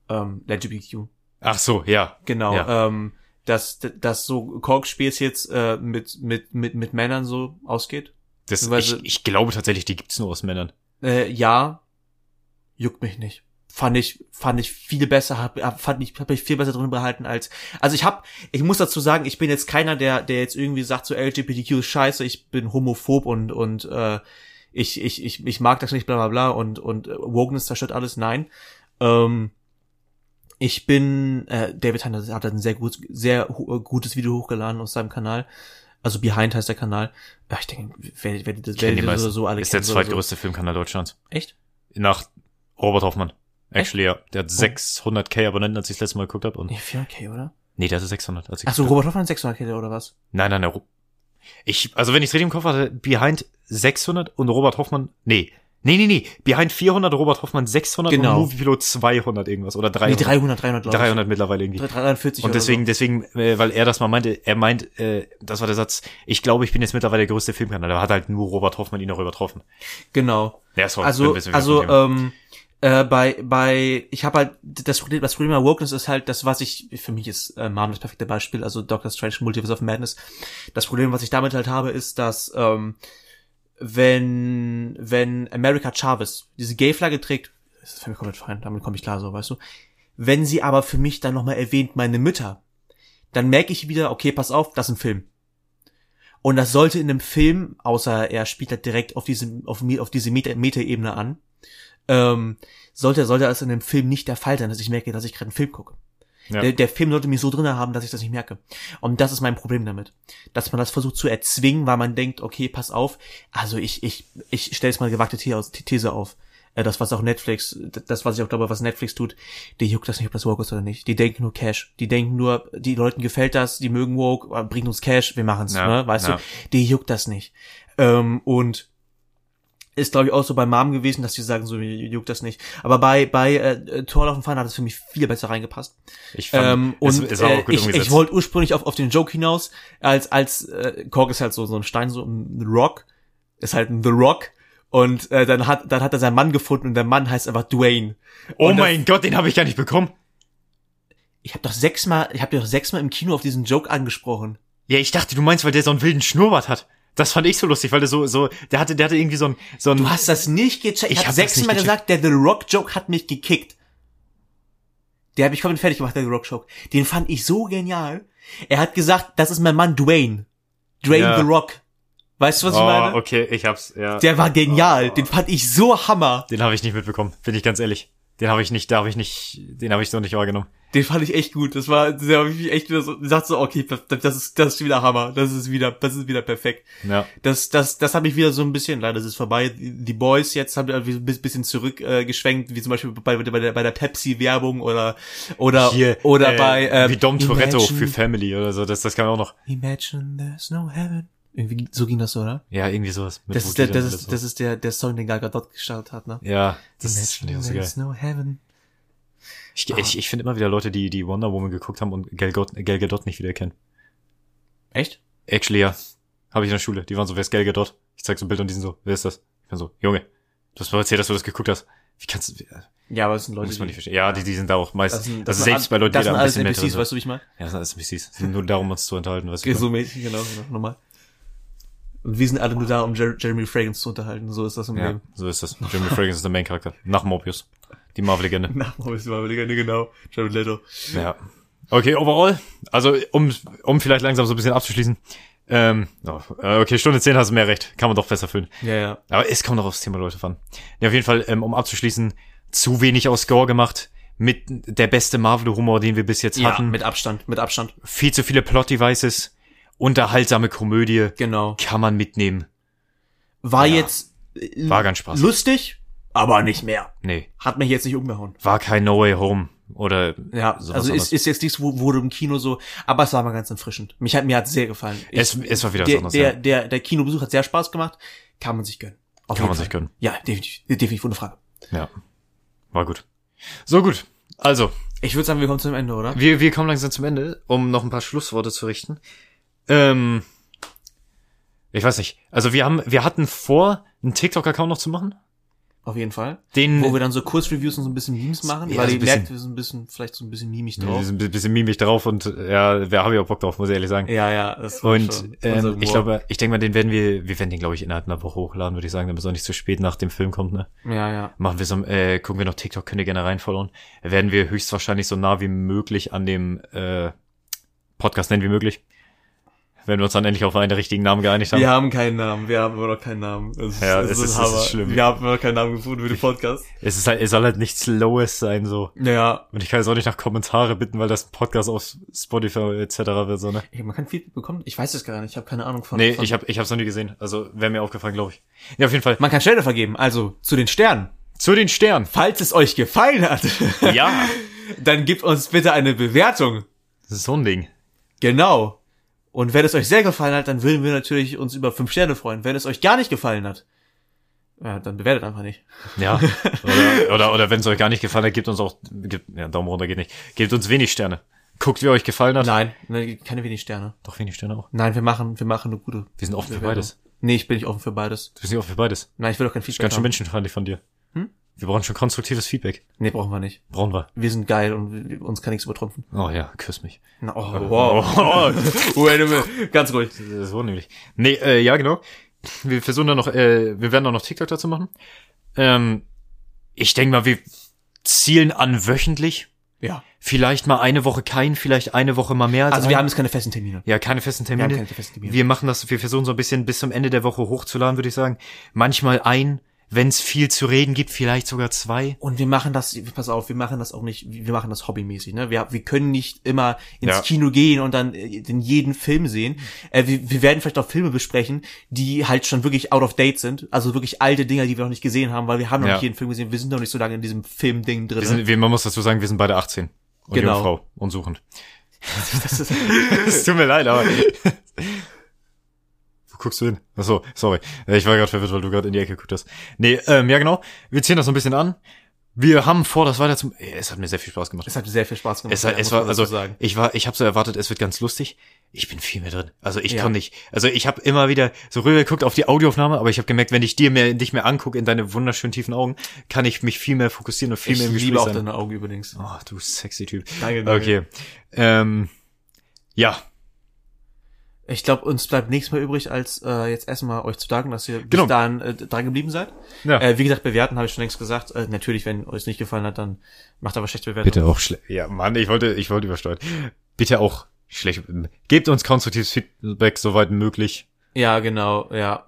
[SPEAKER 2] Ähm, LGBTQ.
[SPEAKER 1] Ach so, ja.
[SPEAKER 2] Genau.
[SPEAKER 1] Ja.
[SPEAKER 2] Ähm, dass, dass so Kork-Spiels jetzt äh, mit, mit, mit, mit Männern so ausgeht.
[SPEAKER 1] Das, ich, ich glaube tatsächlich, die gibt's nur aus Männern.
[SPEAKER 2] Äh, ja, juckt mich nicht. Fand ich, fand ich viel besser, hab, fand ich, hab ich viel besser drin behalten als, also ich hab, ich muss dazu sagen, ich bin jetzt keiner, der, der jetzt irgendwie sagt, so LGBTQ ist scheiße, ich bin homophob und, und, äh, ich, ich, ich, ich mag das nicht, bla, bla, bla, und, und äh, Wokeness zerstört alles, nein. Ähm, ich bin, äh, David Hunter hat ein sehr gut, sehr äh, gutes Video hochgeladen aus seinem Kanal. Also Behind heißt der Kanal. Ja, ich denke, wer, wer, das, wer
[SPEAKER 1] die
[SPEAKER 2] die
[SPEAKER 1] meisten.
[SPEAKER 2] so, so alle
[SPEAKER 1] ist der
[SPEAKER 2] kennen, so-
[SPEAKER 1] zweitgrößte Filmkanal Deutschlands.
[SPEAKER 2] Echt?
[SPEAKER 1] Nach Robert Hoffmann. Actually, ja. Der hat 600k Abonnenten, als ich das letzte Mal geguckt habe. Und
[SPEAKER 2] Nee, 400k, oder?
[SPEAKER 1] Nee, der hatte 600. Als ich
[SPEAKER 2] Ach so, Robert Hoffmann hat 600k oder was?
[SPEAKER 1] Nein, nein, Ro- ich, also wenn ich richtig im Kopf hatte, Behind 600 und Robert Hoffmann, nee. Nee, nee, nee. Behind 400, Robert Hoffmann 600
[SPEAKER 2] Genau.
[SPEAKER 1] und Movie Pilot 200 irgendwas oder
[SPEAKER 2] Nee,
[SPEAKER 1] 300.
[SPEAKER 2] 300, 300, glaube
[SPEAKER 1] 300 mittlerweile irgendwie.
[SPEAKER 2] ich. 340
[SPEAKER 1] Und deswegen, deswegen, äh, weil er das mal meinte, er meint, äh, das war der Satz, ich glaube, ich bin jetzt mittlerweile der größte Filmkanal. Da hat halt nur Robert Hoffmann ihn noch übertroffen.
[SPEAKER 2] so. Genau.
[SPEAKER 1] Ja, sorry,
[SPEAKER 2] Also,
[SPEAKER 1] bin ein bisschen
[SPEAKER 2] also, ähm, äh, bei, bei, ich habe halt, das Problem, das Problem bei Wokeness ist halt, das, was ich, für mich ist äh, Marvel das perfekte Beispiel, also Doctor Strange Multiverse of Madness. Das Problem, was ich damit halt habe, ist, dass, ähm, wenn, wenn America Chavez diese Gay-Flagge trägt, das ist für mich komplett fein, damit komme ich klar so, weißt du. Wenn sie aber für mich dann nochmal erwähnt, meine Mütter, dann merke ich wieder, okay, pass auf, das ist ein Film. Und das sollte in einem Film, außer er spielt halt direkt auf diese, auf, auf diese Meta- Meta-Ebene an, ähm, sollte, sollte das in einem Film nicht der Fall sein, dass ich merke, dass ich gerade einen Film gucke.
[SPEAKER 1] Ja.
[SPEAKER 2] Der, der Film sollte mich so drinne haben, dass ich das nicht merke. Und das ist mein Problem damit. Dass man das versucht zu erzwingen, weil man denkt, okay, pass auf, also ich, ich, ich stelle jetzt mal eine gewagte The- These auf. äh, das was auch Netflix, das was ich auch glaube, was Netflix tut, die juckt das nicht, ob das woke ist oder nicht. Die denken nur Cash. Die denken nur, die Leuten gefällt das, die mögen woke, äh, bringt uns Cash, wir machen's,
[SPEAKER 1] Ja,
[SPEAKER 2] ne? Weißt
[SPEAKER 1] ja.
[SPEAKER 2] du? Die juckt das nicht. Ähm, und ist glaube ich auch so bei Mom gewesen, dass die sagen so juckt das nicht. Aber bei bei äh, Torlaufen fahren hat es für mich viel besser reingepasst.
[SPEAKER 1] Ich fand,
[SPEAKER 2] Ähm,
[SPEAKER 1] es,
[SPEAKER 2] und
[SPEAKER 1] es war auch
[SPEAKER 2] äh,
[SPEAKER 1] gut
[SPEAKER 2] ich, ich wollte ursprünglich auf, auf den Joke hinaus, als als äh, Kork ist halt so so ein Stein, so ein Rock, ist halt ein The Rock und äh, dann hat dann hat er seinen Mann gefunden und der Mann heißt einfach Dwayne.
[SPEAKER 1] oh
[SPEAKER 2] und das-
[SPEAKER 1] mein Gott, den habe ich gar nicht bekommen.
[SPEAKER 2] Ich habe doch sechsmal, ich habe doch sechsmal im Kino auf diesen Joke angesprochen.
[SPEAKER 1] Ja, ich dachte, du meinst, weil der so einen wilden Schnurrbart hat. Das fand ich so lustig, weil der so, so, der hatte, der hatte irgendwie so ein, so ein,
[SPEAKER 2] Du hast das nicht gecheckt. Ich,
[SPEAKER 1] Ich
[SPEAKER 2] habe
[SPEAKER 1] hab
[SPEAKER 2] sechsmal gesagt, der The Rock Joke hat mich gekickt. Der habe ich komplett fertig gemacht, der The Rock Joke. Den fand ich so genial. Er hat gesagt, das ist mein Mann Dwayne. Dwayne
[SPEAKER 1] Ja.
[SPEAKER 2] The Rock. Weißt du, was ich
[SPEAKER 1] oh,
[SPEAKER 2] meine?
[SPEAKER 1] okay, ich hab's, ja.
[SPEAKER 2] Der war genial. Den fand ich so hammer.
[SPEAKER 1] Den habe ich nicht mitbekommen, bin ich ganz ehrlich. Den habe ich nicht, da habe ich nicht, den habe ich so nicht wahrgenommen.
[SPEAKER 2] Den fand ich echt gut. Das war, der habe ich echt wieder so, gesagt so, okay, das, ist, das ist wieder Hammer. Das ist wieder, das ist wieder perfekt.
[SPEAKER 1] Ja.
[SPEAKER 2] Das, das, das hat mich wieder so ein bisschen, leider ist es vorbei. Die Boys jetzt haben wir ein bisschen zurück äh, wie zum Beispiel bei, bei der, bei der Pepsi-Werbung oder, oder,
[SPEAKER 1] Hier,
[SPEAKER 2] oder
[SPEAKER 1] äh,
[SPEAKER 2] bei, ähm,
[SPEAKER 1] wie Dom Toretto
[SPEAKER 2] Imagine-
[SPEAKER 1] für Family oder so, das, das kann auch noch.
[SPEAKER 2] Imagine there's no heaven. Irgendwie, so ging das, oder?
[SPEAKER 1] Ja, irgendwie sowas.
[SPEAKER 2] Das ist der, das ist,
[SPEAKER 1] so.
[SPEAKER 2] das ist der, der Song, den Gal Gadot gestartet hat, ne?
[SPEAKER 1] Ja, das ist finde ich auch so geil.
[SPEAKER 2] there's no heaven.
[SPEAKER 1] Ich, ich, ich finde immer wieder Leute, die, die Wonder Woman geguckt haben und Gal Gadot, Gal Gadot nicht wiedererkennen.
[SPEAKER 2] Echt?
[SPEAKER 1] Actually, ja. Habe ich in der Schule. Die waren so, wer ist Gal Gadot? Ich zeig so ein Bild und die sind so, wer ist das? Ich bin so, Junge, du hast mir erzählt, dass du das geguckt hast. Wie kannst du,
[SPEAKER 2] Ja, aber es sind Leute,
[SPEAKER 1] muss man nicht verstehen. Ja, die, die sind da auch meist,
[SPEAKER 2] das sind,
[SPEAKER 1] also
[SPEAKER 2] sind
[SPEAKER 1] selbst bei Leuten,
[SPEAKER 2] das
[SPEAKER 1] die da
[SPEAKER 2] sind
[SPEAKER 1] ein
[SPEAKER 2] alles
[SPEAKER 1] bisschen mehr drin
[SPEAKER 2] NPCs,
[SPEAKER 1] sind.
[SPEAKER 2] weißt du, wie ich meine?
[SPEAKER 1] Ja, das sind alles NPCs. Sind nur darum, uns zu unterhalten, weißt du?
[SPEAKER 2] so Mädchen, genau, genau, nochmal. Und wir sind alle nur da, um Jer Jeremy Fragrance zu unterhalten. So ist das im
[SPEAKER 1] Ja,
[SPEAKER 2] Leben.
[SPEAKER 1] so ist das. Jeremy Fragrance ist der Main-Charakter. Nach Mobius. Die Marvel-Legende.
[SPEAKER 2] Na, wo ist mal wieder genau. Jared Leto.
[SPEAKER 1] Ja. Okay, overall, also um, um vielleicht langsam so ein bisschen abzuschließen. Ähm, oh, äh, okay, Stunde 10 hast du mehr recht. Kann man doch besser füllen.
[SPEAKER 2] Ja, ja.
[SPEAKER 1] Aber es kommt doch aufs Thema Leute fahren. Ja, auf jeden Fall, ähm, um abzuschließen, zu wenig aus Score gemacht. Mit der beste Marvel-Humor, den wir bis jetzt
[SPEAKER 2] Ja,
[SPEAKER 1] hatten.
[SPEAKER 2] mit Abstand, mit Abstand.
[SPEAKER 1] Viel zu viele Plot-Devices. Unterhaltsame Komödie.
[SPEAKER 2] Genau.
[SPEAKER 1] Kann man mitnehmen.
[SPEAKER 2] War
[SPEAKER 1] Ja.
[SPEAKER 2] jetzt äh,
[SPEAKER 1] War ganz spaßig.
[SPEAKER 2] lustig, aber nicht mehr.
[SPEAKER 1] Nee.
[SPEAKER 2] Hat mich jetzt nicht umgehauen.
[SPEAKER 1] War kein No Way Home. Oder
[SPEAKER 2] Ja, also ist, ist jetzt nichts, wo wurde im Kino so, aber es war mal ganz erfrischend. Mich hat mir hat sehr gefallen. Ich,
[SPEAKER 1] es, es war wieder was
[SPEAKER 2] der,
[SPEAKER 1] anderes.
[SPEAKER 2] der,
[SPEAKER 1] ja.
[SPEAKER 2] der, der Kinobesuch hat sehr Spaß gemacht. Kann man sich gönnen. Auf
[SPEAKER 1] Kann man
[SPEAKER 2] Fall.
[SPEAKER 1] sich gönnen.
[SPEAKER 2] Ja, definitiv, definitiv, ohne Frage.
[SPEAKER 1] Ja. War gut. So gut. Also,
[SPEAKER 2] Ich würde sagen, wir kommen zum Ende, oder?
[SPEAKER 1] wir, wir kommen langsam zum Ende, um noch ein paar Schlussworte zu richten. Ähm, ich weiß nicht. Also wir haben, wir hatten vor, einen TikTok-Account noch zu machen.
[SPEAKER 2] Auf jeden Fall.
[SPEAKER 1] Den,
[SPEAKER 2] Wo wir dann so Kurzreviews und so ein bisschen Memes machen,
[SPEAKER 1] Ja,
[SPEAKER 2] weil
[SPEAKER 1] so
[SPEAKER 2] ihr
[SPEAKER 1] ein bisschen-
[SPEAKER 2] merkt, wir sind ein bisschen, vielleicht so ein bisschen mimig
[SPEAKER 1] wir
[SPEAKER 2] drauf.
[SPEAKER 1] sind ein bisschen mimig drauf und ja, wer habe ich auch Bock drauf, muss ich ehrlich sagen.
[SPEAKER 2] Ja, ja, das
[SPEAKER 1] Und ähm, ich glaube, ich denke mal, den werden wir, wir werden den, glaube ich, innerhalb einer Woche hochladen, würde ich sagen, damit es auch nicht zu spät nach dem Film kommt, ne?
[SPEAKER 2] Ja, ja.
[SPEAKER 1] Machen wir so, äh, gucken wir noch TikTok, könnt ihr gerne reinfollowen. Werden wir höchstwahrscheinlich so nah wie möglich an dem äh, Podcast nennen wie möglich. Wenn wir uns dann endlich auf einen richtigen Namen geeinigt haben.
[SPEAKER 2] Wir haben keinen Namen, wir haben immer noch keinen Namen. Es ist,
[SPEAKER 1] Ja,
[SPEAKER 2] es
[SPEAKER 1] es
[SPEAKER 2] ist,
[SPEAKER 1] ist- es ist schlimm.
[SPEAKER 2] Wir haben immer noch keinen Namen gefunden für den Podcast.
[SPEAKER 1] Es ist halt, es soll halt nichts Lowes sein, so.
[SPEAKER 2] Ja.
[SPEAKER 1] Und ich kann jetzt auch nicht nach Kommentare bitten, weil das ein Podcast auf Spotify etc. wird, so, ne?
[SPEAKER 2] Ey, man kann Feedback bekommen. Ich weiß es gar nicht. Ich habe keine Ahnung von.
[SPEAKER 1] Nee,
[SPEAKER 2] von
[SPEAKER 1] ich hab, ich hab's noch nie gesehen. Also, wäre mir aufgefallen, glaube ich. Ja, auf jeden Fall.
[SPEAKER 2] Man kann Sterne vergeben. Also zu den Sternen.
[SPEAKER 1] Zu den Sternen.
[SPEAKER 2] Falls es euch gefallen hat,
[SPEAKER 1] Ja.
[SPEAKER 2] dann gebt uns bitte eine Bewertung.
[SPEAKER 1] so ein Ding.
[SPEAKER 2] Genau. Und wenn es euch sehr gefallen hat, dann würden wir natürlich uns über fünf Sterne freuen. Wenn es euch gar nicht gefallen hat, ja, dann bewertet einfach nicht.
[SPEAKER 1] Ja. Oder, oder, oder wenn es euch gar nicht gefallen hat, gebt uns auch, gebt, ja, Daumen runter geht nicht. Gebt uns wenig Sterne. Guckt, wie euch gefallen hat.
[SPEAKER 2] Nein, ne, keine wenig Sterne.
[SPEAKER 1] Doch wenig Sterne auch.
[SPEAKER 2] Nein, wir machen, wir machen eine gute.
[SPEAKER 1] Wir sind offen für
[SPEAKER 2] Bewertung.
[SPEAKER 1] beides.
[SPEAKER 2] Nee, ich bin nicht offen für beides.
[SPEAKER 1] Du bist nicht offen für beides.
[SPEAKER 2] Nein, ich will doch kein
[SPEAKER 1] Das ist
[SPEAKER 2] Feedback
[SPEAKER 1] ganz schön menschenfreundlich von dir. Wir brauchen schon konstruktives Feedback.
[SPEAKER 2] Nee, brauchen wir nicht.
[SPEAKER 1] Brauchen wir.
[SPEAKER 2] Wir sind geil und wir- uns kann nichts übertrumpfen.
[SPEAKER 1] Oh ja, küss mich.
[SPEAKER 2] Na, oh, wow.
[SPEAKER 1] Oh,
[SPEAKER 2] Wait a minute. Ganz ruhig.
[SPEAKER 1] ist nämlich. Nee, äh, ja, genau. Wir versuchen dann noch, äh, wir werden auch noch TikTok dazu machen. Ähm, ich denke mal, wir zielen an wöchentlich.
[SPEAKER 2] Ja.
[SPEAKER 1] Vielleicht mal eine Woche kein, vielleicht eine Woche mal mehr als
[SPEAKER 2] Also wir haben jetzt keine festen Termine.
[SPEAKER 1] ja keine festen
[SPEAKER 2] Wir
[SPEAKER 1] Termine.
[SPEAKER 2] haben keine festen Termine.
[SPEAKER 1] Wir machen das, wir versuchen so ein bisschen bis zum Ende der Woche hochzuladen, würde ich sagen. Manchmal ein, Wenn es viel zu reden gibt, vielleicht sogar zwei.
[SPEAKER 2] Und wir machen das, pass auf, wir machen das auch nicht, wir machen das hobbymäßig, ne? Wir, wir können nicht immer ins
[SPEAKER 1] Ja.
[SPEAKER 2] Kino gehen und dann äh, den jeden Film sehen. Äh, wir, wir werden vielleicht auch Filme besprechen, die halt schon wirklich out of date sind. Also wirklich alte Dinger, die wir noch nicht gesehen haben, weil wir haben noch
[SPEAKER 1] Ja.
[SPEAKER 2] nicht jeden Film gesehen. Wir sind noch nicht so lange in diesem Film-Ding drin.
[SPEAKER 1] Wir sind, wir, man muss dazu sagen, wir sind beide 18. Und
[SPEAKER 2] Genau.
[SPEAKER 1] Jungfrau und suchend.
[SPEAKER 2] das ist,
[SPEAKER 1] Es tut mir leid, aber. Guckst du hin? Achso, sorry. Ich war gerade verwirrt, weil du gerade in die Ecke geguckt hast. Nee, ähm, ja genau. Wir ziehen das so ein bisschen an. Wir haben vor, das weiter zum. Es hat mir sehr viel Spaß gemacht.
[SPEAKER 2] es hat sehr viel Spaß gemacht.
[SPEAKER 1] Es, war-
[SPEAKER 2] ja,
[SPEAKER 1] es war also
[SPEAKER 2] sagen.
[SPEAKER 1] ich war ich habe so erwartet, es wird ganz lustig. Ich bin viel mehr drin. Also ich
[SPEAKER 2] Ja.
[SPEAKER 1] kann nicht. Also ich habe immer wieder so rüber geguckt auf die Audioaufnahme, aber ich habe gemerkt, wenn ich dir mehr dich mehr angucke in deine wunderschönen tiefen Augen, kann ich mich viel mehr fokussieren und viel
[SPEAKER 2] Ich
[SPEAKER 1] mehr im Gespräch
[SPEAKER 2] liebe auch
[SPEAKER 1] sein.
[SPEAKER 2] deine Augen übrigens.
[SPEAKER 1] Oh, du sexy Typ.
[SPEAKER 2] Danke, danke.
[SPEAKER 1] Okay. Ähm, ja,
[SPEAKER 2] Ich glaube, uns bleibt nichts mehr übrig, als äh, jetzt erstmal euch zu danken, dass ihr
[SPEAKER 1] Genau.
[SPEAKER 2] bis dahin äh, dran geblieben seid.
[SPEAKER 1] Ja.
[SPEAKER 2] Äh, wie gesagt, bewerten habe ich schon längst gesagt. Äh, natürlich, wenn euch nicht gefallen hat, dann macht aber schlechte Bewertung.
[SPEAKER 1] Bitte auch schlecht. Ja, Mann, ich wollte, ich wollte übersteuern. Bitte auch schlecht. Gebt uns konstruktives Feedback, soweit möglich.
[SPEAKER 2] Ja, genau, ja.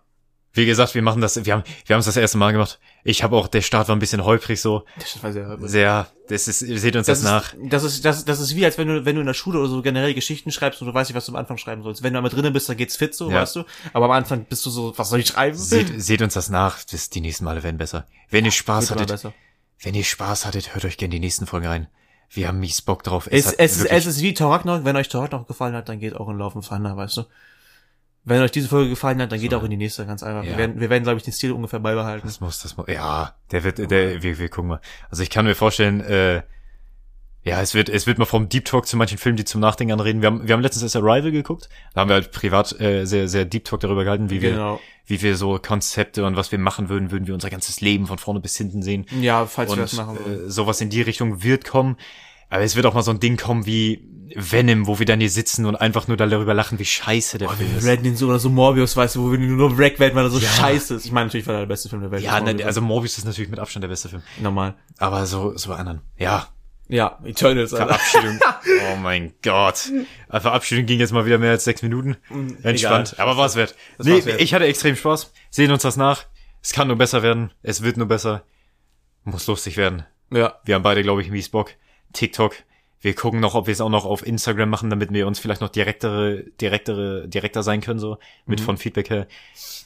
[SPEAKER 1] Wie gesagt, wir machen das, wir haben, wir haben es das erste Mal gemacht. Ich habe auch, der Start war ein bisschen holprig so.
[SPEAKER 2] Das war sehr
[SPEAKER 1] Sehr, das ist, seht uns das,
[SPEAKER 2] das
[SPEAKER 1] nach.
[SPEAKER 2] ist, das ist, das, das ist wie, als wenn du, wenn du in der Schule oder so generell Geschichten schreibst und du weißt nicht, was du am Anfang schreiben sollst. Wenn du einmal drinnen bist, dann geht's fit so,
[SPEAKER 1] Ja.
[SPEAKER 2] weißt du. Aber am Anfang bist du so, was soll ich schreiben?
[SPEAKER 1] Seht, seht uns das nach. Das, die nächsten Male werden besser. Wenn ihr Spaß
[SPEAKER 2] immer
[SPEAKER 1] hattet,
[SPEAKER 2] besser.
[SPEAKER 1] wenn ihr Spaß hattet, hört euch gerne die nächsten Folgen rein. Wir haben mies Bock drauf.
[SPEAKER 2] Es, es, ist,
[SPEAKER 1] wirklich-
[SPEAKER 2] es ist wie Thor Ragnarok. Wenn euch Thor Ragnarok gefallen hat, dann geht auch in Laufen Thunder, weißt du. Wenn euch diese Folge gefallen hat, dann geht auch in die nächste, ganz einfach.
[SPEAKER 1] Ja.
[SPEAKER 2] Wir werden, wir werden, glaube ich, den Stil ungefähr beibehalten.
[SPEAKER 1] Das muss, das muss, ja, der wird, der, wir, wir gucken mal. Also ich kann mir vorstellen, äh, ja, es wird, es wird mal vom Deep Talk zu manchen Filmen, die zum Nachdenken anreden. Wir haben, wir haben letztens erst Arrival geguckt. Da haben wir halt privat äh, sehr, sehr Deep Talk darüber gehalten, wie wir,
[SPEAKER 2] Genau.
[SPEAKER 1] wie wir so Konzepte und was wir machen würden, würden wir unser ganzes Leben von vorne bis hinten sehen.
[SPEAKER 2] Ja, falls wir
[SPEAKER 1] Und
[SPEAKER 2] das machen wollen.
[SPEAKER 1] äh, sowas in die Richtung wird kommen. Aber es wird auch mal so ein Ding kommen wie Venom, wo wir dann hier sitzen und einfach nur darüber lachen, wie scheiße der Film
[SPEAKER 2] Wir
[SPEAKER 1] ist.
[SPEAKER 2] reden den so oder so Morbius, weißt du, wo wir nur wreck werden, weil er so scheiße ist. Ich meine, natürlich war er der beste Film der Welt.
[SPEAKER 1] Ja, ne, also Morbius ist natürlich mit Abstand der beste Film.
[SPEAKER 2] normal.
[SPEAKER 1] Aber so, so bei anderen. Ja,
[SPEAKER 2] Ja, Eternals, Alter.
[SPEAKER 1] Verabschiedung. oh mein Gott. Äh, Verabschiedung ging jetzt mal wieder mehr als sechs Minuten. Entspannt.
[SPEAKER 2] Egal.
[SPEAKER 1] Aber war's wert.
[SPEAKER 2] Das
[SPEAKER 1] Nee,
[SPEAKER 2] war's wert.
[SPEAKER 1] ich hatte extrem Spaß. Sehen uns das nach. Es kann nur besser werden. Es wird nur besser. Muss lustig werden.
[SPEAKER 2] Ja.
[SPEAKER 1] Wir haben beide, glaube ich, mies Bock. TikTok. Wir gucken noch, ob wir es auch noch auf Instagram machen, damit wir uns vielleicht noch direktere, direktere, direkter sein können, so. Mit
[SPEAKER 2] Mhm.
[SPEAKER 1] von Feedback her.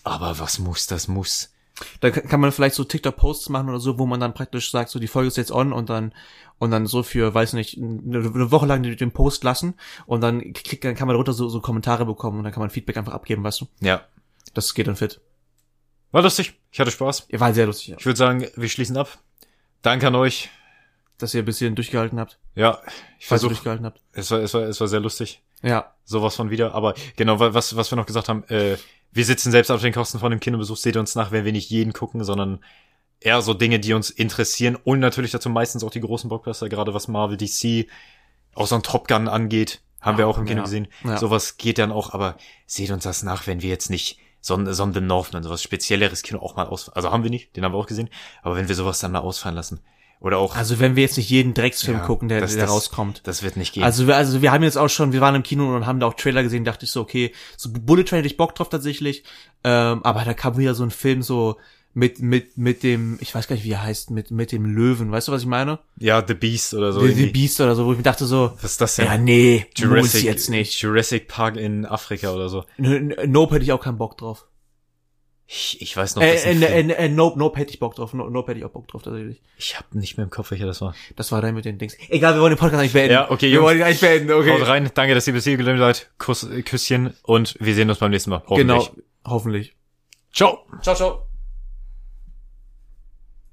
[SPEAKER 1] Aber was muss, das muss.
[SPEAKER 2] Da kann man vielleicht so TikTok-Posts machen oder so, wo man dann praktisch sagt, so die Folge ist jetzt on und dann und dann so für, weiß nicht, eine, eine Woche lang den Post lassen und dann kriegt, dann kann man darunter so, so Kommentare bekommen und dann kann man Feedback einfach abgeben, weißt du?
[SPEAKER 1] Ja.
[SPEAKER 2] Das geht dann fit.
[SPEAKER 1] War lustig. Ich hatte Spaß.
[SPEAKER 2] Ihr war sehr lustig, ja.
[SPEAKER 1] Ich würde sagen, wir schließen ab. Danke an euch.
[SPEAKER 2] Dass ihr ein bisschen durchgehalten habt.
[SPEAKER 1] Ja, ich versuche.
[SPEAKER 2] durchgehalten habt.
[SPEAKER 1] Es war, es war, es war sehr lustig.
[SPEAKER 2] Ja.
[SPEAKER 1] Sowas von wieder. Aber genau, wa- was, was wir noch gesagt haben, äh, wir sitzen selbst auf den Kosten von dem Kinobesuch, seht uns nach, wenn wir nicht jeden gucken, sondern eher so Dinge, die uns interessieren und natürlich dazu meistens auch die großen Blockbuster, gerade was Marvel, DC, auch so ein Top Gun angeht, haben wir auch im Kino
[SPEAKER 2] ja.
[SPEAKER 1] gesehen.
[SPEAKER 2] Ja.
[SPEAKER 1] Sowas geht dann auch, aber seht uns das nach, wenn wir jetzt nicht so ein, so ein The Northman, sowas spezielleres Kino auch mal aus, also haben wir nicht, den haben wir auch gesehen, aber wenn wir sowas dann mal ausfallen lassen. Oder auch,
[SPEAKER 2] Also wenn wir jetzt nicht jeden Drecksfilm
[SPEAKER 1] Ja,
[SPEAKER 2] gucken, der,
[SPEAKER 1] das-
[SPEAKER 2] der
[SPEAKER 1] das-
[SPEAKER 2] rauskommt.
[SPEAKER 1] das wird nicht gehen.
[SPEAKER 2] Also wir, also wir haben jetzt auch schon, wir waren im Kino und haben da auch Trailer gesehen, dachte ich so, okay, so Bullet Train hätte ich Bock drauf tatsächlich, ähm, aber da kam wieder so ein Film so mit mit mit dem, ich weiß gar nicht, wie er heißt, mit mit dem Löwen, weißt du, was ich meine?
[SPEAKER 1] ja, The Beast oder so.
[SPEAKER 2] The, The. Beast oder so, wo ich mir dachte so,
[SPEAKER 1] Was ist das denn?
[SPEAKER 2] ja nee,
[SPEAKER 1] Jurassic,
[SPEAKER 2] jetzt nicht.
[SPEAKER 1] Jurassic Park in Afrika oder so.
[SPEAKER 2] N- n- Nope hätte ich auch keinen Bock drauf.
[SPEAKER 1] Ich, ich weiß noch,
[SPEAKER 2] Äh, äh,
[SPEAKER 1] Film-
[SPEAKER 2] äh, äh, Nope, Nope hätte ich Bock drauf. No- Nope hätte ich auch Bock drauf tatsächlich.
[SPEAKER 1] ich habe nicht mehr im Kopf, welcher das war.
[SPEAKER 2] Das war dann mit den Dings. Egal, wir wollen den Podcast eigentlich beenden.
[SPEAKER 1] Ja, okay,
[SPEAKER 2] wir
[SPEAKER 1] Jungs.
[SPEAKER 2] wollen ihn eigentlich beenden, okay.
[SPEAKER 1] Haut rein, danke, dass ihr bis hier geblieben seid. Kuss, äh, Küsschen und wir sehen uns beim nächsten Mal. Hoffentlich.
[SPEAKER 2] Genau, hoffentlich.
[SPEAKER 1] Ciao.
[SPEAKER 2] Ciao, ciao.